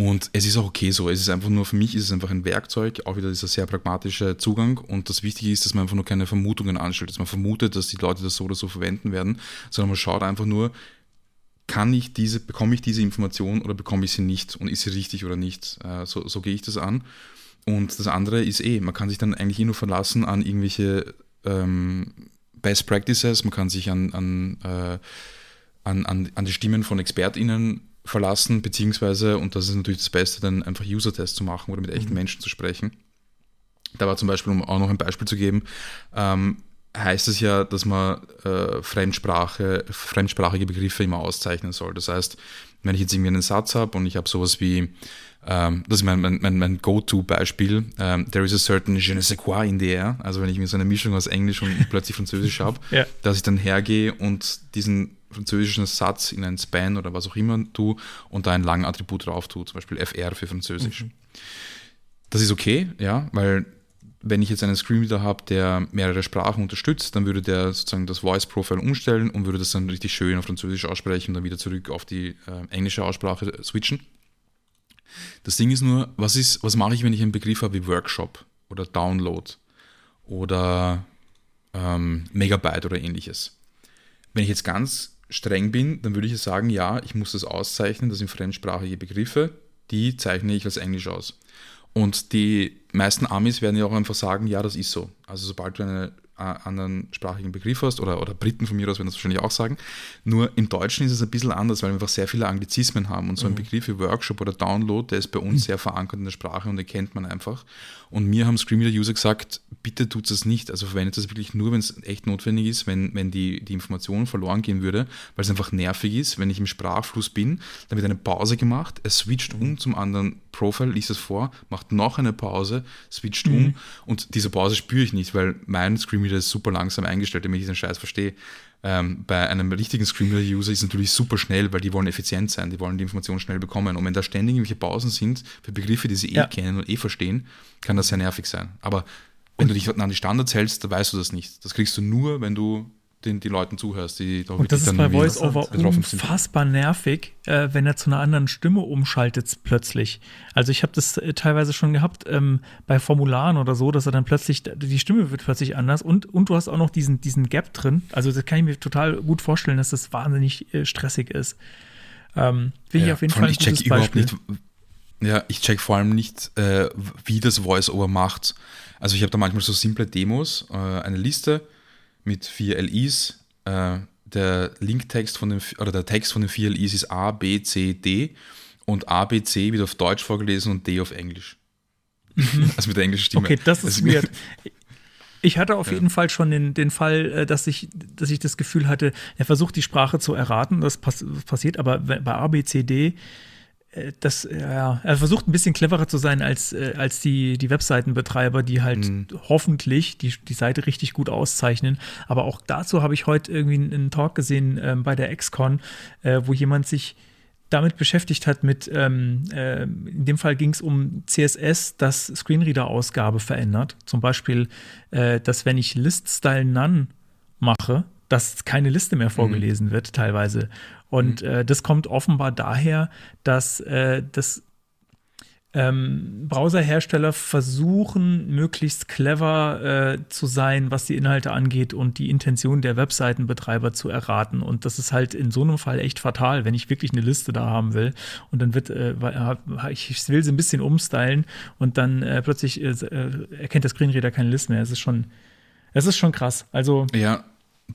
und es ist auch okay so. Es ist einfach nur, für mich ist es einfach ein Werkzeug, auch wieder dieser sehr pragmatische Zugang. Und das Wichtige ist, dass man einfach nur keine Vermutungen anstellt, dass man vermutet, dass die Leute das so oder so verwenden werden, sondern man schaut einfach nur, kann ich diese, bekomme ich diese Information oder bekomme ich sie nicht und ist sie richtig oder nicht? Äh, so, so gehe ich das an. Und das andere ist eh, man kann sich dann eigentlich eh nur verlassen an irgendwelche ähm, Best Practices, man kann sich an, an, äh, an, an, an die Stimmen von ExpertInnen verlassen, beziehungsweise, und das ist natürlich das Beste, dann einfach User-Tests zu machen oder mit echten mhm. Menschen zu sprechen. Da war zum Beispiel, um auch noch ein Beispiel zu geben, ähm, heißt es ja, dass man äh, Fremdsprache, fremdsprachige Begriffe immer auszeichnen soll. Das heißt, wenn ich jetzt irgendwie einen Satz habe und ich habe sowas wie, ähm, das ist mein, mein, mein, mein Go-To-Beispiel, ähm, there is a certain je ne sais quoi in the air, also wenn ich mir so eine Mischung aus Englisch und plötzlich Französisch habe, ja. dass ich dann hergehe und diesen französischen Satz in ein Span oder was auch immer tue und da ein langen Attribut drauf tue, zum Beispiel FR für Französisch. Mhm. Das ist okay, ja, weil wenn ich jetzt einen Screenreader habe, der mehrere Sprachen unterstützt, dann würde der sozusagen das Voice Profile umstellen und würde das dann richtig schön auf Französisch aussprechen und dann wieder zurück auf die äh, englische Aussprache switchen. Das Ding ist nur, was, ist, was mache ich, wenn ich einen Begriff habe wie Workshop oder Download oder ähm, Megabyte oder ähnliches? Wenn ich jetzt ganz streng bin, dann würde ich sagen, ja, ich muss das auszeichnen, das sind fremdsprachige Begriffe, die zeichne ich als Englisch aus. Und die meisten Amis werden ja auch einfach sagen, ja, das ist so. Also sobald du eine anderen sprachigen Begriff hast, oder, oder Briten von mir aus werden das wahrscheinlich auch sagen. Nur im Deutschen ist es ein bisschen anders, weil wir einfach sehr viele Anglizismen haben. Und so ein mhm. Begriff wie Workshop oder Download, der ist bei uns mhm. sehr verankert in der Sprache und den kennt man einfach. Und mir haben Screenreader-User gesagt, bitte tut das nicht. Also verwendet das wirklich nur, wenn es echt notwendig ist, wenn, wenn die, die Information verloren gehen würde, weil es einfach nervig ist. Wenn ich im Sprachfluss bin, dann wird eine Pause gemacht, es switcht um zum anderen Profile, liest es vor, macht noch eine Pause, switcht mhm. um und diese Pause spüre ich nicht, weil mein Screenreader ist super langsam eingestellt, damit ich den Scheiß verstehe. Ähm, bei einem richtigen Screenreader-User ist es natürlich super schnell, weil die wollen effizient sein, die wollen die Information schnell bekommen. Und wenn da ständig irgendwelche Pausen sind für Begriffe, die sie eh ja. kennen und eh verstehen, kann das sehr nervig sein. Aber wenn du dich an die Standards hältst, dann weißt du das nicht. Das kriegst du nur, wenn du den, die Leuten zuhörst, die da Und das ist bei VoiceOver betroffen sind. unfassbar nervig, äh, wenn er zu einer anderen Stimme umschaltet plötzlich. Also ich habe das äh, teilweise schon gehabt ähm, bei Formularen oder so, dass er dann plötzlich, die Stimme wird plötzlich anders und, und du hast auch noch diesen, diesen Gap drin. Also das kann ich mir total gut vorstellen, dass das wahnsinnig äh, stressig ist. Ähm, ich Ja, auf jeden vor Fall ein ich check überhaupt Beispiel. nicht. Ja, ich check vor allem nicht, äh, wie das Voice-Over macht. Also ich habe da manchmal so simple Demos, äh, eine Liste mit vier LIs. Äh, der Linktext von den oder der Text von den vier LIs ist A, B, C, D und A, B, C wird auf Deutsch vorgelesen und D auf Englisch. also mit der englischen Stimme. Okay, das ist Also- weird. Ich hatte auf jeden Fall schon den, den Fall, äh, dass ich, dass ich das Gefühl hatte, er versucht die Sprache zu erraten, das pass passiert, aber bei A, B, C, D, das, ja, er versucht ein bisschen cleverer zu sein als, äh, als die, die Webseitenbetreiber, die halt Mhm. hoffentlich die, die Seite richtig gut auszeichnen. Aber auch dazu habe ich heute irgendwie einen, Talk gesehen ähm, bei der XCon, äh, wo jemand sich damit beschäftigt hat mit, ähm, äh, in dem Fall ging es um CSS, das Screenreader-Ausgabe verändert. Zum Beispiel, äh, dass wenn ich List-Style None mache, dass keine Liste mehr vorgelesen wird teilweise. Und äh, das kommt offenbar daher, dass äh, das ähm, Browserhersteller versuchen, möglichst clever äh, zu sein, was die Inhalte angeht und die Intention der Webseitenbetreiber zu erraten. Und das ist halt in so einem Fall echt fatal, wenn ich wirklich eine Liste da haben will. Und dann wird, äh, äh, ich will sie ein bisschen umstylen und dann äh, plötzlich äh, äh, erkennt der Screenreader keine Liste mehr. Es ist schon, es ist schon krass. Also, Ja,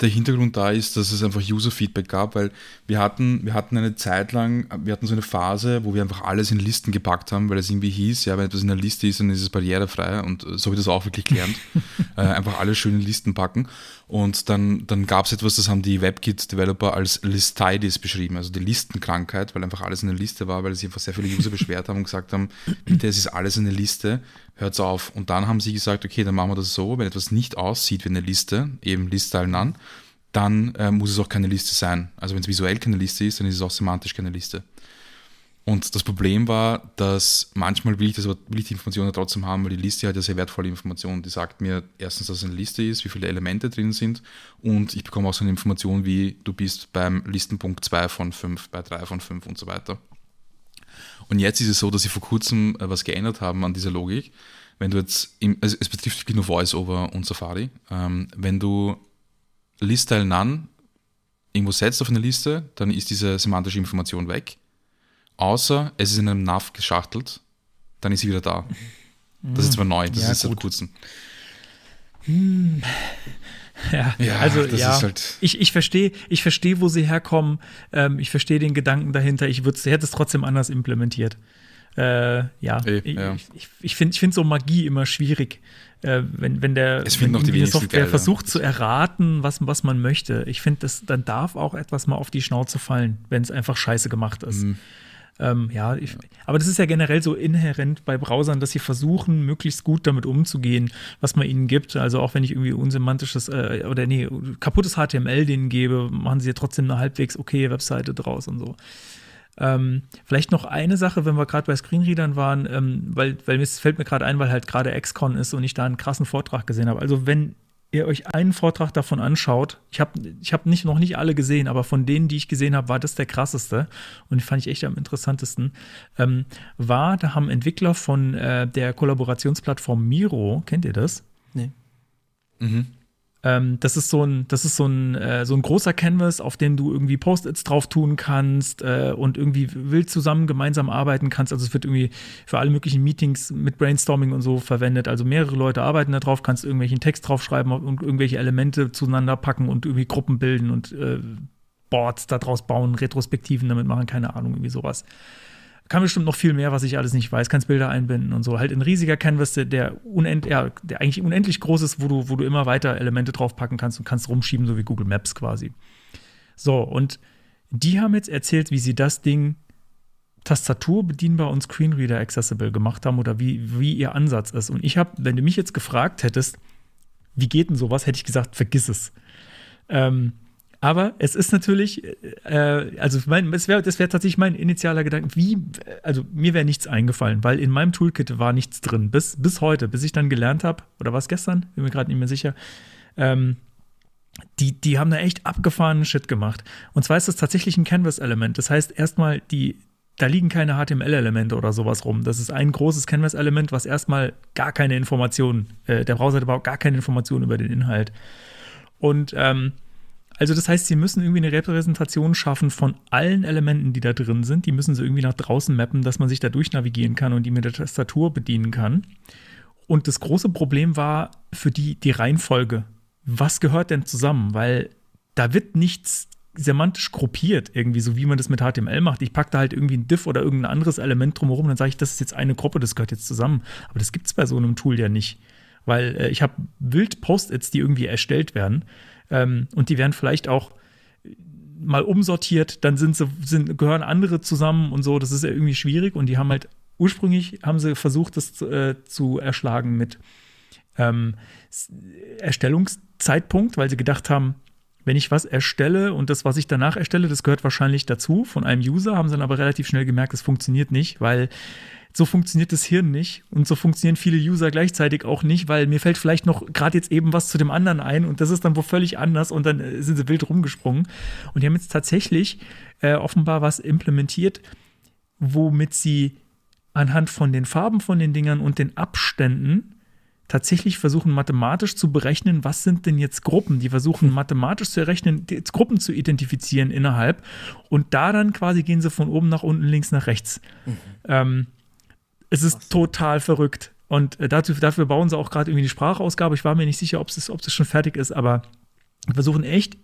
der Hintergrund da ist, dass es einfach User-Feedback gab, weil wir hatten, wir hatten eine Zeit lang, wir hatten so eine Phase, wo wir einfach alles in Listen gepackt haben, weil es irgendwie hieß, ja, wenn etwas in der Liste ist, dann ist es barrierefrei und äh, so habe ich das auch wirklich gelernt. äh, einfach alle schön in Listen packen. Und dann, dann gab es etwas, das haben die WebKit-Developer als Listitis beschrieben, also die Listenkrankheit, weil einfach alles in der Liste war, weil sich einfach sehr viele User beschwert haben und gesagt haben, bitte, es ist alles eine Liste, hört's auf. Und dann haben sie gesagt, okay, dann machen wir das so, wenn etwas nicht aussieht wie eine Liste, eben List-Style None, dann äh, muss es auch keine Liste sein. Also wenn es visuell keine Liste ist, dann ist es auch semantisch keine Liste. Und das Problem war, dass manchmal will ich, das, will ich die Informationen trotzdem haben, weil die Liste hat ja sehr wertvolle Informationen. Die sagt mir erstens, dass es eine Liste ist, wie viele Elemente drin sind und ich bekomme auch so eine Information wie, du bist beim Listenpunkt 2 von 5, bei 3 von 5 und so weiter. Und jetzt ist es so, dass sie vor kurzem äh, was geändert haben an dieser Logik. Wenn du jetzt, im, also es betrifft wirklich nur VoiceOver und Safari, ähm, wenn du List-Style None irgendwo setzt auf eine Liste, dann ist diese semantische Information weg. Außer es ist in einem NAV geschachtelt, dann ist sie wieder da. Das ist zwar neu, das Ja, ist seit gut. kurzem. Ja, Ja, also ja, halt- ich, ich verstehe, ich verstehe, wo sie herkommen. Ähm, ich verstehe den Gedanken dahinter. Ich würd's, hätte es trotzdem anders implementiert. Äh, ja, ich, ja. ich, ich, ich finde ich find so Magie immer schwierig, äh, wenn, wenn der wenn auch die Software geil, ja. versucht zu erraten, was, was man möchte. Ich finde, das dann darf auch etwas mal auf die Schnauze fallen, wenn es einfach scheiße gemacht ist. Mhm. Ähm, ja, ich, aber das ist ja generell so inhärent bei Browsern, dass sie versuchen, möglichst gut damit umzugehen, was man ihnen gibt. Also auch wenn ich irgendwie unsemantisches äh, oder nee, kaputtes HTML denen gebe, machen sie ja trotzdem eine halbwegs okay Webseite draus und so. Ähm, vielleicht noch eine Sache, wenn wir gerade bei Screenreadern waren, ähm, weil, weil es fällt mir gerade ein, weil halt gerade XCon ist und ich da einen krassen Vortrag gesehen habe. Also wenn ihr euch einen Vortrag davon anschaut, ich habe ich hab nicht, noch nicht alle gesehen, aber von denen, die ich gesehen habe, war das der krasseste und fand ich echt am interessantesten, ähm, war, da haben Entwickler von äh, der Kollaborationsplattform Miro, kennt ihr das? Nee. Ähm, das ist so ein, das ist so ein, äh, so ein großer Canvas, auf dem du irgendwie Post-its drauf tun kannst äh, und irgendwie wild zusammen gemeinsam arbeiten kannst. Also es wird irgendwie für alle möglichen Meetings mit Brainstorming und so verwendet. Also mehrere Leute arbeiten da drauf, kannst irgendwelchen Text draufschreiben und irgendwelche Elemente zueinander packen und irgendwie Gruppen bilden und äh, Boards daraus bauen, Retrospektiven damit machen, keine Ahnung, irgendwie sowas. Kann bestimmt noch viel mehr, was ich alles nicht weiß. Kannst Bilder einbinden und so. Halt ein riesiger Canvas, der, der, unend, ja, der eigentlich unendlich groß ist, wo du, wo du immer weiter Elemente draufpacken kannst und kannst rumschieben, so wie Google Maps quasi. So, und die haben jetzt erzählt, wie sie das Ding Tastatur bedienbar und Screenreader accessible gemacht haben oder wie, wie ihr Ansatz ist. Und ich habe, wenn du mich jetzt gefragt hättest, wie geht denn sowas, hätte ich gesagt, vergiss es. Ähm, Aber es ist natürlich, äh, also mein, es das wäre tatsächlich mein initialer Gedanke, wie, also mir wäre nichts eingefallen, weil in meinem Toolkit war nichts drin, bis, bis heute, bis ich dann gelernt habe, oder was gestern, bin mir gerade nicht mehr sicher, ähm, die, die haben da echt abgefahrenen Shit gemacht. Und zwar ist das tatsächlich ein Canvas-Element. Das heißt, erstmal, da liegen keine HTML-Elemente oder sowas rum. Das ist ein großes Canvas-Element, was erstmal gar keine Informationen, äh, der Browser hat überhaupt gar keine Informationen über den Inhalt. Und ähm, also das heißt, sie müssen irgendwie eine Repräsentation schaffen von allen Elementen, die da drin sind. Die müssen sie irgendwie nach draußen mappen, dass man sich da durchnavigieren kann und die mit der Tastatur bedienen kann. Und das große Problem war für die die Reihenfolge was gehört denn zusammen? Weil da wird nichts semantisch gruppiert, irgendwie, so wie man das mit HTML macht. Ich packe da halt irgendwie ein Diff oder irgendein anderes Element drumherum und dann sage ich, das ist jetzt eine Gruppe, das gehört jetzt zusammen. Aber das gibt es bei so einem Tool ja nicht. Weil äh, ich habe wild Post-its, die irgendwie erstellt werden. Ähm, und die werden vielleicht auch mal umsortiert, dann sind sie, sind, gehören andere zusammen und so. Das ist ja irgendwie schwierig. Und die haben halt ursprünglich haben sie versucht, das zu, äh, zu erschlagen mit ähm, Erstellungszeitpunkt, weil sie gedacht haben, wenn ich was erstelle und das, was ich danach erstelle, das gehört wahrscheinlich dazu von einem User, haben sie dann aber relativ schnell gemerkt, es funktioniert nicht, weil so funktioniert das Hirn nicht und so funktionieren viele User gleichzeitig auch nicht, weil mir fällt vielleicht noch gerade jetzt eben was zu dem anderen ein und das ist dann wohl völlig anders und dann äh, sind sie wild rumgesprungen. Und die haben jetzt tatsächlich äh, offenbar was implementiert, womit sie anhand von den Farben von den Dingern und den Abständen tatsächlich versuchen mathematisch zu berechnen, was sind denn jetzt Gruppen. Die versuchen mathematisch zu errechnen, Gruppen zu identifizieren innerhalb. Und da dann quasi gehen sie von oben nach unten, links nach rechts. Mhm. Ähm, es ist Krass. total verrückt. Und äh, dazu, dafür bauen sie auch gerade irgendwie die Sprachausgabe. Ich war mir nicht sicher, ob es, ob es schon fertig ist, aber versuchen echt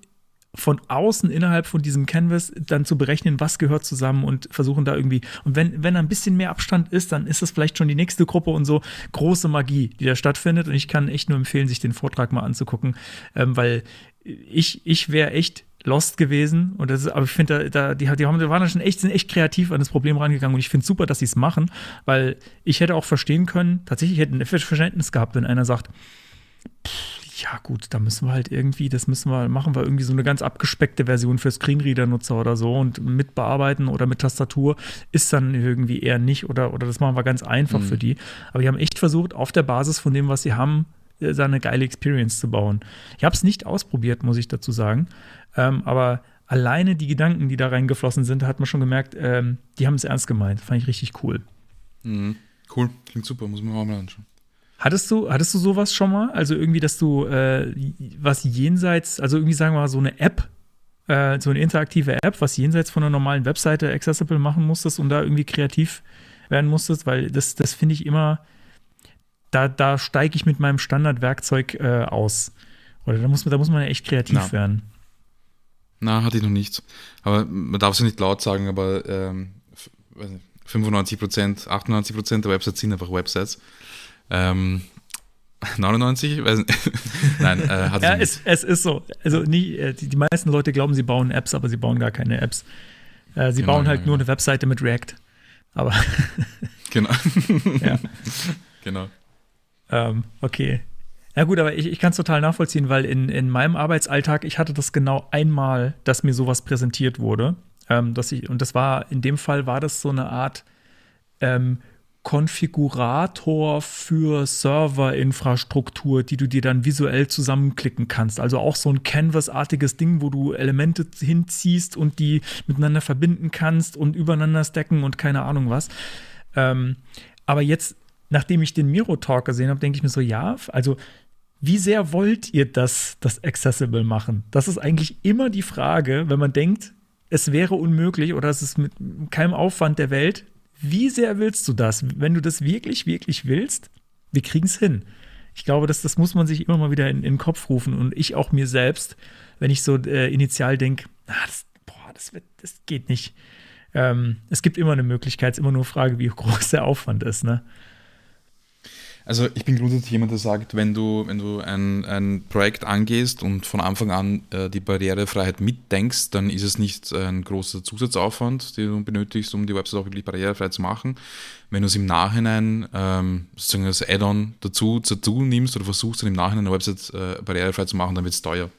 von außen innerhalb von diesem Canvas dann zu berechnen, was gehört zusammen und versuchen da irgendwie, und wenn, wenn ein bisschen mehr Abstand ist, dann ist das vielleicht schon die nächste Gruppe und so große Magie, die da stattfindet. Und ich kann echt nur empfehlen, sich den Vortrag mal anzugucken, ähm, weil ich, ich wäre echt lost gewesen. Und das ist, aber ich finde, da, da, die, die, haben, die waren da schon echt, sind echt kreativ an das Problem rangegangen. Und ich finde es super, dass sie es machen, weil ich hätte auch verstehen können, tatsächlich hätte ein Verständnis gehabt, wenn einer sagt, pff, ja gut, da müssen wir halt irgendwie, das müssen wir, machen wir irgendwie so eine ganz abgespeckte Version für Screenreader-Nutzer oder so und mit bearbeiten oder mit Tastatur ist dann irgendwie eher nicht oder, oder das machen wir ganz einfach mhm. für die. Aber die haben echt versucht, auf der Basis von dem, was sie haben, äh, da eine geile Experience zu bauen. Ich habe es nicht ausprobiert, muss ich dazu sagen, ähm, aber alleine die Gedanken, die da reingeflossen sind, hat man schon gemerkt, ähm, die haben es ernst gemeint. Fand ich richtig cool. Mhm. Cool, klingt super, muss man auch mal anschauen. Hattest du, hattest du sowas schon mal? Also irgendwie, dass du äh, was jenseits, also irgendwie sagen wir mal so eine App, äh, so eine interaktive App, was jenseits von einer normalen Webseite accessible machen musstest und da irgendwie kreativ werden musstest, weil das, das finde ich immer, da, da steige ich mit meinem Standardwerkzeug äh, aus. Oder da muss, man, da muss man ja echt kreativ Na. werden. Na, hatte ich noch nicht. Aber man darf es ja nicht laut sagen, aber ähm, 95 Prozent, 98 Prozent der Websites sind einfach Websites. Ähm, 99%? Nein, äh, hat ja, es, es, ist so. Also nie, äh, die, die, meisten Leute glauben, sie bauen Apps, aber sie bauen gar keine Apps. Äh, sie genau, bauen halt genau. nur eine Webseite mit React. Aber. genau. ja. Genau. Ähm, okay. Ja gut, aber ich, ich kann es total nachvollziehen, weil in, in meinem Arbeitsalltag, ich hatte das genau einmal, dass mir sowas präsentiert wurde. Ähm, dass ich, und das war, in dem Fall war das so eine Art ähm, Konfigurator für Serverinfrastruktur, die du dir dann visuell zusammenklicken kannst. Also auch so ein Canvas-artiges Ding, wo du Elemente hinziehst und die miteinander verbinden kannst und übereinander stacken und keine Ahnung was. Ähm, aber jetzt, nachdem ich den Miro Talk gesehen habe, denke ich mir so, ja, also wie sehr wollt ihr das, das accessible machen? Das ist eigentlich immer die Frage, wenn man denkt, es wäre unmöglich oder es ist mit keinem Aufwand der Welt, wie sehr willst du das? Wenn du das wirklich, wirklich willst, wir kriegen es hin. Ich glaube, das, das muss man sich immer mal wieder in, in den Kopf rufen und ich auch mir selbst, wenn ich so äh, initial denke, ah, das, boah, das, wird, das geht nicht. Ähm, es gibt immer eine Möglichkeit, es ist immer nur Frage, wie groß der Aufwand ist. Ne? Also ich bin grundsätzlich jemand, der sagt, wenn du, wenn du ein, ein Projekt angehst und von Anfang an äh, die Barrierefreiheit mitdenkst, dann ist es nicht ein großer Zusatzaufwand, den du benötigst, um die Website auch wirklich barrierefrei zu machen. Wenn du es im Nachhinein ähm, sozusagen als Add-on dazu, dazu nimmst oder versuchst, dann im Nachhinein eine Website äh, barrierefrei zu machen, dann wird es teuer.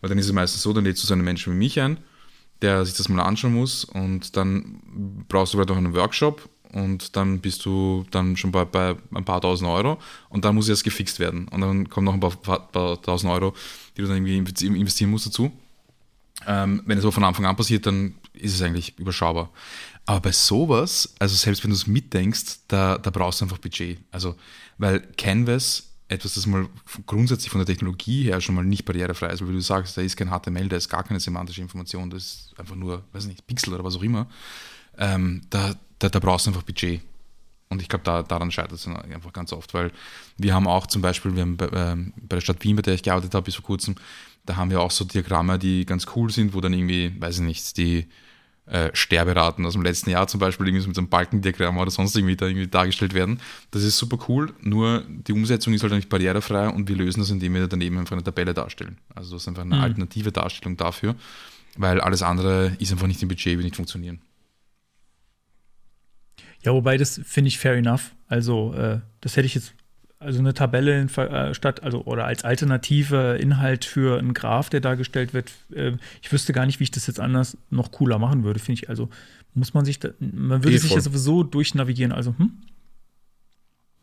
Weil dann ist es meistens so, dann lädst du so einen Menschen wie mich ein, der sich das mal anschauen muss und dann brauchst du vielleicht auch einen Workshop und dann bist du dann schon bei, bei ein paar tausend Euro und dann muss erst gefixt werden und dann kommen noch ein paar, paar, paar tausend Euro, die du dann irgendwie investieren musst dazu. Ähm, wenn es so von Anfang an passiert, dann ist es eigentlich überschaubar. Aber bei sowas, also selbst wenn du es mitdenkst, da, da brauchst du einfach Budget. Also, weil Canvas etwas, das mal grundsätzlich von der Technologie her schon mal nicht barrierefrei ist, weil du sagst, da ist kein HTML, da ist gar keine semantische Information, das ist einfach nur, weiß nicht, Pixel oder was auch immer. Ähm, da, da, da brauchst du einfach Budget. Und ich glaube, da, daran scheitert es einfach ganz oft, weil wir haben auch zum Beispiel, wir haben bei, äh, bei der Stadt Wien, bei der ich gearbeitet habe bis vor kurzem, da haben wir auch so Diagramme, die ganz cool sind, wo dann irgendwie, weiß ich nicht, die äh, Sterberaten aus dem letzten Jahr zum Beispiel irgendwie mit so einem Balkendiagramm oder sonst irgendwie da irgendwie dargestellt werden. Das ist super cool, nur die Umsetzung ist halt nicht barrierefrei und wir lösen das, indem wir daneben einfach eine Tabelle darstellen. Also das ist einfach eine mhm. alternative Darstellung dafür, weil alles andere ist einfach nicht im Budget, wird nicht funktionieren. Ja, wobei das finde ich fair enough. Also, äh, das hätte ich jetzt, also eine Tabelle in, äh, statt, also oder als alternative Inhalt für einen Graph, der dargestellt wird. Äh, ich wüsste gar nicht, wie ich das jetzt anders noch cooler machen würde, finde ich. Also muss man sich, da, man würde eh, sich ja sowieso durchnavigieren. Also, hm?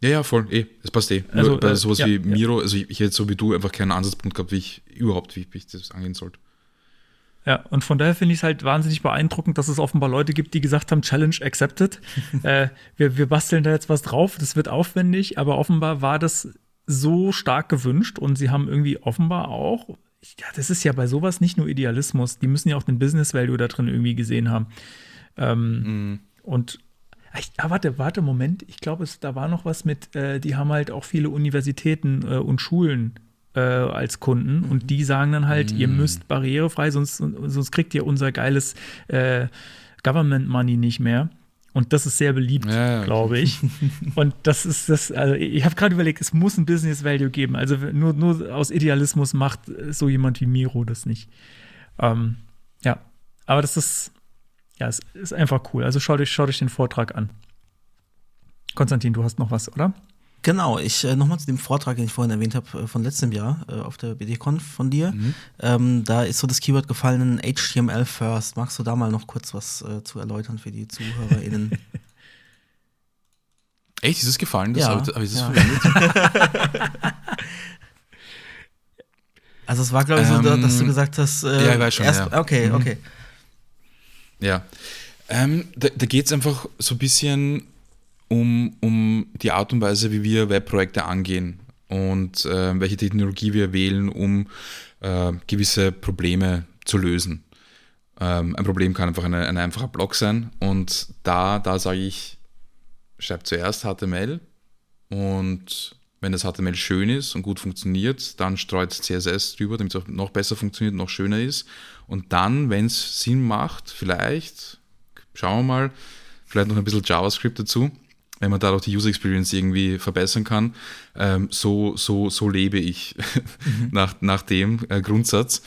Ja, ja, voll, eh, es passt eh. Also, Nur bei äh, sowas ja, wie Miro, also ich, ich hätte so wie du einfach keinen Ansatzpunkt gehabt, wie ich überhaupt, wie, wie ich das angehen sollte. Ja, und von daher finde ich es halt wahnsinnig beeindruckend, dass es offenbar Leute gibt, die gesagt haben, Challenge accepted. äh, wir, wir basteln da jetzt was drauf, das wird aufwendig, aber offenbar war das so stark gewünscht und sie haben irgendwie offenbar auch, ja, das ist ja bei sowas nicht nur Idealismus, die müssen ja auch den Business Value da drin irgendwie gesehen haben. Ähm, mhm. Und ich, ah, warte, warte, Moment. Ich glaube, da war noch was mit, äh, die haben halt auch viele Universitäten äh, und Schulen äh, als Kunden mhm. und die sagen dann halt, mhm. ihr müsst barrierefrei, sonst, sonst kriegt ihr unser geiles äh, Government Money nicht mehr. Und das ist sehr beliebt, ja, glaube ich. und das ist das, also ich habe gerade überlegt, es muss ein Business Value geben. Also nur, nur aus Idealismus macht so jemand wie Miro das nicht. Ähm, ja, aber das ist, ja, es ist einfach cool. Also schaut euch, schaut euch den Vortrag an. Konstantin, du hast noch was, oder? Genau, ich äh, nochmal zu dem Vortrag, den ich vorhin erwähnt habe, äh, von letztem Jahr äh, auf der BDConf von dir. Mhm. Ähm, da ist so das Keyword gefallen, HTML first. Magst du da mal noch kurz was äh, zu erläutern für die ZuhörerInnen? Echt, ist es gefallen? Das ja, habe ich das ja. verwendet? also es war, glaube ich, so, ähm, dass du gesagt hast, äh, ja, ich weiß schon, erst, ja. okay, mhm. okay. Ja, ähm, da, da geht es einfach so ein bisschen um, um die Art und Weise, wie wir Webprojekte angehen und äh, welche Technologie wir wählen, um äh, gewisse Probleme zu lösen. Ähm, ein Problem kann einfach eine, ein einfacher Block sein und da, da sage ich, schreib zuerst HTML und wenn das HTML schön ist und gut funktioniert, dann streut CSS drüber, damit es auch noch besser funktioniert, noch schöner ist. Und dann, wenn es Sinn macht, vielleicht, schauen wir mal, vielleicht noch ein bisschen JavaScript dazu, wenn man dadurch die User Experience irgendwie verbessern kann. Ähm, so, so, so lebe ich mhm. nach, nach dem äh, Grundsatz.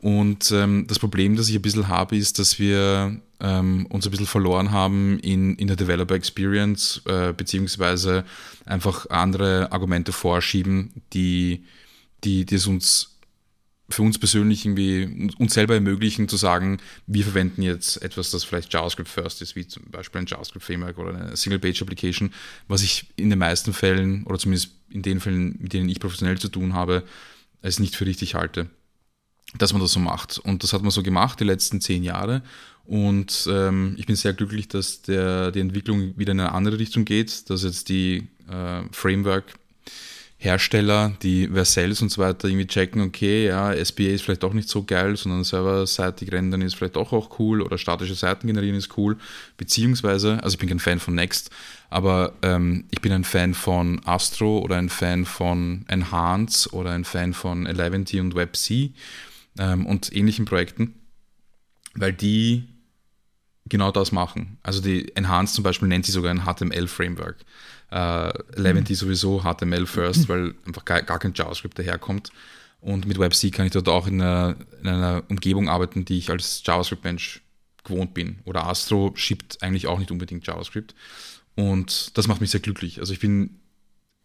Und ähm, das Problem, das ich ein bisschen habe, ist, dass wir ähm, uns ein bisschen verloren haben in, in der Developer Experience, äh, beziehungsweise einfach andere Argumente vorschieben, die, die, die es uns für uns persönlich irgendwie uns selber ermöglichen zu sagen, wir verwenden jetzt etwas, das vielleicht JavaScript first ist, wie zum Beispiel ein JavaScript Framework oder eine Single-Page-Application, was ich in den meisten Fällen oder zumindest in den Fällen, mit denen ich professionell zu tun habe, es nicht für richtig halte, dass man das so macht. Und das hat man so gemacht die letzten zehn Jahre. Und ähm, ich bin sehr glücklich, dass der, die Entwicklung wieder in eine andere Richtung geht, dass jetzt die äh, Framework Hersteller, die Vercells und so weiter irgendwie checken, okay, ja, SBA ist vielleicht auch nicht so geil, sondern serverseitig rendern ist vielleicht auch auch cool oder statische Seiten generieren ist cool, beziehungsweise, also ich bin kein Fan von Next, aber ähm, ich bin ein Fan von Astro oder ein Fan von Enhance oder ein Fan von Eleventy und WebC ähm, und ähnlichen Projekten, weil die genau das machen. Also die Enhance zum Beispiel nennt sich sogar ein HTML-Framework. Äh, Leventy mhm. sowieso HTML first, weil einfach gar, gar kein JavaScript daherkommt. Und mit WebC kann ich dort auch in einer, in einer Umgebung arbeiten, die ich als JavaScript-Mensch gewohnt bin. Oder Astro schiebt eigentlich auch nicht unbedingt JavaScript. Und das macht mich sehr glücklich. Also ich bin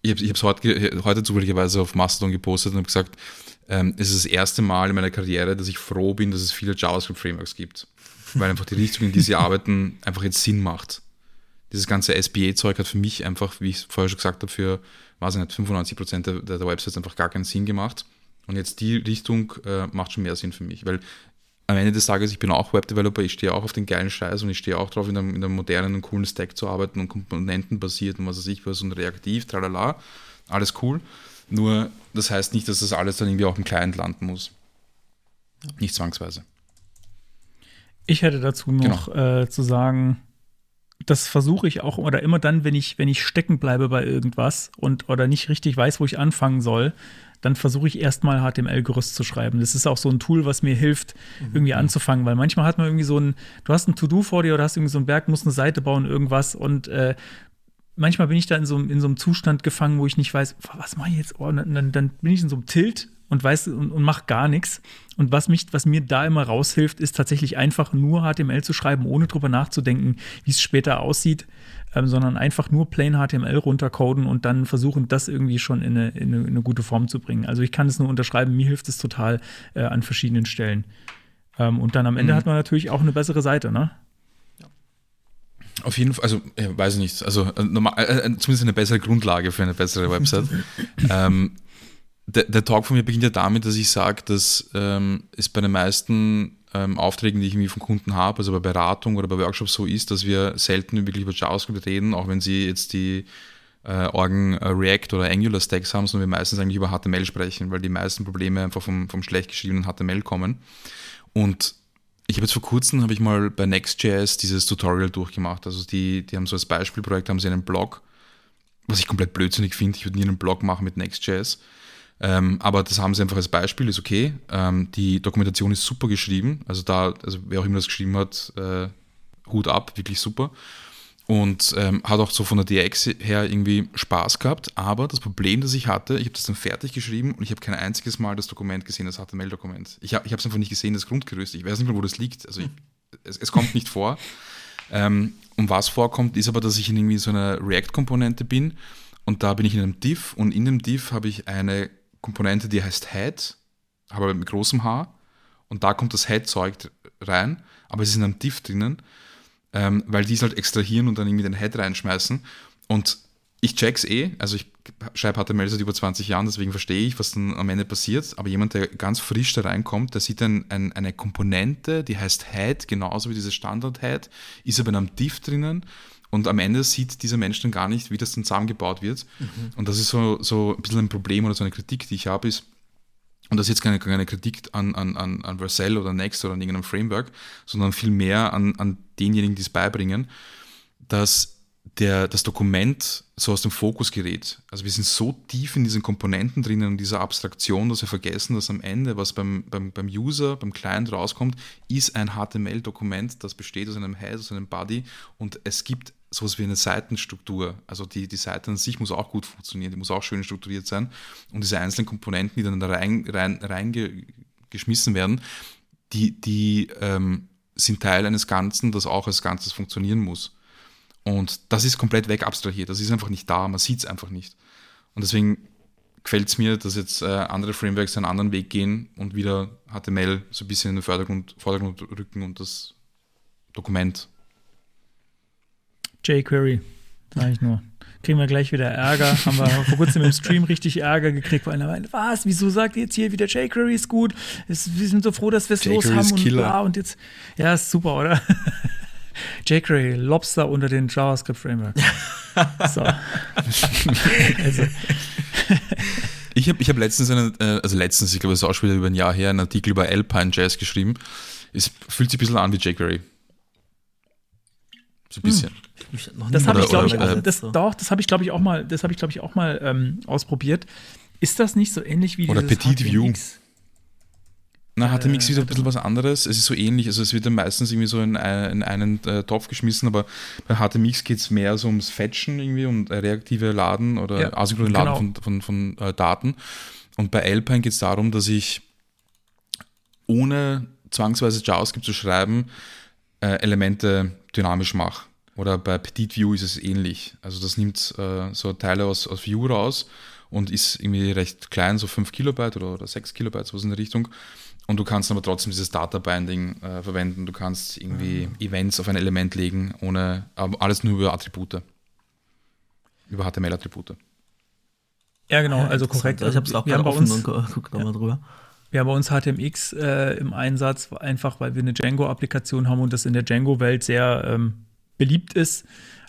ich habe es heute, heute zufälligerweise auf Mastodon gepostet und habe gesagt, ähm, es ist das erste Mal in meiner Karriere, dass ich froh bin, dass es viele JavaScript-Frameworks gibt. Weil einfach die Richtung, in die sie arbeiten, einfach jetzt Sinn macht. Dieses ganze SBA-Zeug hat für mich einfach, wie ich vorher schon gesagt habe, für, weiß ich nicht, 95% der, der Websites einfach gar keinen Sinn gemacht. Und jetzt die Richtung äh, macht schon mehr Sinn für mich, weil am Ende des Tages, ich bin auch Webdeveloper, ich stehe auch auf den geilen Scheiß und ich stehe auch drauf, in einem, in einem modernen und coolen Stack zu arbeiten und komponentenbasiert und was weiß ich, was und reaktiv, tralala, alles cool. Nur, das heißt nicht, dass das alles dann irgendwie auch im Client landen muss. Nicht zwangsweise. Ich hätte dazu noch genau. äh, zu sagen, das versuche ich auch oder immer dann, wenn ich, wenn ich stecken bleibe bei irgendwas und oder nicht richtig weiß, wo ich anfangen soll, dann versuche ich erstmal HTML-Gerüst zu schreiben. Das ist auch so ein Tool, was mir hilft, mhm. irgendwie anzufangen, weil manchmal hat man irgendwie so ein, du hast ein To-Do vor dir oder hast irgendwie so ein Berg, musst eine Seite bauen, irgendwas und äh, manchmal bin ich da in so, in so einem Zustand gefangen, wo ich nicht weiß, was mache ich jetzt? Oh, dann, dann bin ich in so einem Tilt und weiß und, und mache gar nichts. Und was mich, was mir da immer raushilft, ist tatsächlich einfach nur HTML zu schreiben, ohne drüber nachzudenken, wie es später aussieht ähm, sondern einfach nur plain HTML runtercoden und dann versuchen, das irgendwie schon in eine, in eine, in eine gute Form zu bringen. Also ich kann es nur unterschreiben, mir hilft es total äh, an verschiedenen Stellen. Ähm, und dann am Ende mhm. hat man natürlich auch eine bessere Seite, ne? Auf jeden Fall, also ja, weiß ich nicht, also äh, normal, äh, äh, zumindest eine bessere Grundlage für eine bessere Website. ähm, der, der, Talk von mir beginnt ja damit, dass ich sage, dass ähm, es bei den meisten ähm, Aufträgen, die ich irgendwie von Kunden habe, also bei Beratung oder bei Workshops so ist, dass wir selten wirklich über JavaScript reden, auch wenn sie jetzt die äh, Orgen äh, React oder Angular Stacks haben, sondern wir meistens eigentlich über HTML sprechen, weil die meisten Probleme einfach vom, vom schlecht geschriebenen HTML kommen. Und ich habe jetzt vor kurzem, habe ich mal bei Next.js dieses Tutorial durchgemacht. Also die, die haben so als Beispielprojekt, haben sie einen Blog, was ich komplett blödsinnig finde. Ich würde nie einen Blog machen mit Next.js. Ähm, aber das haben sie einfach als Beispiel, ist okay. Ähm, die Dokumentation ist super geschrieben. Also da, also wer auch immer das geschrieben hat, äh, Hut ab, wirklich super. Und ähm, hat auch so von der DX her irgendwie Spaß gehabt. Aber das Problem, das ich hatte, ich habe das dann fertig geschrieben und ich habe kein einziges Mal das Dokument gesehen, das HTML-Dokument. Ich habe es einfach nicht gesehen, das Grundgerüst. Ich weiß nicht mehr, wo das liegt. Also ich, es, es, kommt nicht vor. Ähm, und was vorkommt, ist aber, dass ich in irgendwie so einer React-Komponente bin und da bin ich in einem Div und in dem Div habe ich eine Komponente, die heißt Head, aber mit großem H. Und da kommt das Head-Zeug rein, aber es ist in einem Diff drinnen, ähm, weil die es halt extrahieren und dann irgendwie den Head reinschmeißen. Und ich check's eh, also ich schreibe HTML seit über 20 Jahren, deswegen verstehe ich, was dann am Ende passiert. Aber jemand, der ganz frisch da reinkommt, der sieht dann ein, eine Komponente, die heißt Head, genauso wie dieses Standard-Head, ist aber in einem Diff drinnen und am Ende sieht dieser Mensch dann gar nicht, wie das dann zusammengebaut wird. Mhm. Und das ist so, so ein bisschen ein Problem oder so eine Kritik, die ich habe, ist, und das ist jetzt keine, keine Kritik an, an, an, an Vercel oder Next oder an irgendeinem Framework, sondern vielmehr an, an denjenigen, die es beibringen, dass der, das Dokument so aus dem Fokus gerät. Also wir sind so tief in diesen Komponenten drinnen, in dieser Abstraktion, dass wir vergessen, dass am Ende, was beim, beim, beim User, beim Client rauskommt, ist ein HTML-Dokument, das besteht aus einem Head, aus einem Body und es gibt sowas wie eine Seitenstruktur. Also die, die Seite an sich muss auch gut funktionieren, die muss auch schön strukturiert sein und diese einzelnen Komponenten, die dann da reingeschmissen rein, rein werden, die, die ähm, sind Teil eines Ganzen, das auch als Ganzes funktionieren muss. Und das ist komplett wegabstrahiert. Das ist einfach nicht da. Man sieht es einfach nicht. Und deswegen gefällt es mir, dass jetzt äh, andere Frameworks einen anderen Weg gehen und wieder HTML so ein bisschen in den Vordergrund, Vordergrund rücken und das Dokument. jQuery, sage ich nur. Kriegen wir gleich wieder Ärger. Haben wir vor kurzem im Stream richtig Ärger gekriegt, weil einer meinte, was, wieso sagt ihr jetzt hier wieder jQuery ist gut? Es, wir sind so froh, dass wir es los haben und bla und jetzt. Ja, ist super, oder? jQuery, Lobster unter den JavaScript-Framework. so. also. Ich habe ich hab letztens, einen, äh, also letztens, ich glaube, es ist auch schon wieder über ein Jahr her, einen Artikel über Alpine Jazz geschrieben. Es fühlt sich ein bisschen an wie jQuery. So ein bisschen. Hm. Das habe ich, glaube ich, äh, das, doch, das habe ich, glaube ich, auch mal, das habe ich, glaube ich, auch mal ähm, ausprobiert. Ist das nicht so ähnlich wie Oder Petit View? Na, HTMX ist wieder ein bisschen was anderes. Es ist so ähnlich, also es wird dann meistens irgendwie so in, in einen äh, Topf geschmissen, aber bei HTMX geht es mehr so ums Fetchen irgendwie, um äh, reaktive Laden oder ja, asynchrone Laden genau. von, von, von äh, Daten. Und bei Alpine geht es darum, dass ich ohne zwangsweise JavaScript zu schreiben, äh, Elemente dynamisch mache. Oder bei Petit View ist es ähnlich. Also das nimmt äh, so Teile aus, aus View raus und ist irgendwie recht klein, so 5 Kilobyte oder, oder 6 Kilobyte, sowas in der Richtung. Und du kannst aber trotzdem dieses Data Binding äh, verwenden. Du kannst irgendwie Events auf ein Element legen, ohne alles nur über Attribute. Über HTML-Attribute. Ja, genau, Ja, also korrekt. Ich habe es auch wir haben gerade bei offen uns, und gu- guck nochmal drüber. Wir haben bei uns HTMX äh, im Einsatz, einfach weil wir eine Django-Applikation haben und das in der Django-Welt sehr ähm, beliebt ist.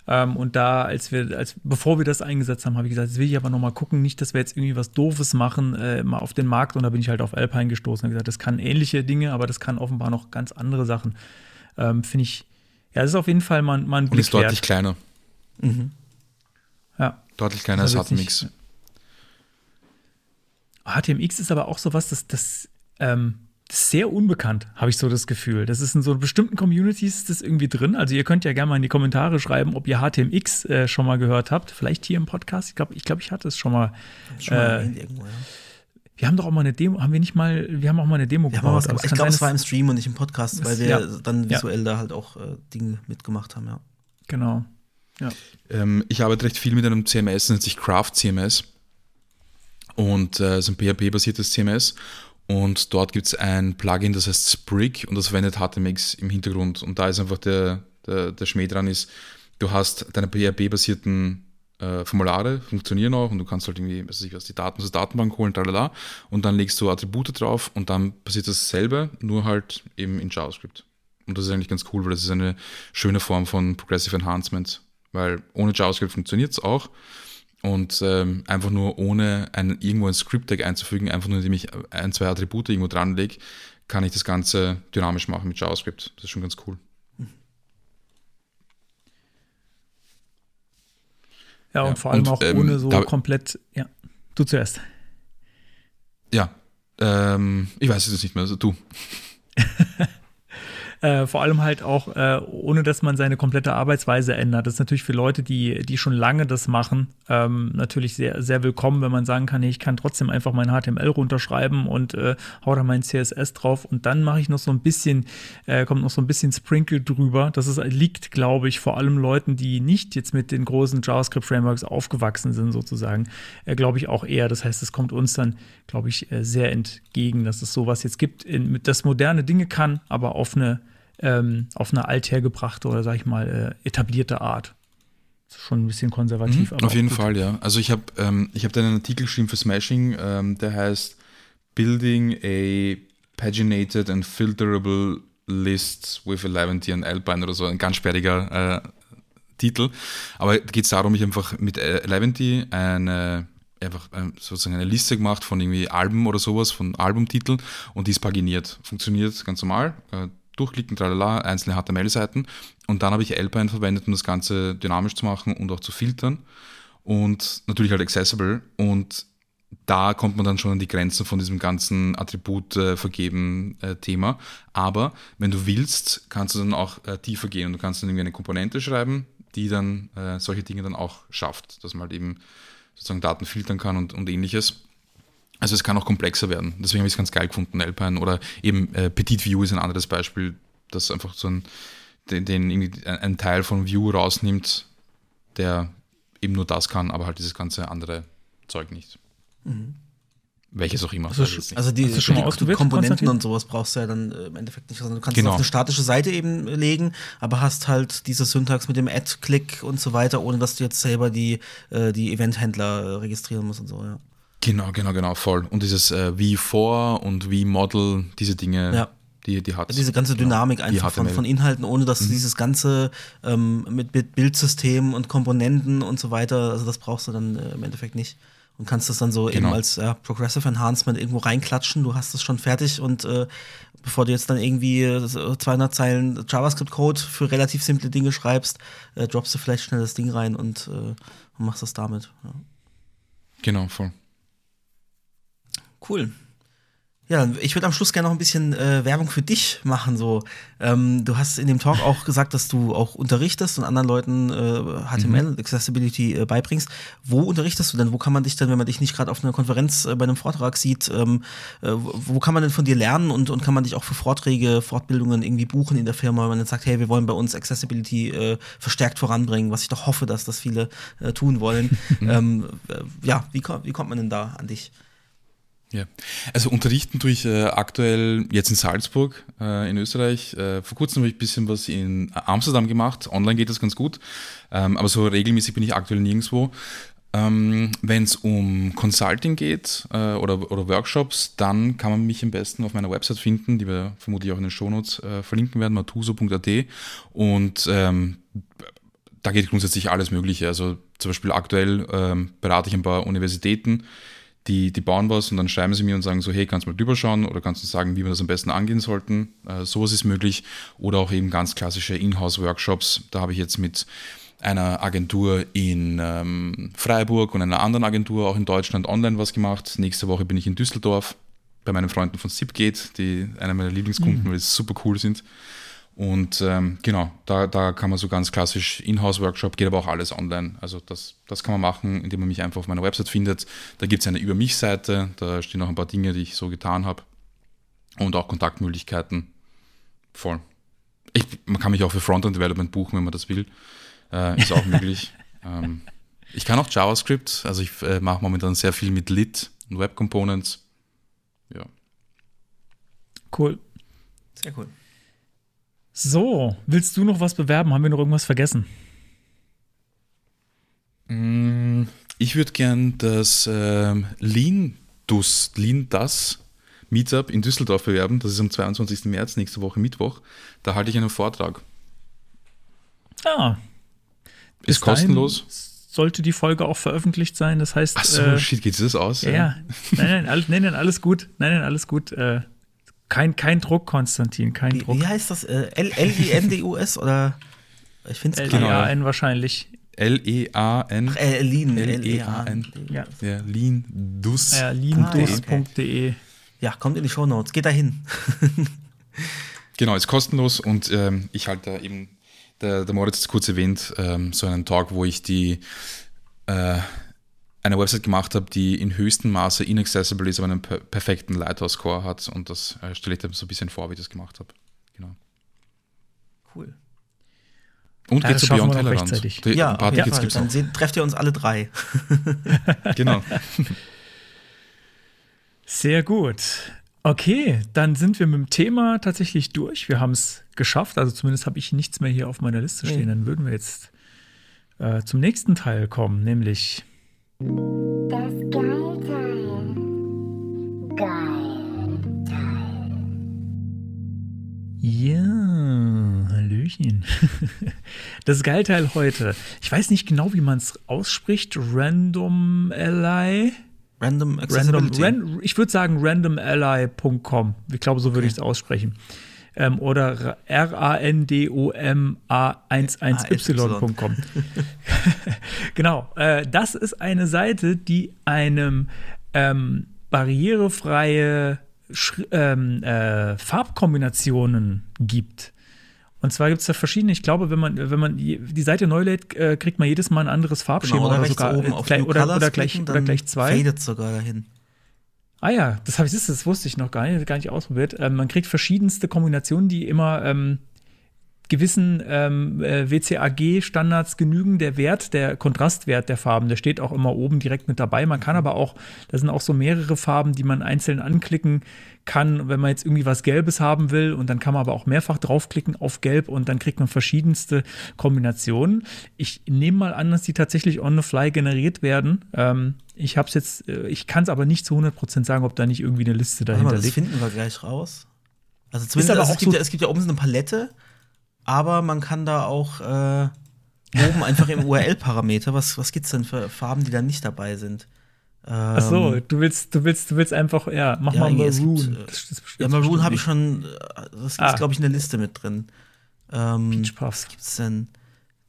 Ähm, und da, als wir, als bevor wir das eingesetzt haben, habe ich gesagt, jetzt will ich aber noch mal gucken, nicht, dass wir jetzt irgendwie was Doofes machen, äh, mal auf den Markt. Und da bin ich halt auf Alpine gestoßen und gesagt, das kann ähnliche Dinge, aber das kann offenbar noch ganz andere Sachen. Ähm, Finde ich, ja, das ist auf jeden Fall mal, mal ein Und Blick ist deutlich wert. kleiner. Ja. Deutlich kleiner als HTMX. HTMX ist aber auch sowas, das, das, ähm, sehr unbekannt, habe ich so das Gefühl. Das ist in so bestimmten Communities ist das irgendwie drin. Also ihr könnt ja gerne mal in die Kommentare schreiben, ob ihr HTMX äh, schon mal gehört habt. Vielleicht hier im Podcast. Ich glaube, ich, glaub, ich hatte es schon mal. Schon mal Äh, irgendwo, ja. Wir haben doch auch mal eine Demo, haben wir nicht mal, wir haben auch mal eine Demo aber gemacht. Ich glaube, es war im Stream und nicht im Podcast, weil wir ja. dann Ja. visuell da halt auch äh, Dinge mitgemacht haben, ja. Genau. Ja. Ähm, ich arbeite recht viel mit einem CMS, nennt sich Craft CMS. Und äh, es ist ein PHP-basiertes CMS. Und dort gibt es ein Plugin, das heißt Sprig und das verwendet HTMX im Hintergrund. Und da ist einfach der, der, der Schmäh dran ist, du hast deine PHP-basierten äh, Formulare, funktionieren auch und du kannst halt irgendwie, was weiß ich was, die Daten aus der Datenbank holen, tralala, und dann legst du Attribute drauf und dann passiert dasselbe, nur halt eben in JavaScript. Und das ist eigentlich ganz cool, weil das ist eine schöne Form von Progressive Enhancement, weil ohne JavaScript funktioniert es auch. Und ähm, einfach nur ohne ein, irgendwo ein Script-Tag einzufügen, einfach nur indem ich ein, zwei Attribute irgendwo dran lege, kann ich das Ganze dynamisch machen mit JavaScript. Das ist schon ganz cool. Ja, und Ja, vor allem und, auch ähm, ohne so da- komplett, ja. Du zuerst. Ja, ähm, ich weiß es jetzt nicht mehr, also du. Äh, vor allem halt auch, äh, ohne dass man seine komplette Arbeitsweise ändert. Das ist natürlich für Leute, die, die schon lange das machen, ähm, natürlich sehr, sehr willkommen, wenn man sagen kann, nee, ich kann trotzdem einfach mein HTML runterschreiben und äh, hau da mein CSS drauf und dann mache ich noch so ein bisschen, äh, kommt noch so ein bisschen Sprinkle drüber. Das ist, liegt, glaube ich, vor allem Leuten, die nicht jetzt mit den großen JavaScript-Frameworks aufgewachsen sind, sozusagen, äh, glaube ich auch eher. Das heißt, es kommt uns dann, glaube ich, äh, sehr entgegen, dass es sowas jetzt gibt, in, das moderne Dinge kann, aber auf eine ähm, auf eine althergebrachte oder sag ich mal äh, etablierte Art. Schon ein bisschen konservativ. aber Mhm, Auf auch jeden gut. Fall, ja. Also ich habe ähm, ich hab einen Artikel geschrieben für Smashing, ähm, der heißt Building a Paginated and Filterable List with Eleventy and Alpine oder so, ein ganz sperriger äh, Titel. Aber da geht es darum, ich habe einfach mit äh, Eleventy eine einfach ähm, sozusagen eine Liste gemacht von irgendwie Alben oder sowas, von Albumtiteln und die ist paginiert. Funktioniert ganz normal. Durchklicken, tralala, einzelne HTML-Seiten. Und dann habe ich Alpine verwendet, um das Ganze dynamisch zu machen und auch zu filtern. Und natürlich halt accessible. Und da kommt man dann schon an die Grenzen von diesem ganzen Attribut äh, vergeben äh, Thema. Aber wenn du willst, kannst du dann auch äh, tiefer gehen und du kannst dann irgendwie eine Komponente schreiben, die dann solche Dinge dann auch schafft, dass man halt eben sozusagen Daten filtern kann und, und ähnliches. Also es kann auch komplexer werden. Deswegen habe ich es ganz geil gefunden, Alpine. Oder eben äh, Petit View ist ein anderes Beispiel, das einfach so ein, den, den irgendwie ein, ein Teil von View rausnimmt, der eben nur das kann, aber halt dieses ganze andere Zeug nicht. Welches auch immer. Also. Also die, mal die ausprobiert, Komponenten und sowas brauchst du ja dann äh, im Endeffekt nicht. Also du kannst Genau. es auf eine statische Seite eben legen, aber hast halt diese Syntax mit dem Add-Click und so weiter, ohne dass du jetzt selber die, äh, die Event-Händler äh, registrieren musst und so, ja. Genau, genau, genau, voll. Und dieses äh, V4 und V-Model, diese Dinge, Ja. die, die hat Diese ganze Dynamik Genau. Einfach von, von Inhalten, ohne dass du dieses ganze ähm, mit, mit Bildsystemen und Komponenten und so weiter, also das brauchst du dann äh, im Endeffekt nicht. Und kannst das dann so eben Genau. als ja, Progressive Enhancement irgendwo reinklatschen, du hast es schon fertig und äh, bevor du jetzt dann irgendwie äh, so 200 Zeilen JavaScript-Code für relativ simple Dinge schreibst, äh, droppst du vielleicht schnell das Ding rein und, äh, und machst das damit. Ja. Genau, voll. Cool. Ja, ich würde am Schluss gerne noch ein bisschen äh, Werbung für dich machen. So, ähm, du hast in dem Talk auch gesagt, dass du auch unterrichtest und anderen Leuten äh, HTML Accessibility äh, beibringst. Wo unterrichtest du denn? Wo kann man dich denn, wenn man dich nicht gerade auf einer Konferenz äh, bei einem Vortrag sieht, ähm, äh, wo kann man denn von dir lernen und, und kann man dich auch für Vorträge, Fortbildungen irgendwie buchen in der Firma, wenn man dann sagt, hey, wir wollen bei uns Accessibility äh, verstärkt voranbringen, was ich doch hoffe, dass das viele tun wollen. ähm, äh, ja, wie, wie kommt man denn da an dich? Ja, also unterrichten tue ich äh, aktuell jetzt in Salzburg äh, in Österreich. Äh, vor kurzem habe ich ein bisschen was in Amsterdam gemacht. Online geht das ganz gut, ähm, aber so regelmäßig bin ich aktuell nirgendwo. Ähm, Wenn es um Consulting geht äh, oder, oder Workshops, dann kann man mich am besten auf meiner Website finden, die wir vermutlich auch in den Shownotes äh, verlinken werden, matuso.at. Und ähm, da geht grundsätzlich alles Mögliche. Also zum Beispiel aktuell ähm, berate ich ein paar Universitäten, die, die bauen was und dann schreiben sie mir und sagen so, hey, kannst du mal drüber schauen oder kannst du sagen, wie wir das am besten angehen sollten. Äh, sowas ist möglich. Oder auch eben ganz klassische Inhouse-Workshops. Da habe ich jetzt mit einer Agentur in ähm, Freiburg und einer anderen Agentur auch in Deutschland online was gemacht. Nächste Woche bin ich in Düsseldorf bei meinen Freunden von Zipgate, die einer meiner Lieblingskunden, weil die super cool sind. Und ähm, genau, da, da kann man so ganz klassisch Inhouse-Workshop, geht aber auch alles online. Also das, das kann man machen, indem man mich einfach auf meiner Website findet. Da gibt es eine Über mich-Seite, da stehen auch ein paar Dinge, die ich so getan habe. Und auch Kontaktmöglichkeiten. Voll. Ich, man kann mich auch für Frontend-Development buchen, wenn man das will. Äh, ist auch möglich. Ähm, ich kann auch JavaScript, also ich äh, mache momentan sehr viel mit Lit und Web Components. Ja. Cool. Sehr cool. So, willst du noch was bewerben? Haben wir noch irgendwas vergessen? Mm, Ich würde gern das ähm, Lean Dus, Lean Das Meetup in Düsseldorf bewerben. Das ist am 22. März, nächste Woche Mittwoch. Da halte ich einen Vortrag. Ah. Ist kostenlos. Sollte die Folge auch veröffentlicht sein. Das heißt, Ach so, äh, shit, geht das aus? ja, ja. Nein, nein, alles, nein, nein, alles gut. Nein, nein, alles gut. Äh, kein, kein Druck, Konstantin, kein Wie, Druck. wie heißt das? Äh, L- L-I-N-D-U-S oder? Ich finde es Genau. L-E-A-N wahrscheinlich. L-E-A-N. Äh, Lean. L-E-A-N. Ja. Ja, Lean Dus. Ja, leandus.de. Ja, kommt in die Shownotes. Geht dahin. Genau, ist kostenlos und ähm, ich halte da eben, der, der Moritz hat es kurz erwähnt, ähm, so einen Talk, wo ich die äh, eine Website gemacht habe, die in höchstem Maße inaccessible ist, aber einen per perfekten Lighthouse-Score hat und das äh, stelle ich dann so ein bisschen vor, wie ich das gemacht habe. Genau. Cool. Und Ja, geht zu Beyond. Die, Ja, ein paar auf jeden Tickets Fall. gibt es Dann seht, trefft ihr uns alle drei. Genau. Sehr gut. Okay, dann sind wir mit dem Thema tatsächlich durch. Wir haben es geschafft. Also zumindest habe ich nichts mehr hier auf meiner Liste stehen. Nee. Dann würden wir jetzt äh, zum nächsten Teil kommen, nämlich Das Geilteil. Geilteil. Ja, Hallöchen. Das Geilteil heute. Ich weiß nicht genau, wie man es ausspricht. Random Ally. Random Random, Accessibility. ran, ich würde sagen randomally.com. Ich glaube, so würde ich es aussprechen. Ähm, oder R-A-N-D-O-M-A-11y.com. genau. Äh, das ist eine Seite, die einem ähm, barrierefreie Schri ähm, äh, Farbkombinationen gibt. Und zwar gibt es da verschiedene, ich glaube, wenn man, wenn man die Seite neu lädt, äh, kriegt man jedes Mal ein anderes Farbschema Genau, oder oder, sogar oben äh, auf gleich, oder, oder, gleich, klicken, oder gleich zwei. Fadet sogar dahin. Ah ja, das habe ich, das, das wusste ich noch gar nicht, gar nicht ausprobiert. Ähm, man kriegt verschiedenste Kombinationen, die immer ähm, gewissen ähm, äh, WCAG-Standards genügen. Der Wert, der Kontrastwert der Farben, der steht auch immer oben direkt mit dabei. Man kann aber auch, da sind auch so mehrere Farben, die man einzeln anklicken kann, wenn man jetzt irgendwie was Gelbes haben will. Und dann kann man aber auch mehrfach draufklicken auf Gelb und dann kriegt man verschiedenste Kombinationen. Ich nehme mal an, dass die tatsächlich on the fly generiert werden. Ähm, ich habe es jetzt, äh, ich kann es aber nicht zu 100% sagen, ob da nicht irgendwie eine Liste dahinter mal, das liegt. finden wir gleich raus. Also zumindest, also es, gibt so- ja, es gibt ja oben so eine Palette, aber man kann da auch äh, oben einfach im URL-Parameter, was, was gibt es denn für Farben, die da nicht dabei sind? Ähm, Ach so, du willst, du willst, du willst einfach, ja, mach Ja, mal es gibt, Maroon. äh, Das- das- Ja, Maroon habe ich schon, das ist, Ah. glaube ich, in der Liste mit drin. Ähm, Peach Puffs. Was gibt's denn?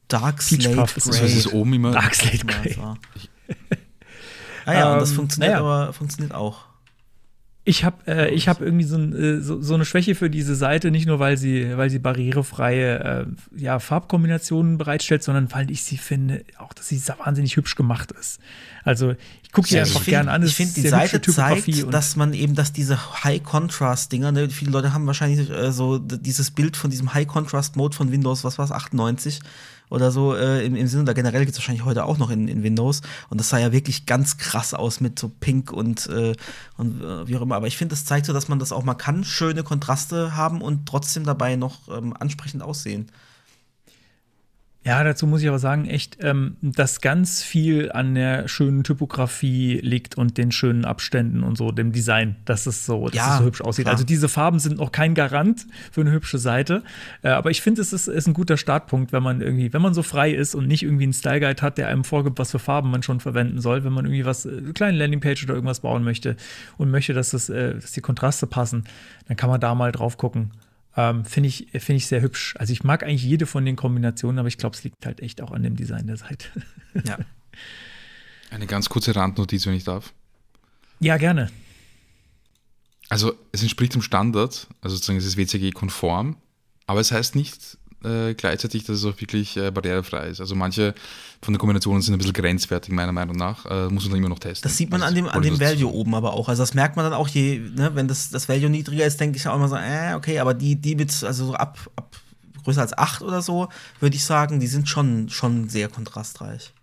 Dark Peach Slate Puff, das ist Das oben immer. Dark Slate Grey. Ah ja, und das Ähm, funktioniert naja. aber funktioniert auch. Ich habe äh, ich hab irgendwie so, ein, äh, so, so eine Schwäche für diese Seite, nicht nur, weil sie, weil sie barrierefreie äh, ja, Farbkombinationen bereitstellt, sondern weil ich sie finde, auch, dass sie so wahnsinnig hübsch gemacht ist. Also ich gucke sie Ja, einfach gerne an. Ich finde, die Seite zeigt, dass man eben, dass diese High-Contrast-Dinger, ne, viele Leute haben wahrscheinlich äh, so dieses Bild von diesem High-Contrast-Mode von Windows, was war es, 98 oder so äh, im, im Sinne, oder generell gibt es wahrscheinlich heute auch noch in, in Windows. Und das sah ja wirklich ganz krass aus mit so Pink und, äh, und äh, wie auch immer. Aber ich finde, das zeigt so, dass man das auch mal kann, schöne Kontraste haben und trotzdem dabei noch ähm, ansprechend aussehen. Ja, dazu muss ich aber sagen, echt, ähm, dass ganz viel an der schönen Typografie liegt und den schönen Abständen und so, dem Design, dass es so, dass Ja, es so hübsch aussieht. klar. Also diese Farben sind noch kein Garant für eine hübsche Seite. Äh, aber ich finde, es ist, ist ein guter Startpunkt, wenn man irgendwie, wenn man so frei ist und nicht irgendwie einen Style Guide hat, der einem vorgibt, was für Farben man schon verwenden soll, wenn man irgendwie was, äh, eine kleine Landingpage oder irgendwas bauen möchte und möchte, dass, das, äh, dass die Kontraste passen, dann kann man da mal drauf gucken. Ähm, Finde ich, find ich sehr hübsch. Also ich mag eigentlich jede von den Kombinationen, aber ich glaube, es liegt halt echt auch an dem Design der Seite. Ja. Eine ganz kurze Randnotiz, wenn ich darf. ja, gerne. Also es entspricht dem Standard, also sozusagen es ist WCG-konform, aber es heißt nicht äh, gleichzeitig, dass es auch wirklich äh, barrierefrei ist. Also manche von den Kombinationen sind ein bisschen grenzwertig, meiner Meinung nach. Äh, muss man dann immer noch testen. Das sieht man Also an dem, wollte an dem Value oben aber auch. Also das merkt man dann auch, je, ne, wenn das, das Value niedriger ist, denke ich auch immer so, äh, okay, aber die, die mit, also so ab, ab größer als 8 oder so, würde ich sagen, die sind schon, schon sehr kontrastreich.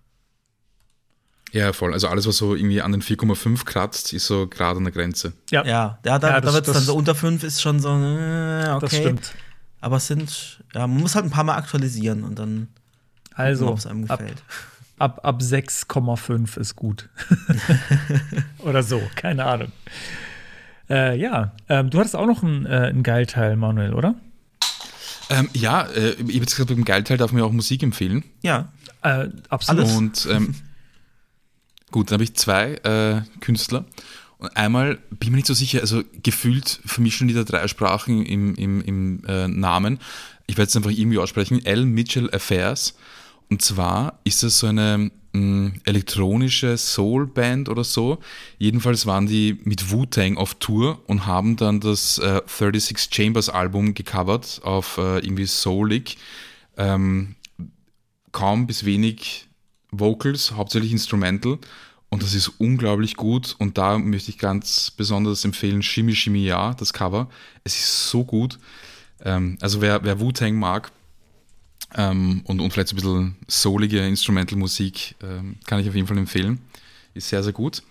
Ja, voll. Also alles, was so irgendwie an den 4,5 kratzt, ist so gerade an der Grenze. Ja, Ja, ja da, Ja, da das- wird es dann das- so unter 5 ist schon so, äh, okay. das stimmt. Aber es sind, ja, man muss halt ein paar Mal aktualisieren und dann Also, ob es einem ab, gefällt. ab, ab 6,5 ist gut. Oder so, keine Ahnung. Äh, ja, ähm, du hattest auch noch einen, äh, einen Geilteil, Manuel, oder? Ähm, ja, äh, ich habe jetzt gesagt, beim Geilteil darf man ja auch Musik empfehlen. Ja, Äh, absolut. Alles. Und ähm, gut, dann habe ich zwei äh, Künstler. Und einmal bin ich mir nicht so sicher, also gefühlt vermischen die da drei Sprachen im, im, im äh, Namen. Ich werde es einfach irgendwie aussprechen. L. Mitchell Affairs. Und zwar ist das so eine mh, elektronische Soul-Band oder so. Jedenfalls waren die mit Wu-Tang auf Tour und haben dann das äh, 36 Chambers Album gecovert auf äh, irgendwie Soulig. Ähm, kaum bis wenig Vocals, hauptsächlich Instrumental. Und das ist unglaublich gut. Und da möchte ich ganz besonders empfehlen Shimmy Shimmy Ja, das Cover. Es ist so gut. Ähm, also wer, wer Wu-Tang mag ähm, und, und vielleicht so ein bisschen soulige Instrumental-Musik, ähm, kann ich auf jeden Fall empfehlen. Ist sehr, sehr gut.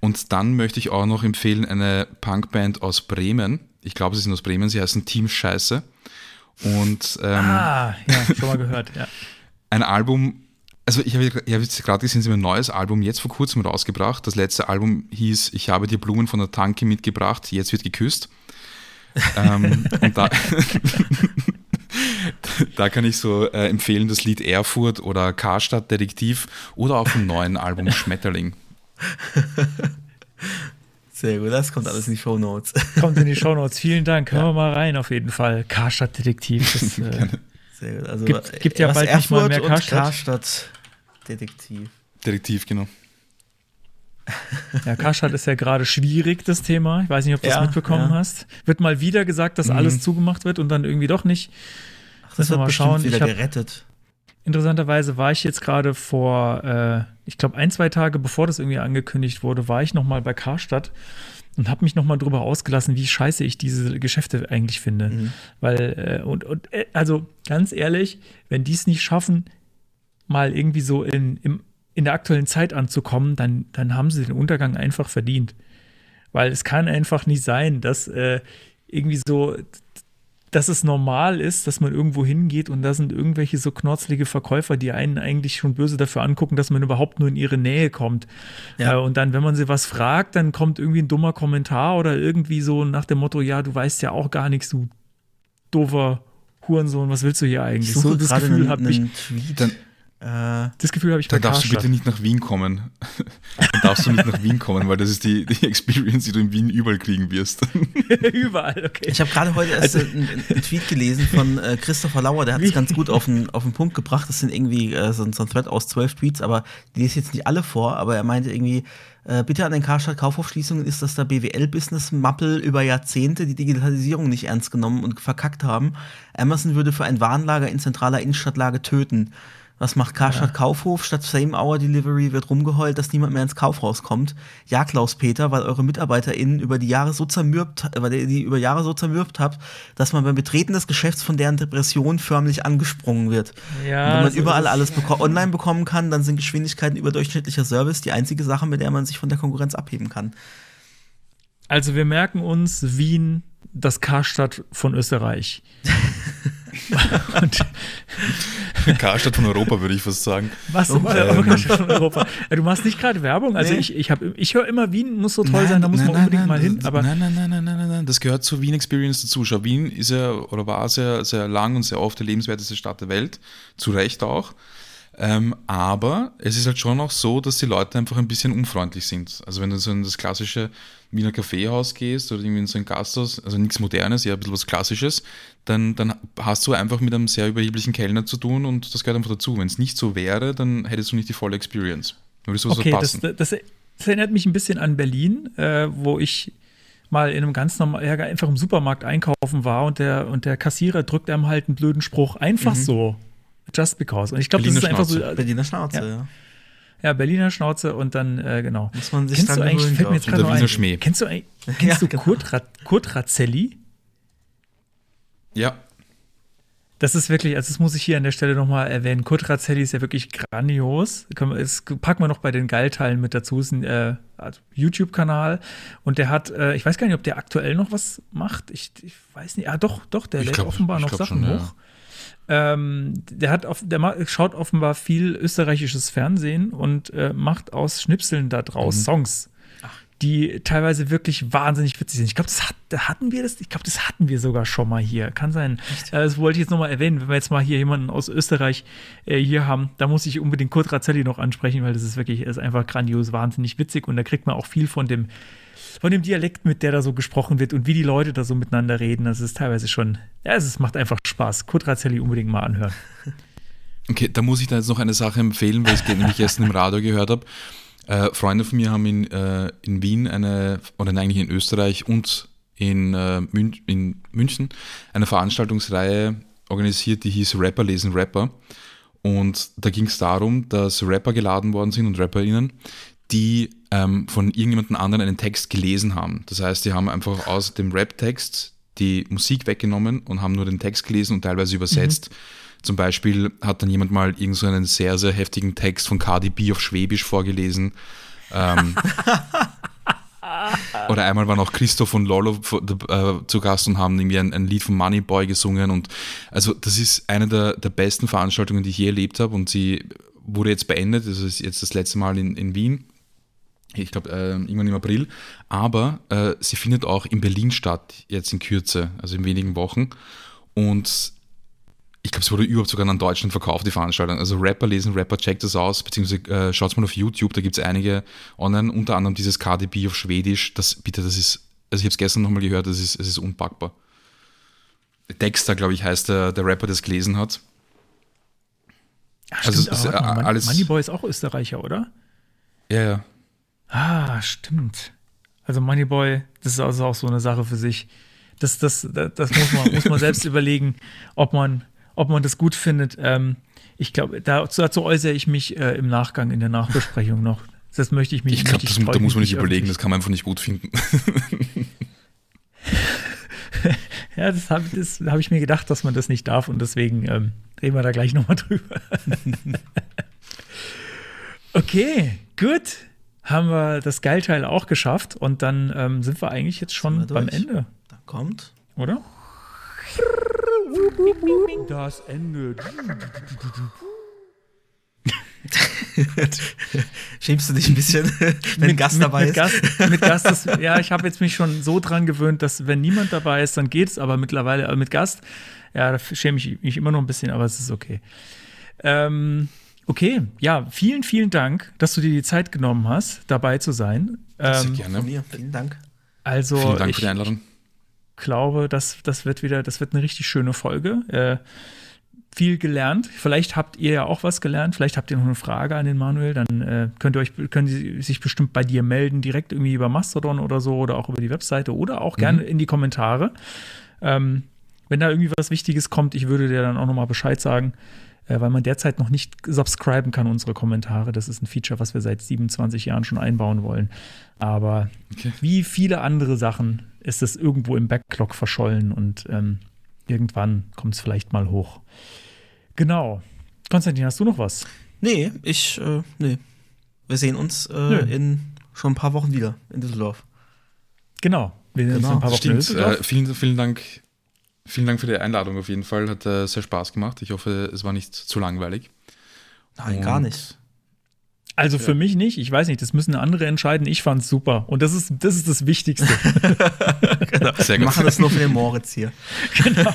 Und dann möchte ich auch noch empfehlen eine Punkband aus Bremen. Ich glaube, sie sind aus Bremen. Sie heißen Team Scheiße. Und ähm, ah, ja, schon mal gehört, ja. ein Album, also ich habe jetzt gerade gesehen, sie haben ein neues Album jetzt vor kurzem rausgebracht. Das letzte Album hieß Ich habe dir Blumen von der Tanke mitgebracht, jetzt wird geküsst. ähm, und da, da kann ich so äh, empfehlen das Lied Erfurt oder Karstadt Detektiv oder auch vom neuen Album Schmetterling. sehr gut. Das kommt alles in die Show Notes. Kommt in die Shownotes. Vielen Dank. Hören wir mal rein, auf jeden Fall. Karstadt Detektiv. Das, äh, Sehr gut. Also, Gibt- gibt ja bald nicht mal Erfurt mehr Karstadt. Karstadt Detektiv. Detektiv, genau. ja, Karstadt ist ja gerade schwierig, das Thema. Ich weiß nicht, ob du das Ja, mitbekommen ja. hast. Wird mal wieder gesagt, dass alles zugemacht wird und dann irgendwie doch nicht. Ach, Müssen wir mal schauen. wieder Ich hab- gerettet. Interessanterweise war ich jetzt gerade vor, äh, ich glaube, ein, zwei Tage bevor das irgendwie angekündigt wurde, war ich noch mal bei Karstadt und habe mich noch mal drüber ausgelassen, wie scheiße ich diese Geschäfte eigentlich finde. Mhm. Weil, äh, und, und äh, also ganz ehrlich, wenn die es nicht schaffen, mal irgendwie so in, im, in der aktuellen Zeit anzukommen, dann, dann haben sie den Untergang einfach verdient. Weil es kann einfach nicht sein, dass äh, irgendwie so, dass es normal ist, dass man irgendwo hingeht und da sind irgendwelche so knorzlige Verkäufer, die einen eigentlich schon böse dafür angucken, dass man überhaupt nur in ihre Nähe kommt. Ja. Äh, und dann, wenn man sie was fragt, dann kommt irgendwie ein dummer Kommentar oder irgendwie so nach dem Motto, ja, du weißt ja auch gar nichts, du doofer Hurensohn, was willst du hier eigentlich? Ich So das Gefühl habe ich. Tweet. Dann, Das Gefühl habe ich bei Dann darfst du Karstadt. bitte nicht nach Wien kommen. Dann darfst du nicht nach Wien kommen, weil das ist die, die Experience, die du in Wien überall kriegen wirst. Überall, okay. ich habe gerade heute erst Also- einen, einen Tweet gelesen von äh, Christopher Lauer, der hat es ganz gut auf den, auf den Punkt gebracht. Das sind irgendwie äh, so, ein- so ein Thread aus zwölf Tweets, aber die lese jetzt nicht alle vor, aber er meinte irgendwie, äh, bitte an den Karstadt Kaufhofschließungen ist, dass da BWL-Business-Mappel über Jahrzehnte die Digitalisierung nicht ernst genommen und verkackt haben. Amazon würde für ein Warenlager in zentraler Innenstadtlage töten. Was macht Karstadt Kaufhof? Statt Same-Hour-Delivery wird rumgeheult, dass niemand mehr ins Kaufhaus kommt. Ja, Klaus-Peter, weil eure MitarbeiterInnen über die Jahre so zermürbt, weil ihr die über Jahre so zermürbt habt, dass man beim Betreten des Geschäfts von deren Depression förmlich angesprungen wird. Ja, Und wenn man so überall alles beko online bekommen kann, dann sind Geschwindigkeiten überdurchschnittlicher Service die einzige Sache, mit der man sich von der Konkurrenz abheben kann. Also wir merken uns Wien, das Karstadt von Österreich. Und Karstadt von Europa, würde ich fast sagen. was Oh, ähm. Karstadt von Europa. Ja, Du machst nicht gerade Werbung. Also Nee. ich, ich, hab- ich höre immer, Wien muss so toll sein, da muss man unbedingt mal hin. Aber nein, nein, nein, nein, nein, nein, nein, das gehört zur Wien Experience dazu. Schau, Wien ist ja oder war sehr, sehr lang und sehr oft die lebenswerteste Stadt der Welt. Zu Recht auch. Ähm, aber es ist halt schon auch so, dass die Leute einfach ein bisschen unfreundlich sind. Also wenn du so in das klassische Wiener Kaffeehaus gehst oder irgendwie in so ein Gasthaus, also nichts Modernes, eher ein bisschen was Klassisches, dann, dann hast du einfach mit einem sehr überheblichen Kellner zu tun und das gehört einfach dazu. Wenn es nicht so wäre, dann hättest du nicht die volle Experience. Würdest du okay, das, verpassen. das, das erinnert mich ein bisschen an Berlin, äh, wo ich mal in einem ganz normalen, ja, einfach im Supermarkt einkaufen war und der, und der Kassierer drückt einem halt einen blöden Spruch. Einfach so. Just because. Und ich glaube, das ist einfach so. Berliner Schnauze, Ja. ja. Ja, Berliner Schnauze und dann, äh, genau. Muss man sich Kennst dran du eigentlich, fällt mir jetzt gerade ein, Schmäh. kennst du, eigentlich- Ja, kennst du genau. Kurt, Ra Kurt Razzelli? Ja, Das ist wirklich, also das muss ich hier an der Stelle nochmal erwähnen. Kurt Razzelli ist ja wirklich grandios. Das packen wir noch bei den Geilteilen mit dazu. Ist ein äh, also YouTube-Kanal und der hat, äh, ich weiß gar nicht, ob der aktuell noch was macht. Ich, ich weiß nicht. Ah, doch, doch, der Ich lädt glaub- offenbar noch Sachen schon, ja. Ähm, der hat auf, der schaut offenbar viel österreichisches Fernsehen und äh, macht aus Schnipseln da draus Mhm. Songs, die teilweise wirklich wahnsinnig witzig sind. Ich glaube, das hat, hatten wir das. Ich glaube, das hatten wir sogar schon mal hier. Kann sein. Äh, das wollte ich jetzt nochmal erwähnen, wenn wir jetzt mal hier jemanden aus Österreich äh, hier haben, da muss ich unbedingt Kurt Razzelli noch ansprechen, weil das ist wirklich, ist einfach grandios, wahnsinnig witzig und da kriegt man auch viel von dem von dem Dialekt mit, der da so gesprochen wird und wie die Leute da so miteinander reden. Das ist teilweise schon, ja, es macht einfach Spaß. Kurt Razzelli unbedingt mal anhören. Okay, da muss ich da jetzt noch eine Sache empfehlen, weil ich es nämlich gestern im Radio gehört habe. Äh, Freunde von mir haben in, äh, in Wien eine, oder eigentlich in Österreich und in, äh, Mün in München eine Veranstaltungsreihe organisiert, die hieß Rapper lesen Rapper. Und da ging es darum, dass Rapper geladen worden sind und RapperInnen, die ähm, von irgendjemandem anderen einen Text gelesen haben. Das heißt, die haben einfach aus dem Rap-Text die Musik weggenommen und haben nur den Text gelesen und teilweise übersetzt. Zum Beispiel hat dann jemand mal irgend so einen sehr, sehr heftigen Text von Cardi B auf Schwäbisch vorgelesen. Ähm, oder einmal war noch Christoph und Lolo äh, zu Gast und haben irgendwie ein, ein Lied von Moneyboy gesungen. Und also das ist eine der, der besten Veranstaltungen, die ich je erlebt habe. Und sie wurde jetzt beendet. Das ist jetzt das letzte Mal in, in Wien. Ich glaube, äh, irgendwann im April. Aber äh, sie findet auch in Berlin statt, jetzt in Kürze, also in wenigen Wochen. Und ich glaube, es wurde überhaupt sogar an Deutschland verkauft, die Veranstaltung. Also Rapper lesen, Rapper checkt das aus, beziehungsweise äh, schaut mal auf YouTube, da gibt es einige online, unter anderem dieses KDB auf Schwedisch. Das, bitte, das ist, also ich habe es gestern nochmal gehört, das ist, es ist unpackbar. Dexter, glaube ich, heißt der, der Rapper, der es gelesen hat. Ja, Also stimmt, es ist, äh, alles- Moneyboy ist auch Österreicher, oder? Ja, ja. Ah, stimmt. Also Moneyboy, das ist also auch so eine Sache für sich. Das, das, das, das muss, man, muss man selbst überlegen, ob man, ob man das gut findet. Ähm, ich glaube, dazu, dazu äußere ich mich äh, im Nachgang in der Nachbesprechung noch. Das möchte ich mich Ich glaube, da muss man nicht überlegen, das kann man einfach nicht gut finden. Ja, das habe hab ich mir gedacht, dass man das nicht darf und deswegen ähm, reden wir da gleich nochmal drüber. okay, gut. Haben wir das Geilteil auch geschafft und dann ähm, sind wir eigentlich jetzt schon beim? Ende, Da kommt. oder? Das Ende. Schämst du dich ein bisschen, wenn ein Gast dabei mit ist? Gast, mit Gast ist, ja, ich habe jetzt mich schon so dran gewöhnt, dass wenn niemand dabei ist, dann geht's, aber mittlerweile äh, mit Gast, ja, da schäme ich mich immer noch ein bisschen, aber es ist okay. Ähm, Okay, ja, vielen, vielen Dank, dass du dir die Zeit genommen hast, dabei zu sein. Sehr Ähm, gerne. Von mir, vielen Dank. also Vielen Dank ich für die Einladung. glaube, das, das wird wieder, das wird eine richtig schöne Folge. Äh, viel gelernt. Vielleicht habt ihr ja auch was gelernt. Vielleicht habt ihr noch eine Frage an den Manuel. Dann äh, könnt ihr euch, können sie sich bestimmt bei dir melden, direkt irgendwie über Mastodon oder so oder auch über die Webseite oder auch gerne in die Kommentare. Ähm, wenn da irgendwie was Wichtiges kommt, ich würde dir dann auch nochmal Bescheid sagen, weil man derzeit noch nicht subscriben kann, unsere Kommentare. Das ist ein Feature, was wir seit 27 Jahren schon einbauen wollen. Aber Okay. wie viele andere Sachen ist es irgendwo im Backlog verschollen und ähm, irgendwann kommt es vielleicht mal hoch. Genau. Konstantin, hast du noch was? Nee, ich, äh, nee. Wir sehen uns äh, in schon ein paar Wochen wieder in Düsseldorf. Genau. Wir sehen uns in ein paar Wochen in Stimmt. Düsseldorf. Äh, vielen, vielen Dank. Vielen Dank für die Einladung auf jeden Fall. Hat äh, sehr Spaß gemacht. Ich hoffe, es war nicht zu langweilig. Nein, Und- gar nicht. Also für mich nicht. Ich weiß nicht, das müssen andere entscheiden. Ich fand's super. Und das ist das, ist das Wichtigste. Sehr Wir gut. machen das nur für den Moritz hier. genau.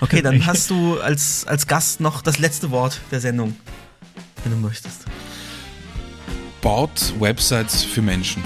Okay, dann hast du als, als Gast noch das letzte Wort der Sendung, wenn du möchtest. Baut Websites für Menschen.